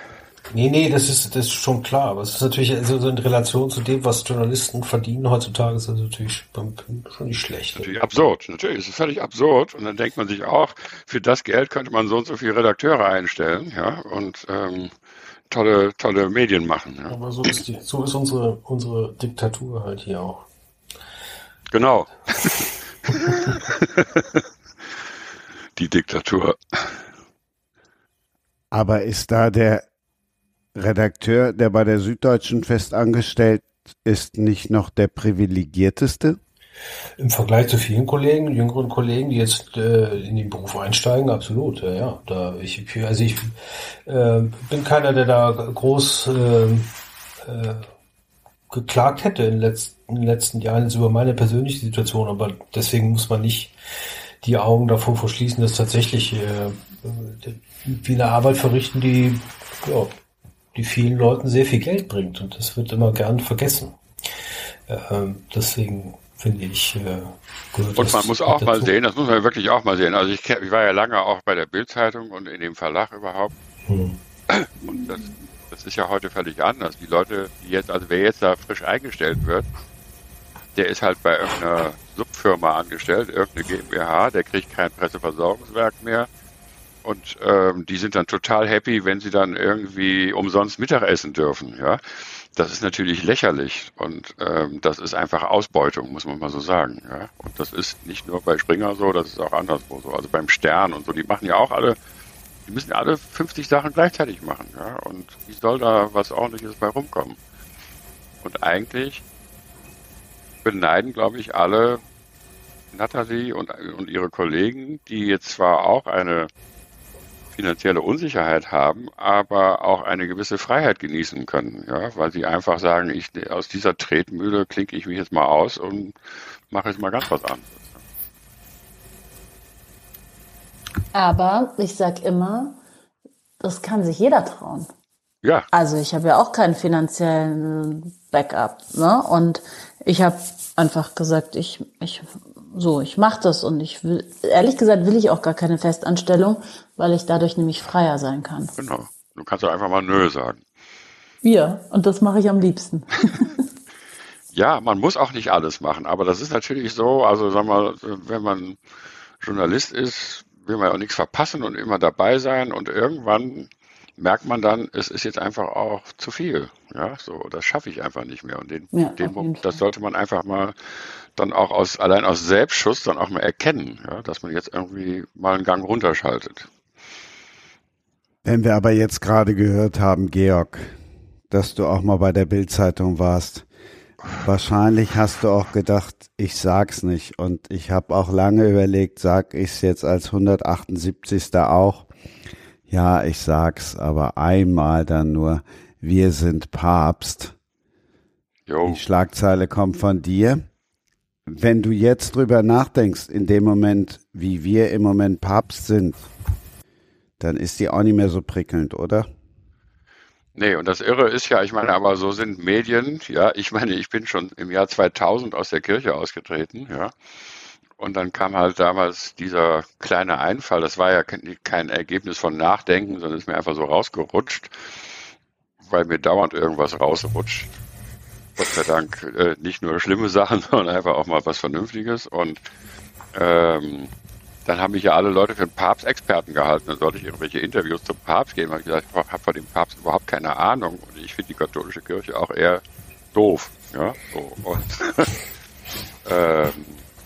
Nee, nee, das ist, das ist schon klar. Aber es ist natürlich also so in Relation zu dem, was Journalisten verdienen heutzutage, ist das natürlich schon nicht schlecht. Natürlich absurd. Natürlich, es ist völlig absurd. Und dann denkt man sich auch, für das Geld könnte man so und so viele Redakteure einstellen, ja, und ähm, tolle, tolle Medien machen. Ja. Aber so ist, die, so ist unsere, unsere Diktatur halt hier auch. Genau. die Diktatur. Aber ist da der Redakteur, der bei der Süddeutschen fest angestellt ist, nicht noch der privilegierteste? Im Vergleich zu vielen Kollegen, jüngeren Kollegen, die jetzt äh, in den Beruf einsteigen, absolut. Ja, ja. Da ich, also ich äh, bin keiner, der da groß äh, äh, geklagt hätte in, den letzten Jahren jetzt über meine persönliche Situation, aber deswegen muss man nicht die Augen davor verschließen, dass tatsächlich äh, viele Arbeit verrichten, die ja, die vielen Leuten sehr viel Geld bringt und das wird immer gern vergessen. Ähm, deswegen finde ich. Äh, und man muss auch dazu. mal sehen, das muss man wirklich auch mal sehen. Also ich, ich war ja lange auch bei der Bildzeitung und in dem Verlag überhaupt. Hm. Und das, das ist ja heute völlig anders. Die Leute, die jetzt, also wer jetzt da frisch eingestellt wird, der ist halt bei irgendeiner Subfirma angestellt, irgendeine GmbH, der kriegt kein Presseversorgungswerk mehr. Und ähm, die sind dann total happy, wenn sie dann irgendwie umsonst Mittagessen dürfen. Ja, das ist natürlich lächerlich und ähm, das ist einfach Ausbeutung, muss man mal so sagen. Ja, und das ist nicht nur bei Springer so, das ist auch anderswo so. Also beim Stern und so, die machen ja auch alle, die müssen alle 50 Sachen gleichzeitig machen. Ja, und wie soll da was Ordentliches bei rumkommen? Und eigentlich beneiden, glaube ich, alle Nathalie und, und ihre Kollegen, die jetzt zwar auch eine finanzielle Unsicherheit haben, aber auch eine gewisse Freiheit genießen können, ja, weil sie einfach sagen, ich aus dieser Tretmühle klinke ich mich jetzt mal aus und mache jetzt mal ganz was anderes. Aber ich sag immer, das kann sich jeder trauen. Ja. Also ich habe ja auch keinen finanziellen Backup, ne? Und ich habe einfach gesagt, ich, ich so, ich mache das und ich will, ehrlich gesagt will ich auch gar keine Festanstellung, weil ich dadurch nämlich freier sein kann. Genau. Du kannst doch einfach mal Nö sagen. Ja, und das mache ich am liebsten. ja, man muss auch nicht alles machen, aber das ist natürlich so, also sag mal, wenn man Journalist ist, will man ja auch nichts verpassen und immer dabei sein und irgendwann merkt man dann, es ist jetzt einfach auch zu viel. Ja, so, das schaffe ich einfach nicht mehr. Und den, ja, den das sollte man einfach mal dann auch aus, allein aus Selbstschutz dann auch mal erkennen, ja, dass man jetzt irgendwie mal einen Gang runterschaltet. Wenn wir aber jetzt gerade gehört haben, Georg, dass du auch mal bei der Bildzeitung warst, wahrscheinlich hast du auch gedacht, ich sag's nicht. Und ich habe auch lange überlegt, sag ich's jetzt als 178. auch. Ja, ich sag's, aber einmal dann nur, wir sind Papst. Jo. Die Schlagzeile kommt von dir. Wenn du jetzt drüber nachdenkst, in dem Moment, wie wir im Moment Papst sind, dann ist die auch nicht mehr so prickelnd, oder? Nee, und das Irre ist ja, ich meine, aber so sind Medien, ja, ich meine, ich bin schon im Jahr 2000 aus der Kirche ausgetreten, ja. Und dann kam halt damals dieser kleine Einfall. Das war ja kein Ergebnis von Nachdenken, sondern ist mir einfach so rausgerutscht, weil mir dauernd irgendwas rausrutscht. Gott sei Dank äh, nicht nur schlimme Sachen, sondern einfach auch mal was Vernünftiges. Und ähm, dann haben mich ja alle Leute für einen Papstexperten gehalten. Dann sollte ich irgendwelche Interviews zum Papst geben. Ich gesagt, ich habe von dem Papst überhaupt keine Ahnung. Und ich finde die katholische Kirche auch eher doof. Ja, so. Und ähm,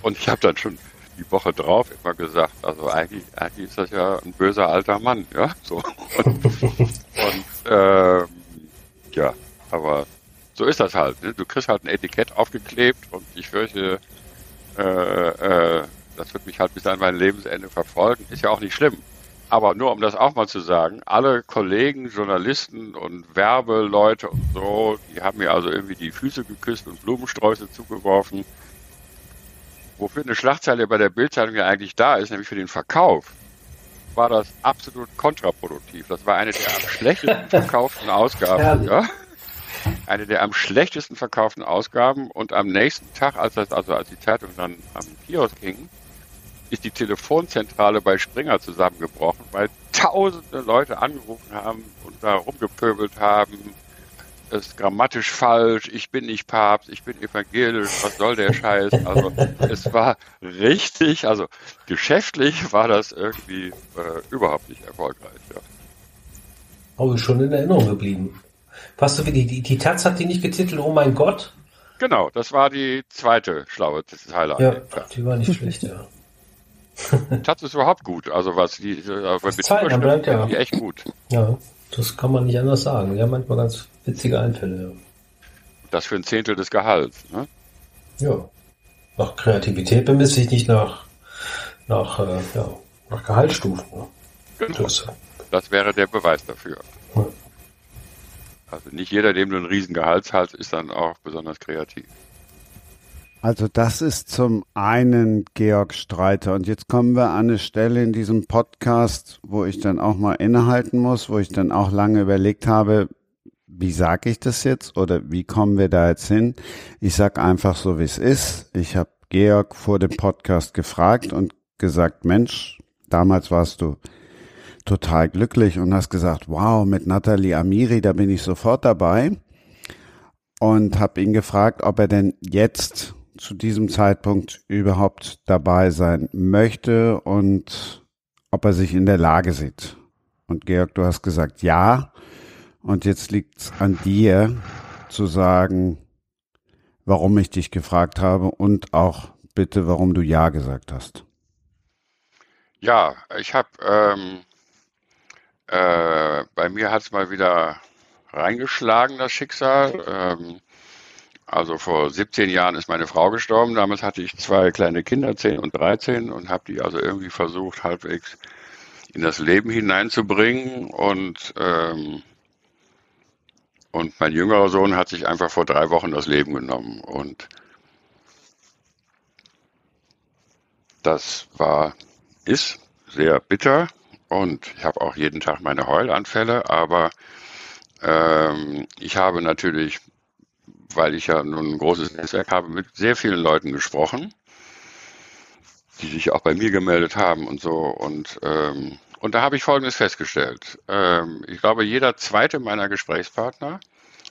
und ich habe dann schon die Woche drauf immer gesagt, also eigentlich, eigentlich ist das ja ein böser alter Mann, ja, so. Und, und äh, ja, aber so ist das halt. Ne? Du kriegst halt ein Etikett aufgeklebt und ich fürchte, äh, äh, das wird mich halt bis an mein Lebensende verfolgen. Ist ja auch nicht schlimm. Aber nur um das auch mal zu sagen, alle Kollegen, Journalisten und Werbeleute und so, die haben mir also irgendwie die Füße geküsst und Blumensträuße zugeworfen wofür eine Schlagzeile bei der Bildzeitung ja eigentlich da ist, nämlich für den Verkauf. war das absolut kontraproduktiv. Das war eine der am schlechtesten verkauften Ausgaben. Ja? Eine der am schlechtesten verkauften Ausgaben und am nächsten Tag, als das, also als die Zeitung dann am Kiosk ging, ist die Telefonzentrale bei Springer zusammengebrochen, weil tausende Leute angerufen haben und da rumgepöbelt haben, ist grammatisch falsch, ich bin nicht Papst, ich bin evangelisch, was soll der Scheiß? Also es war richtig, also geschäftlich war das irgendwie äh, überhaupt nicht erfolgreich. Ja. Ist schon in Erinnerung geblieben. Was du, die, die, die Taz hat die nicht getitelt, oh mein Gott? Genau, das war die zweite schlaue Highlight. Ja, die war nicht schlecht, ja. Taz ist überhaupt gut, also was die, äh, bei Zeit, bleibt, ja. die echt gut. Ja, das kann man nicht anders sagen. Ja, manchmal ganz witzige Einfälle. Das für ein Zehntel des Gehalts, ne? Ja. Nach Kreativität bemisst sich nicht nach, nach, äh, ja, nach Gehaltsstufen. Ne? Genau. Das, das, wäre der Beweis dafür. Ja. Also nicht jeder, dem du einen riesen Gehaltshals, ist dann auch besonders kreativ. Also das ist zum einen Georg Streiter. Und jetzt kommen wir an eine Stelle in diesem Podcast, wo ich dann auch mal innehalten muss, wo ich dann auch lange überlegt habe, wie sage ich das jetzt oder wie kommen wir da jetzt hin? Ich sag einfach so, wie es ist. Ich habe Georg vor dem Podcast gefragt und gesagt, Mensch, damals warst du total glücklich und hast gesagt, wow, mit Nathalie Amiri, da bin ich sofort dabei. Und habe ihn gefragt, ob er denn jetzt zu diesem Zeitpunkt überhaupt dabei sein möchte und ob er sich in der Lage sieht. Und Georg, du hast gesagt ja. Und jetzt liegt es an dir zu sagen, warum ich dich gefragt habe und auch bitte, warum du ja gesagt hast. Ja, ich habe ähm, äh, bei mir hat es mal wieder reingeschlagen, das Schicksal. Ähm, also vor 17 Jahren ist meine Frau gestorben. Damals hatte ich zwei kleine Kinder, 10 und 13, und habe die also irgendwie versucht, halbwegs in das Leben hineinzubringen. Und, ähm, und mein jüngerer Sohn hat sich einfach vor drei Wochen das Leben genommen. Und das war, ist sehr bitter und ich habe auch jeden Tag meine Heulanfälle, aber ähm, ich habe natürlich, weil ich ja nun ein großes Netzwerk habe, mit sehr vielen Leuten gesprochen, die sich auch bei mir gemeldet haben und so. Und, ähm, und da habe ich Folgendes festgestellt. Ähm, ich glaube, jeder zweite meiner Gesprächspartner,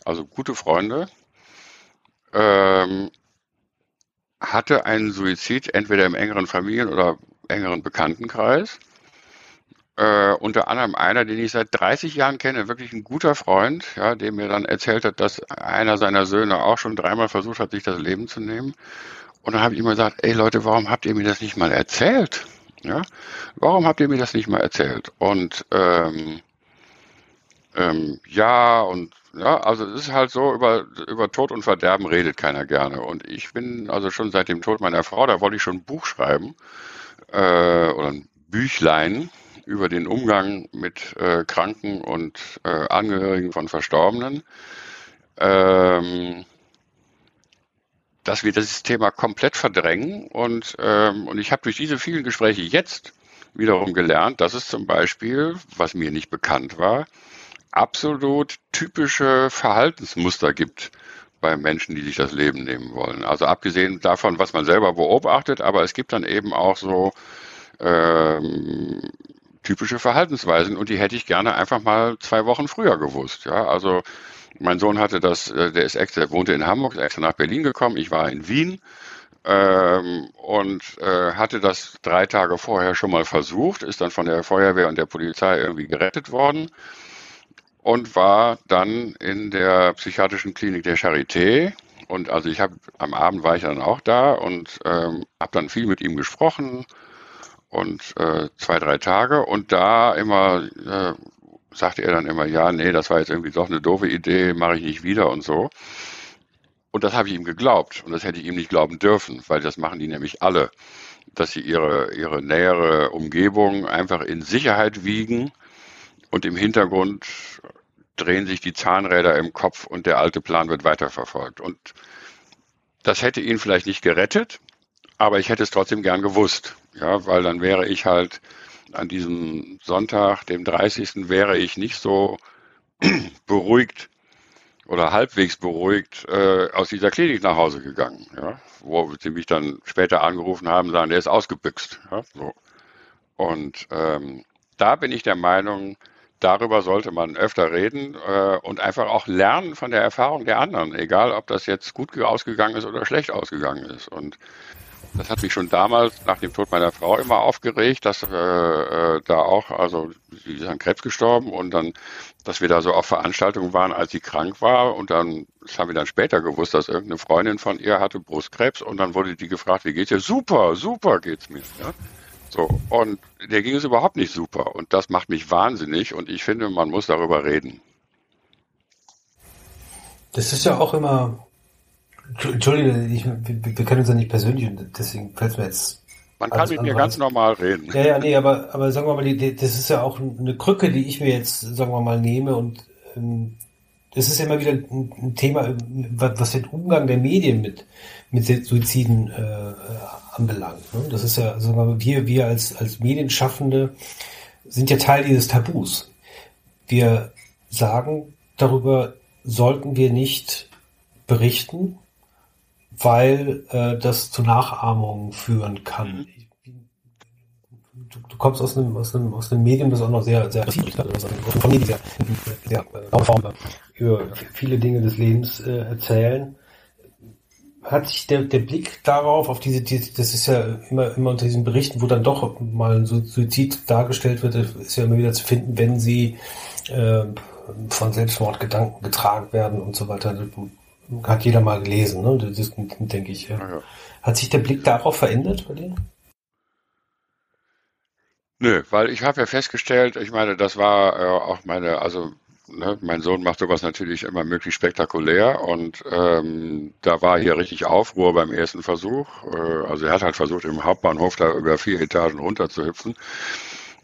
also gute Freunde, ähm, hatte einen Suizid entweder im engeren Familien- oder engeren Bekanntenkreis äh, unter anderem einer, den ich seit 30 Jahren kenne, wirklich ein guter Freund, ja, der mir dann erzählt hat, dass einer seiner Söhne auch schon dreimal versucht hat, sich das Leben zu nehmen. Und dann habe ich immer gesagt, ey Leute, warum habt ihr mir das nicht mal erzählt? Ja, warum habt ihr mir das nicht mal erzählt? Und ähm, ähm, ja, und ja, also es ist halt so, über, über Tod und Verderben redet keiner gerne. Und ich bin also schon seit dem Tod meiner Frau, da wollte ich schon ein Buch schreiben, äh, oder ein Büchlein, über den Umgang mit äh, Kranken und äh, Angehörigen von Verstorbenen, ähm, dass wir das Thema komplett verdrängen. Und, ähm, und ich habe durch diese vielen Gespräche jetzt wiederum gelernt, dass es zum Beispiel, was mir nicht bekannt war, absolut typische Verhaltensmuster gibt bei Menschen, die sich das Leben nehmen wollen. Also abgesehen davon, was man selber beobachtet, aber es gibt dann eben auch so ähm, typische Verhaltensweisen und die hätte ich gerne einfach mal zwei Wochen früher gewusst. Ja, also mein Sohn hatte das, äh, der ist extra, wohnte in Hamburg, ist extra nach Berlin gekommen. Ich war in Wien ähm, und äh, hatte das drei Tage vorher schon mal versucht, ist dann von der Feuerwehr und der Polizei irgendwie gerettet worden und war dann in der psychiatrischen Klinik der Charité. Und also ich habe am Abend war ich dann auch da und ähm, habe dann viel mit ihm gesprochen und äh, zwei, drei Tage. Und da immer äh, sagte er dann immer, ja, nee, das war jetzt irgendwie doch eine doofe Idee, mache ich nicht wieder und so. Und das habe ich ihm geglaubt. Und das hätte ich ihm nicht glauben dürfen, weil das machen die nämlich alle, dass sie ihre, ihre nähere Umgebung einfach in Sicherheit wiegen und im Hintergrund drehen sich die Zahnräder im Kopf und der alte Plan wird weiterverfolgt. Und das hätte ihn vielleicht nicht gerettet, aber ich hätte es trotzdem gern gewusst, ja, weil dann wäre ich halt an diesem Sonntag, dem 30. wäre ich nicht so beruhigt oder halbwegs beruhigt äh, aus dieser Klinik nach Hause gegangen, ja, wo sie mich dann später angerufen haben, sagen, der ist ausgebüxt. Ja, so. Und ähm, da bin ich der Meinung, darüber sollte man öfter reden äh, und einfach auch lernen von der Erfahrung der anderen, egal ob das jetzt gut ausgegangen ist oder schlecht ausgegangen ist. Und das hat mich schon damals nach dem Tod meiner Frau immer aufgeregt, dass äh, äh, da auch, also sie ist an Krebs gestorben und dann, dass wir da so auf Veranstaltungen waren, als sie krank war und dann, das haben wir dann später gewusst, dass irgendeine Freundin von ihr hatte Brustkrebs und dann wurde die gefragt, wie geht's ihr? Super, super geht's mir. Ja? So, und der ging es überhaupt nicht super und das macht mich wahnsinnig und ich finde, man muss darüber reden. Das ist ja auch immer, Entschuldige, ich, wir, wir können uns ja nicht persönlich und deswegen fällt es mir jetzt. Man kann mit mir ganz normal reden. Ja, ja, nee, aber, aber sagen wir mal, die, das ist ja auch eine Krücke, die ich mir jetzt, sagen wir mal, nehme und ähm, das ist ja immer wieder ein, ein Thema, was den Umgang der Medien mit, mit Suiziden äh, anbelangt. Ne? Das ist ja, sagen wir mal, wir, wir als, als Medienschaffende sind ja Teil dieses Tabus. Wir sagen, darüber sollten wir nicht berichten, weil äh, das zu Nachahmungen führen kann. Du, du, kommst aus einem, aus einem, aus einem Medium, das auch noch sehr, sehr aggressiv ist, also einer Familie, die sehr, sehr äh, über viele Dinge des Lebens äh, erzählen. Hat sich der, der Blick darauf, auf diese, diese, das ist ja immer, immer unter diesen Berichten, wo dann doch mal ein Suizid dargestellt wird, ist ja immer wieder zu finden, wenn sie äh, von Selbstmordgedanken getragen werden und so weiter hat jeder mal gelesen, ne? Das denke ich. Ja. Ja. Hat sich der Blick darauf verändert bei dir? Nö, weil ich habe ja festgestellt, ich meine, das war äh, auch meine, also ne, mein Sohn macht sowas natürlich immer möglichst spektakulär und ähm, da war hier richtig Aufruhr beim ersten Versuch. Äh, also er hat halt versucht, im Hauptbahnhof da über vier Etagen runter zu hüpfen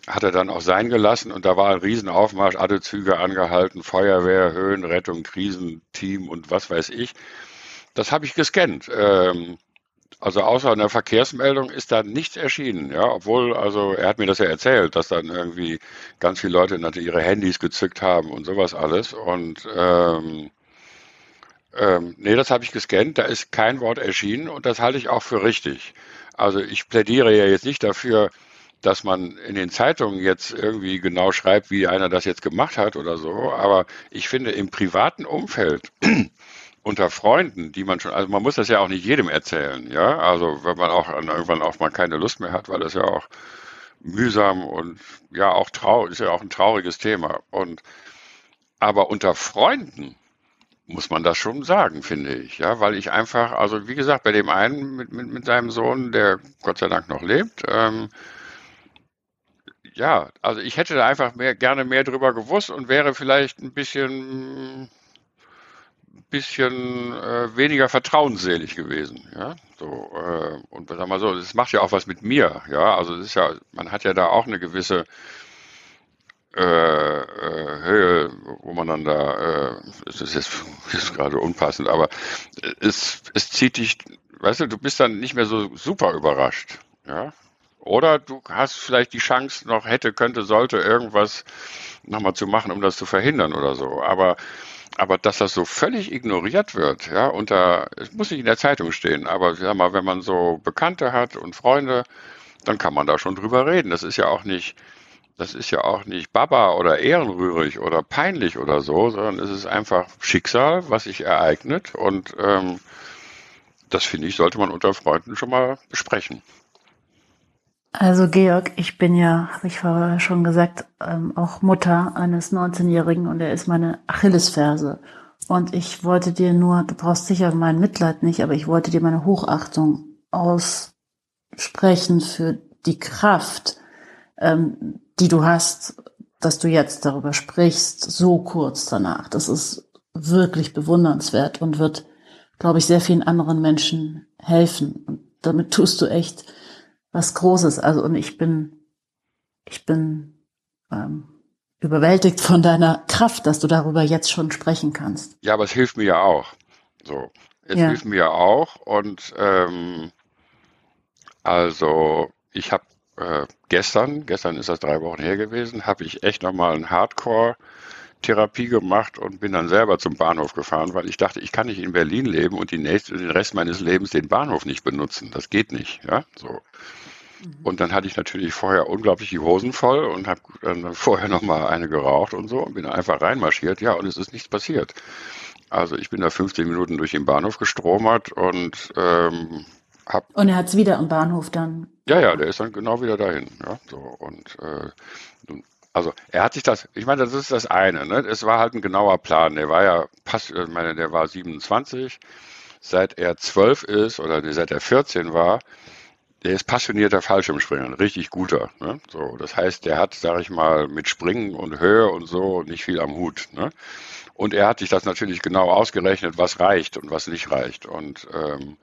hat er dann auch sein gelassen und da war ein Riesenaufmarsch, alle Züge angehalten, Feuerwehr, Höhenrettung, Krisenteam und was weiß ich. Das habe ich gescannt. Ähm, also außer einer Verkehrsmeldung ist da nichts erschienen, ja, obwohl, also er hat mir das ja erzählt, dass dann irgendwie ganz viele Leute natürlich ihre Handys gezückt haben und sowas alles. Und ähm, ähm, nee, das habe ich gescannt, da ist kein Wort erschienen und das halte ich auch für richtig. Also ich plädiere ja jetzt nicht dafür, dass man in den Zeitungen jetzt irgendwie genau schreibt, wie einer das jetzt gemacht hat oder so. Aber ich finde, im privaten Umfeld unter Freunden, die man schon, also man muss das ja auch nicht jedem erzählen, ja. Also wenn man auch irgendwann auch mal keine Lust mehr hat, weil das ja auch mühsam und ja auch traurig, ist ja auch ein trauriges Thema. Und aber unter Freunden muss man das schon sagen, finde ich, ja, weil ich einfach, also wie gesagt, bei dem einen mit, mit, mit seinem Sohn, der Gott sei Dank noch lebt, ähm, ja, also ich hätte da einfach mehr, gerne mehr drüber gewusst und wäre vielleicht ein bisschen, bisschen äh, weniger vertrauensselig gewesen. Ja, so äh, und sag mal so, das macht ja auch was mit mir. Ja, also es ist ja, man hat ja da auch eine gewisse äh, äh, Höhe, wo man dann da, äh, das ist jetzt ist gerade unpassend, aber es, es zieht dich, weißt du, du bist dann nicht mehr so super überrascht. Ja, oder du hast vielleicht die Chance noch hätte, könnte, sollte irgendwas nochmal zu machen, um das zu verhindern oder so. Aber, aber dass das so völlig ignoriert wird, ja, unter, es muss nicht in der Zeitung stehen, aber sag mal, wenn man so Bekannte hat und Freunde, dann kann man da schon drüber reden. Das ist ja auch nicht, das ist ja auch nicht Baba oder ehrenrührig oder peinlich oder so, sondern es ist einfach Schicksal, was sich ereignet und ähm, das finde ich, sollte man unter Freunden schon mal besprechen. Also Georg, ich bin ja, habe ich vorher schon gesagt, ähm, auch Mutter eines 19-Jährigen und er ist meine Achillesferse. Und ich wollte dir nur, du brauchst sicher mein Mitleid nicht, aber ich wollte dir meine Hochachtung aussprechen für die Kraft, ähm, die du hast, dass du jetzt darüber sprichst, so kurz danach. Das ist wirklich bewundernswert und wird, glaube ich, sehr vielen anderen Menschen helfen. Und damit tust du echt was Großes. Also und ich bin, ich bin ähm, überwältigt von deiner Kraft, dass du darüber jetzt schon sprechen kannst. Ja, aber es hilft mir ja auch. So, es ja. hilft mir ja auch und ähm, also ich habe äh, gestern, gestern ist das drei Wochen her gewesen, habe ich echt nochmal ein Hardcore Therapie gemacht und bin dann selber zum Bahnhof gefahren, weil ich dachte, ich kann nicht in Berlin leben und nächste, den Rest meines Lebens den Bahnhof nicht benutzen. Das geht nicht, ja, so. Mhm. Und dann hatte ich natürlich vorher unglaublich die Hosen voll und habe dann vorher noch mal eine geraucht und so und bin einfach reinmarschiert. Ja, und es ist nichts passiert. Also ich bin da 15 Minuten durch den Bahnhof gestromert und ähm, hab. Und er hat es wieder am Bahnhof dann. Ja, ja, der ist dann genau wieder dahin. Ja, so und äh, also er hat sich das, ich meine, das ist das eine, ne? Es war halt ein genauer Plan. Der war ja, pass, ich meine, der war 27. Seit er 12 ist oder seit er 14 war, der ist passionierter Fallschirmspringer, richtig guter. Ne? So, das heißt, der hat, sage ich mal, mit Springen und Höhe und so nicht viel am Hut. Ne? Und er hat sich das natürlich genau ausgerechnet, was reicht und was nicht reicht. Und ähm,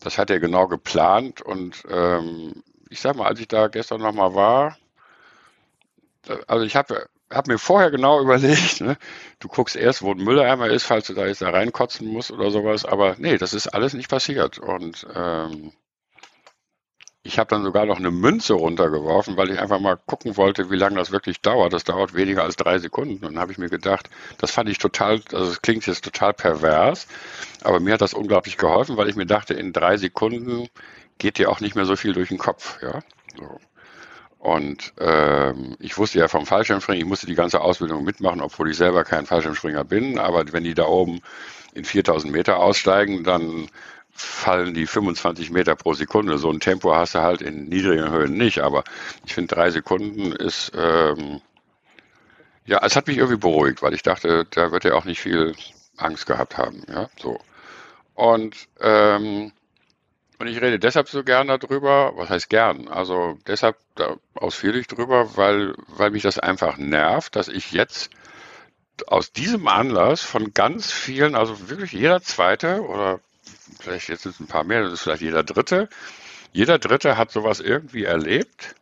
das hat er genau geplant. Und ähm, ich sag mal, als ich da gestern nochmal war, also ich habe hab mir vorher genau überlegt, ne? du guckst erst, wo ein Mülleimer ist, falls du da jetzt da reinkotzen musst oder sowas, aber nee, das ist alles nicht passiert. Und ähm, ich habe dann sogar noch eine Münze runtergeworfen, weil ich einfach mal gucken wollte, wie lange das wirklich dauert. Das dauert weniger als drei Sekunden. Und dann habe ich mir gedacht, das fand ich total, also es klingt jetzt total pervers, aber mir hat das unglaublich geholfen, weil ich mir dachte, in drei Sekunden geht dir auch nicht mehr so viel durch den Kopf. Ja, so. Und ähm, ich wusste ja vom Fallschirmspringen, ich musste die ganze Ausbildung mitmachen, obwohl ich selber kein Fallschirmspringer bin. Aber wenn die da oben in 4000 Meter aussteigen, dann fallen die 25 Meter pro Sekunde. So ein Tempo hast du halt in niedrigen Höhen nicht. Aber ich finde, drei Sekunden ist, ähm, ja, es hat mich irgendwie beruhigt, weil ich dachte, da wird er auch nicht viel Angst gehabt haben. Ja, so. Und ähm, und ich rede deshalb so gern darüber, was heißt gern? Also deshalb da ausführlich drüber, weil, weil mich das einfach nervt, dass ich jetzt aus diesem Anlass von ganz vielen, also wirklich jeder zweite oder vielleicht jetzt sind es ein paar mehr, das ist vielleicht jeder dritte, jeder dritte hat sowas irgendwie erlebt,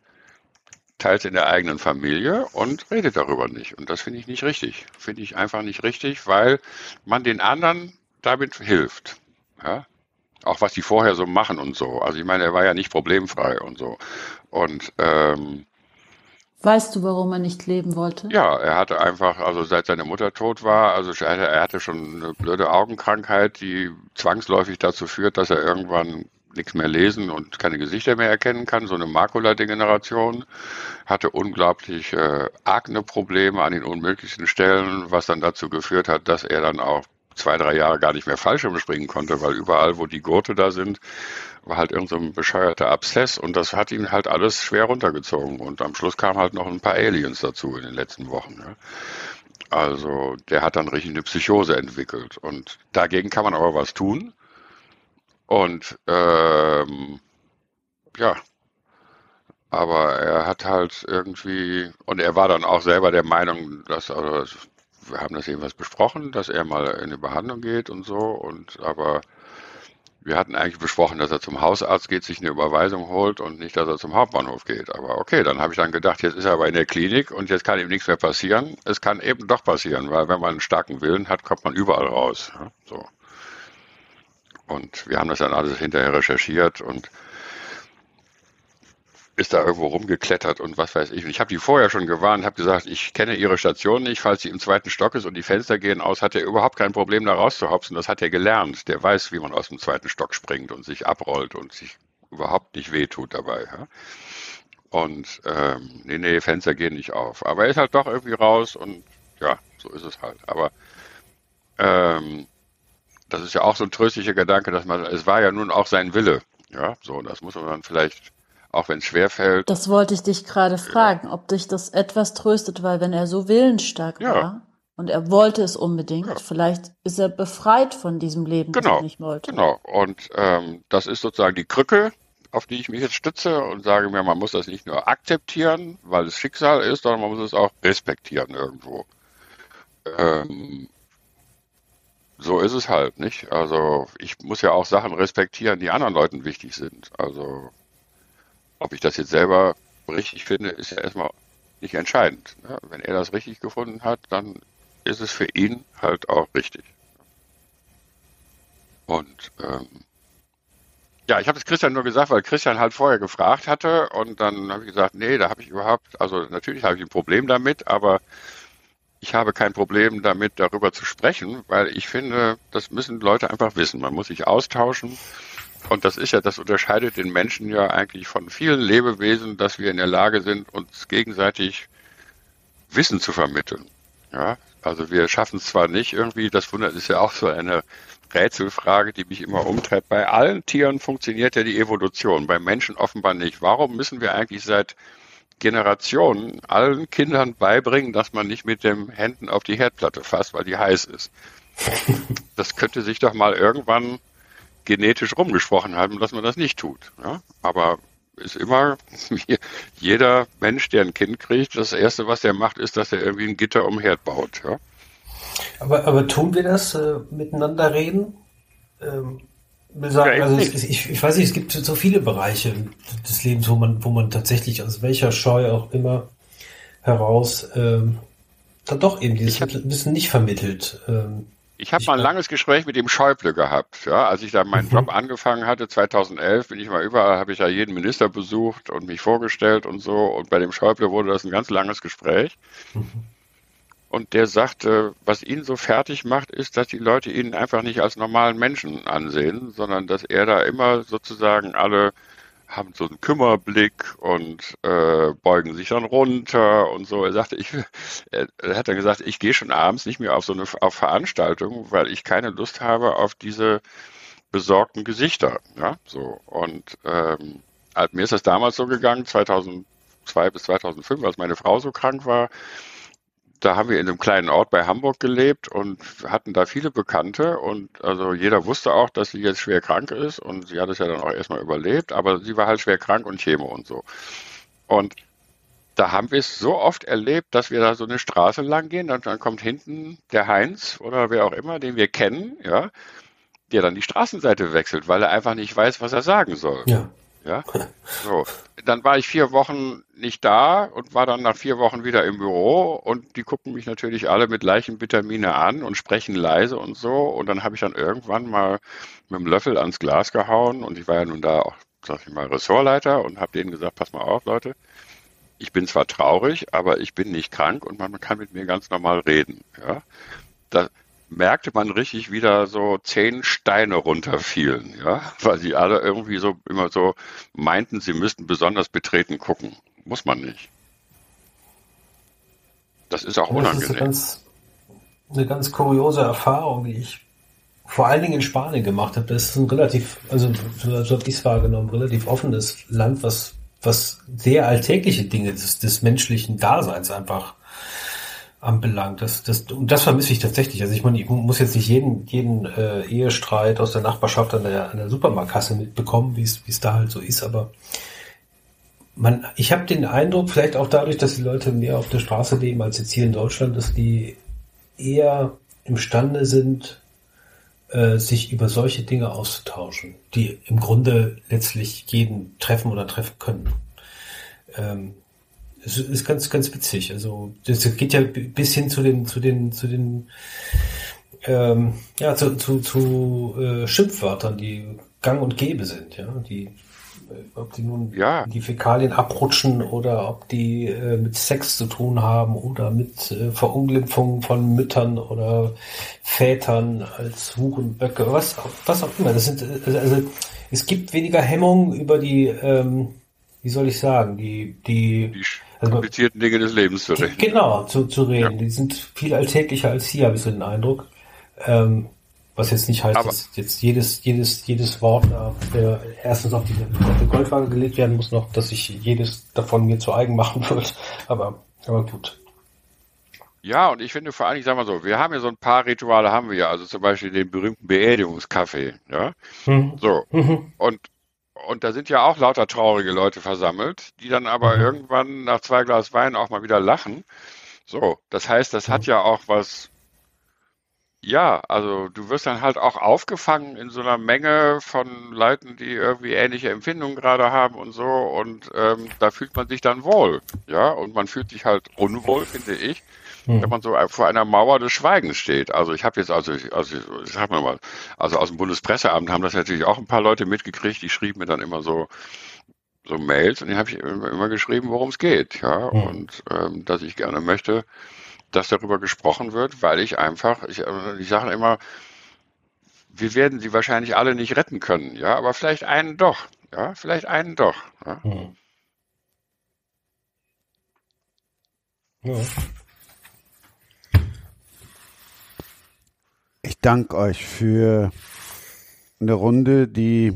teilt in der eigenen Familie und redet darüber nicht. Und das finde ich nicht richtig. Finde ich einfach nicht richtig, weil man den anderen damit hilft. Ja? Auch was die vorher so machen und so. Also ich meine, er war ja nicht problemfrei und so. Und ähm, Weißt du, warum er nicht leben wollte? Ja, er hatte einfach, also seit seine Mutter tot war, also er hatte schon eine blöde Augenkrankheit, die zwangsläufig dazu führt, dass er irgendwann nichts mehr lesen und keine Gesichter mehr erkennen kann, so eine Makuladegeneration, hatte unglaublich äh, Akne-Probleme an den unmöglichsten Stellen, was dann dazu geführt hat, dass er dann auch zwei, drei Jahre gar nicht mehr Fallschirm springen konnte, weil überall, wo die Gurte da sind, war halt irgend so ein bescheuerter Abszess und das hat ihn halt alles schwer runtergezogen. Und am Schluss kamen halt noch ein paar Aliens dazu in den letzten Wochen. Ne? Also der hat dann richtig eine Psychose entwickelt. Und dagegen kann man aber was tun. Und ähm, ja, aber er hat halt irgendwie, und er war dann auch selber der Meinung, dass, also wir haben das jedenfalls besprochen, dass er mal in eine Behandlung geht und so. Und aber wir hatten eigentlich besprochen, dass er zum Hausarzt geht, sich eine Überweisung holt und nicht, dass er zum Hauptbahnhof geht. Aber okay, dann habe ich dann gedacht, jetzt ist er aber in der Klinik und jetzt kann ihm nichts mehr passieren. Es kann eben doch passieren, weil wenn man einen starken Willen hat, kommt man überall raus. So. Und wir haben das dann alles hinterher recherchiert und ist da irgendwo rumgeklettert und was weiß ich. Und ich habe die vorher schon gewarnt, habe gesagt, ich kenne ihre Station nicht, falls sie im zweiten Stock ist und die Fenster gehen aus, hat er überhaupt kein Problem da rauszuhopsen. Das hat er gelernt. Der weiß, wie man aus dem zweiten Stock springt und sich abrollt und sich überhaupt nicht wehtut dabei. Ja? Und ähm, nee, nee, Fenster gehen nicht auf. Aber er ist halt doch irgendwie raus und ja, so ist es halt. Aber ähm, das ist ja auch so ein tröstlicher Gedanke, dass man, es war ja nun auch sein Wille. Ja, so, das muss man dann vielleicht auch wenn es schwerfällt. Das wollte ich dich gerade fragen, ja. ob dich das etwas tröstet, weil wenn er so willensstark ja. war und er wollte es unbedingt, ja. vielleicht ist er befreit von diesem Leben, genau. das er nicht wollte. Genau, und ähm, das ist sozusagen die Krücke, auf die ich mich jetzt stütze und sage mir, man muss das nicht nur akzeptieren, weil es Schicksal ist, sondern man muss es auch respektieren irgendwo. Ähm, so ist es halt, nicht? Also ich muss ja auch Sachen respektieren, die anderen Leuten wichtig sind. Also ob ich das jetzt selber richtig finde, ist ja erstmal nicht entscheidend. Ne? Wenn er das richtig gefunden hat, dann ist es für ihn halt auch richtig. Und ähm, Ja, ich habe es Christian nur gesagt, weil Christian halt vorher gefragt hatte und dann habe ich gesagt, nee, da habe ich überhaupt, also natürlich habe ich ein Problem damit, aber ich habe kein Problem damit, darüber zu sprechen, weil ich finde, das müssen Leute einfach wissen. Man muss sich austauschen. Und das ist ja, das unterscheidet den Menschen ja eigentlich von vielen Lebewesen, dass wir in der Lage sind, uns gegenseitig Wissen zu vermitteln. Ja, also wir schaffen es zwar nicht irgendwie, das wundert ist ja auch so eine Rätselfrage, die mich immer umtreibt. Bei allen Tieren funktioniert ja die Evolution, bei Menschen offenbar nicht. Warum müssen wir eigentlich seit Generationen allen Kindern beibringen, dass man nicht mit den Händen auf die Herdplatte fasst, weil die heiß ist. Das könnte sich doch mal irgendwann genetisch rumgesprochen haben, dass man das nicht tut. Ja? Aber ist immer jeder Mensch, der ein Kind kriegt, das erste, was er macht, ist, dass er irgendwie ein Gitter um Herd baut. Ja? Aber, aber tun wir das äh, miteinander reden? Ähm, sagen, also es, ich, ich weiß nicht, es gibt so viele Bereiche des Lebens, wo man, wo man tatsächlich aus welcher Scheu auch immer heraus ähm, dann doch eben dieses hab, Wissen nicht vermittelt. Ähm, ich habe mal ein langes Gespräch mit dem Schäuble gehabt. Ja, als ich da meinen mhm. Job angefangen hatte, 2011, bin ich mal überall, habe ich ja jeden Minister besucht und mich vorgestellt und so. Und bei dem Schäuble wurde das ein ganz langes Gespräch. Mhm. Und der sagte, was ihn so fertig macht, ist, dass die Leute ihn einfach nicht als normalen Menschen ansehen, sondern dass er da immer sozusagen alle haben so einen Kümmerblick und äh, beugen sich dann runter und so. Er sagte, ich, er, hat dann gesagt, ich gehe schon abends nicht mehr auf so eine auf Veranstaltung, weil ich keine Lust habe auf diese besorgten Gesichter. Ja, so und ähm, halt, mir ist das damals so gegangen, 2002 bis 2005, als meine Frau so krank war da haben wir in einem kleinen Ort bei Hamburg gelebt und hatten da viele Bekannte und also jeder wusste auch, dass sie jetzt schwer krank ist und sie hat es ja dann auch erstmal überlebt, aber sie war halt schwer krank und Chemo und so. Und da haben wir es so oft erlebt, dass wir da so eine Straße lang gehen und dann kommt hinten der Heinz oder wer auch immer, den wir kennen, ja, der dann die Straßenseite wechselt, weil er einfach nicht weiß, was er sagen soll. Ja. Ja, so. Dann war ich vier Wochen nicht da und war dann nach vier Wochen wieder im Büro und die gucken mich natürlich alle mit Leichenvitamine an und sprechen leise und so. Und dann habe ich dann irgendwann mal mit dem Löffel ans Glas gehauen und ich war ja nun da auch, sag ich mal, Ressortleiter und habe denen gesagt, pass mal auf, Leute, ich bin zwar traurig, aber ich bin nicht krank und man kann mit mir ganz normal reden. Ja, das, merkte man richtig wieder so zehn Steine runterfielen, ja, weil sie alle irgendwie so immer so meinten, sie müssten besonders betreten gucken. Muss man nicht. Das ist auch unangenehm. Das ist eine ganz, eine ganz kuriose Erfahrung, die ich vor allen Dingen in Spanien gemacht habe. Das ist ein relativ, also so habe ich es wahrgenommen, relativ offenes Land, was, was sehr alltägliche Dinge des, des menschlichen Daseins einfach anbelangt. Das, das, und das vermisse ich tatsächlich. Also ich meine, ich muss jetzt nicht jeden, jeden äh, Ehestreit aus der Nachbarschaft an der, an der Supermarktkasse mitbekommen, wie es da halt so ist, aber man, ich habe den Eindruck, vielleicht auch dadurch, dass die Leute mehr auf der Straße leben als jetzt hier in Deutschland, dass die eher imstande sind, äh, sich über solche Dinge auszutauschen, die im Grunde letztlich jeden treffen oder treffen können. Ähm, es ist ganz, ganz witzig. Also das geht ja bis hin zu den, zu den, zu den, ähm, ja, zu, zu, zu äh, Schimpfwörtern, die gang und gäbe sind, ja, die äh, ob die nun ja. die Fäkalien abrutschen oder ob die äh, mit Sex zu tun haben oder mit äh, Verunglimpfung von Müttern oder Vätern als Hurenböcke, was, was auch immer. Das sind, also, also es gibt weniger Hemmungen über die, ähm, wie soll ich sagen, die, die, die also, komplizierten Dinge des Lebens zu reden. Genau, zu, zu reden. Ja. Die sind viel alltäglicher als hier, habe ich so den Eindruck. Ähm, was jetzt nicht heißt, dass jetzt jedes, jedes, jedes Wort äh, erstens auf die, auf die Goldwaage gelegt werden muss, noch, dass ich jedes davon mir zu eigen machen würde. Aber, aber gut. Ja, und ich finde vor allem, ich sag mal so, wir haben ja so ein paar Rituale haben wir ja, also zum Beispiel den berühmten Beerdigungskaffee, ja. Mhm. So. Mhm. Und und da sind ja auch lauter traurige Leute versammelt, die dann aber mhm. irgendwann nach zwei Glas Wein auch mal wieder lachen. So, das heißt, das hat mhm. ja auch was, ja, also du wirst dann halt auch aufgefangen in so einer Menge von Leuten, die irgendwie ähnliche Empfindungen gerade haben und so und ähm, da fühlt man sich dann wohl, ja, und man fühlt sich halt unwohl, finde ich, wenn man so vor einer Mauer des Schweigens steht. Also ich habe jetzt, also, also sag mal mal, also aus dem Bundespresseamt haben das natürlich auch ein paar Leute mitgekriegt, die schrieben mir dann immer so, so Mails und die habe ich immer, geschrieben, worum es geht, ja, mhm. und ähm, dass ich gerne möchte, dass darüber gesprochen wird, weil ich einfach, ich, äh, die sagen immer, wir werden sie wahrscheinlich alle nicht retten können, ja, aber vielleicht einen doch, ja, vielleicht einen doch. Ja. Mhm. Ja. Ich danke euch für eine Runde, die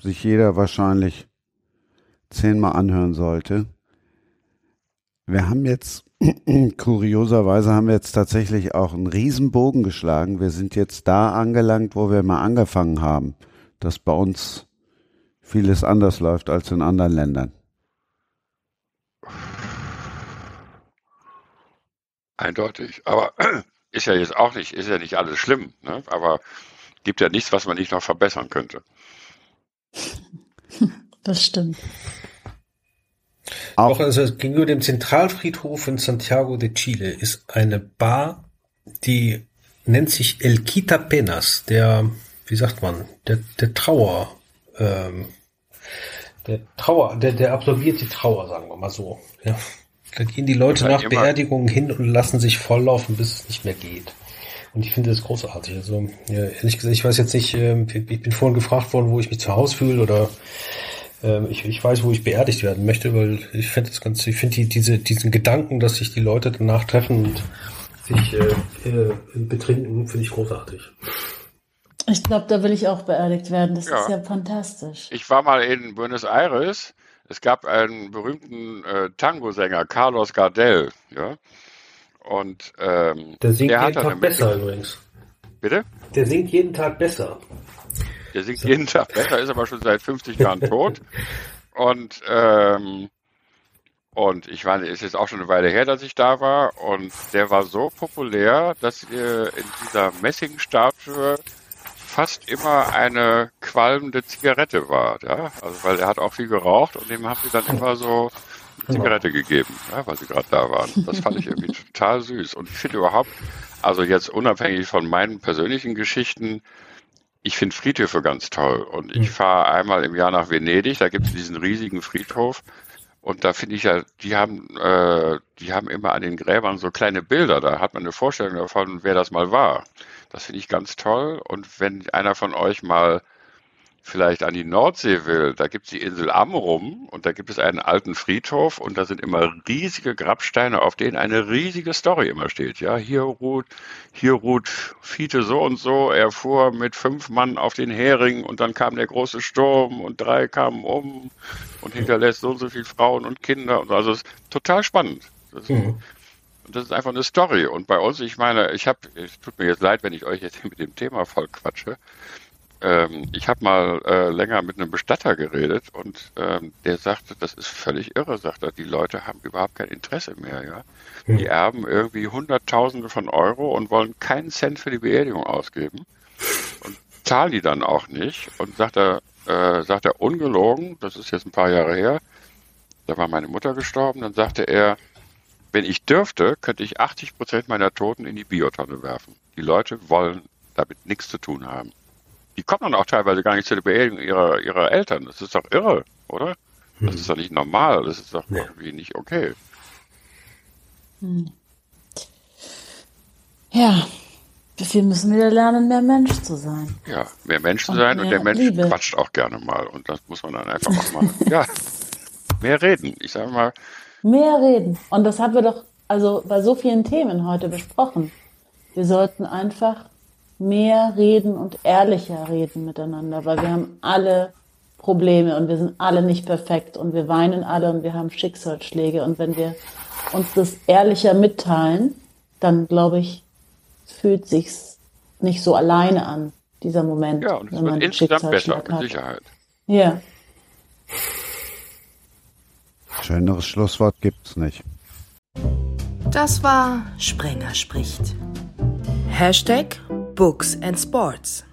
sich jeder wahrscheinlich zehnmal anhören sollte. Wir haben jetzt, kurioserweise haben wir jetzt tatsächlich auch einen Riesenbogen geschlagen. Wir sind jetzt da angelangt, wo wir mal angefangen haben, dass bei uns vieles anders läuft als in anderen Ländern. Eindeutig. Aber ist ja jetzt auch nicht, ist ja nicht alles schlimm, ne? aber gibt ja nichts, was man nicht noch verbessern könnte. Das stimmt. Auch also gegenüber dem Zentralfriedhof in Santiago de Chile ist eine Bar, die nennt sich El Quita Penas, der, wie sagt man, der, der Trauer, ähm, der Trauer, der, der absolviert die Trauer, sagen wir mal so. Ja. Da gehen die Leute nach Beerdigungen hin und lassen sich volllaufen, bis es nicht mehr geht. Und ich finde das großartig. Also ja, ehrlich gesagt, ich weiß jetzt nicht, äh, ich bin vorhin gefragt worden, wo ich mich zu Hause fühle oder ähm, ich, ich weiß, wo ich beerdigt werden möchte, weil ich finde das ganz, ich finde die, diese, diesen Gedanken, dass sich die Leute danach treffen und sich äh, äh, betrinken, finde ich großartig. Ich glaube, da will ich auch beerdigt werden. Das ja. ist ja fantastisch. Ich war mal in Buenos Aires. Es gab einen berühmten äh, Tango-Sänger, Carlos Gardel. Ja. Und ähm, der singt der jeden Tag besser übrigens. Bitte? Der singt jeden Tag besser. Der singt jeden Tag besser, ist aber schon seit 50 Jahren tot. Und, ähm, und ich meine, es ist auch schon eine Weile her, dass ich da war. Und der war so populär, dass äh, in dieser Messingstatue fast immer eine qualmende Zigarette war. Ja? Also weil er hat auch viel geraucht und dem haben sie dann immer so eine Zigarette gegeben, ja, weil sie gerade da waren. Das fand ich irgendwie total süß. Und ich finde überhaupt, also jetzt unabhängig von meinen persönlichen Geschichten, ich finde Friedhöfe ganz toll und ich hm. fahre einmal im Jahr nach Venedig, da gibt es diesen riesigen Friedhof und da finde ich ja, die haben, äh, die haben immer an den Gräbern so kleine Bilder, da hat man eine Vorstellung davon, wer das mal war. Das finde ich ganz toll und wenn einer von euch mal vielleicht an die Nordsee will, da gibt es die Insel Amrum und da gibt es einen alten Friedhof und da sind immer riesige Grabsteine, auf denen eine riesige Story immer steht. Ja, hier ruht, hier ruht Fiete so und so, er fuhr mit fünf Mann auf den Hering und dann kam der große Sturm und drei kamen um und hinterlässt so und so viele Frauen und Kinder also es ist total spannend. Das ist, mhm. das ist einfach eine Story und bei uns, ich meine, ich habe, es tut mir jetzt leid, wenn ich euch jetzt mit dem Thema voll quatsche, ähm, ich habe mal äh, länger mit einem Bestatter geredet und ähm, der sagte, das ist völlig irre, sagt er. Die Leute haben überhaupt kein Interesse mehr, ja. Die erben irgendwie Hunderttausende von Euro und wollen keinen Cent für die Beerdigung ausgeben und zahlen die dann auch nicht. Und sagt er, äh, sagt er ungelogen, das ist jetzt ein paar Jahre her, da war meine Mutter gestorben, dann sagte er, wenn ich dürfte, könnte ich 80 Prozent meiner Toten in die Biotonne werfen. Die Leute wollen damit nichts zu tun haben die kommen dann auch teilweise gar nicht zu der Beerdigung ihrer, ihrer Eltern. Das ist doch irre, oder? Das hm. ist doch nicht normal, das ist doch nee. irgendwie nicht okay. Hm. Ja, wir müssen wieder lernen, mehr Mensch zu sein. Ja, mehr Mensch zu sein und der Mensch Liebe. quatscht auch gerne mal und das muss man dann einfach auch mal. ja, mehr reden. Ich sage mal. Mehr reden. Und das haben wir doch also bei so vielen Themen heute besprochen. Wir sollten einfach mehr reden und ehrlicher reden miteinander, weil wir haben alle Probleme und wir sind alle nicht perfekt und wir weinen alle und wir haben Schicksalsschläge und wenn wir uns das ehrlicher mitteilen, dann glaube ich, fühlt sich's nicht so alleine an, dieser Moment. Ja, und es wird insgesamt besser, mit Sicherheit. Ja. Schöneres Schlusswort gibt's nicht. Das war Sprenger spricht. Hashtag Books and Sports.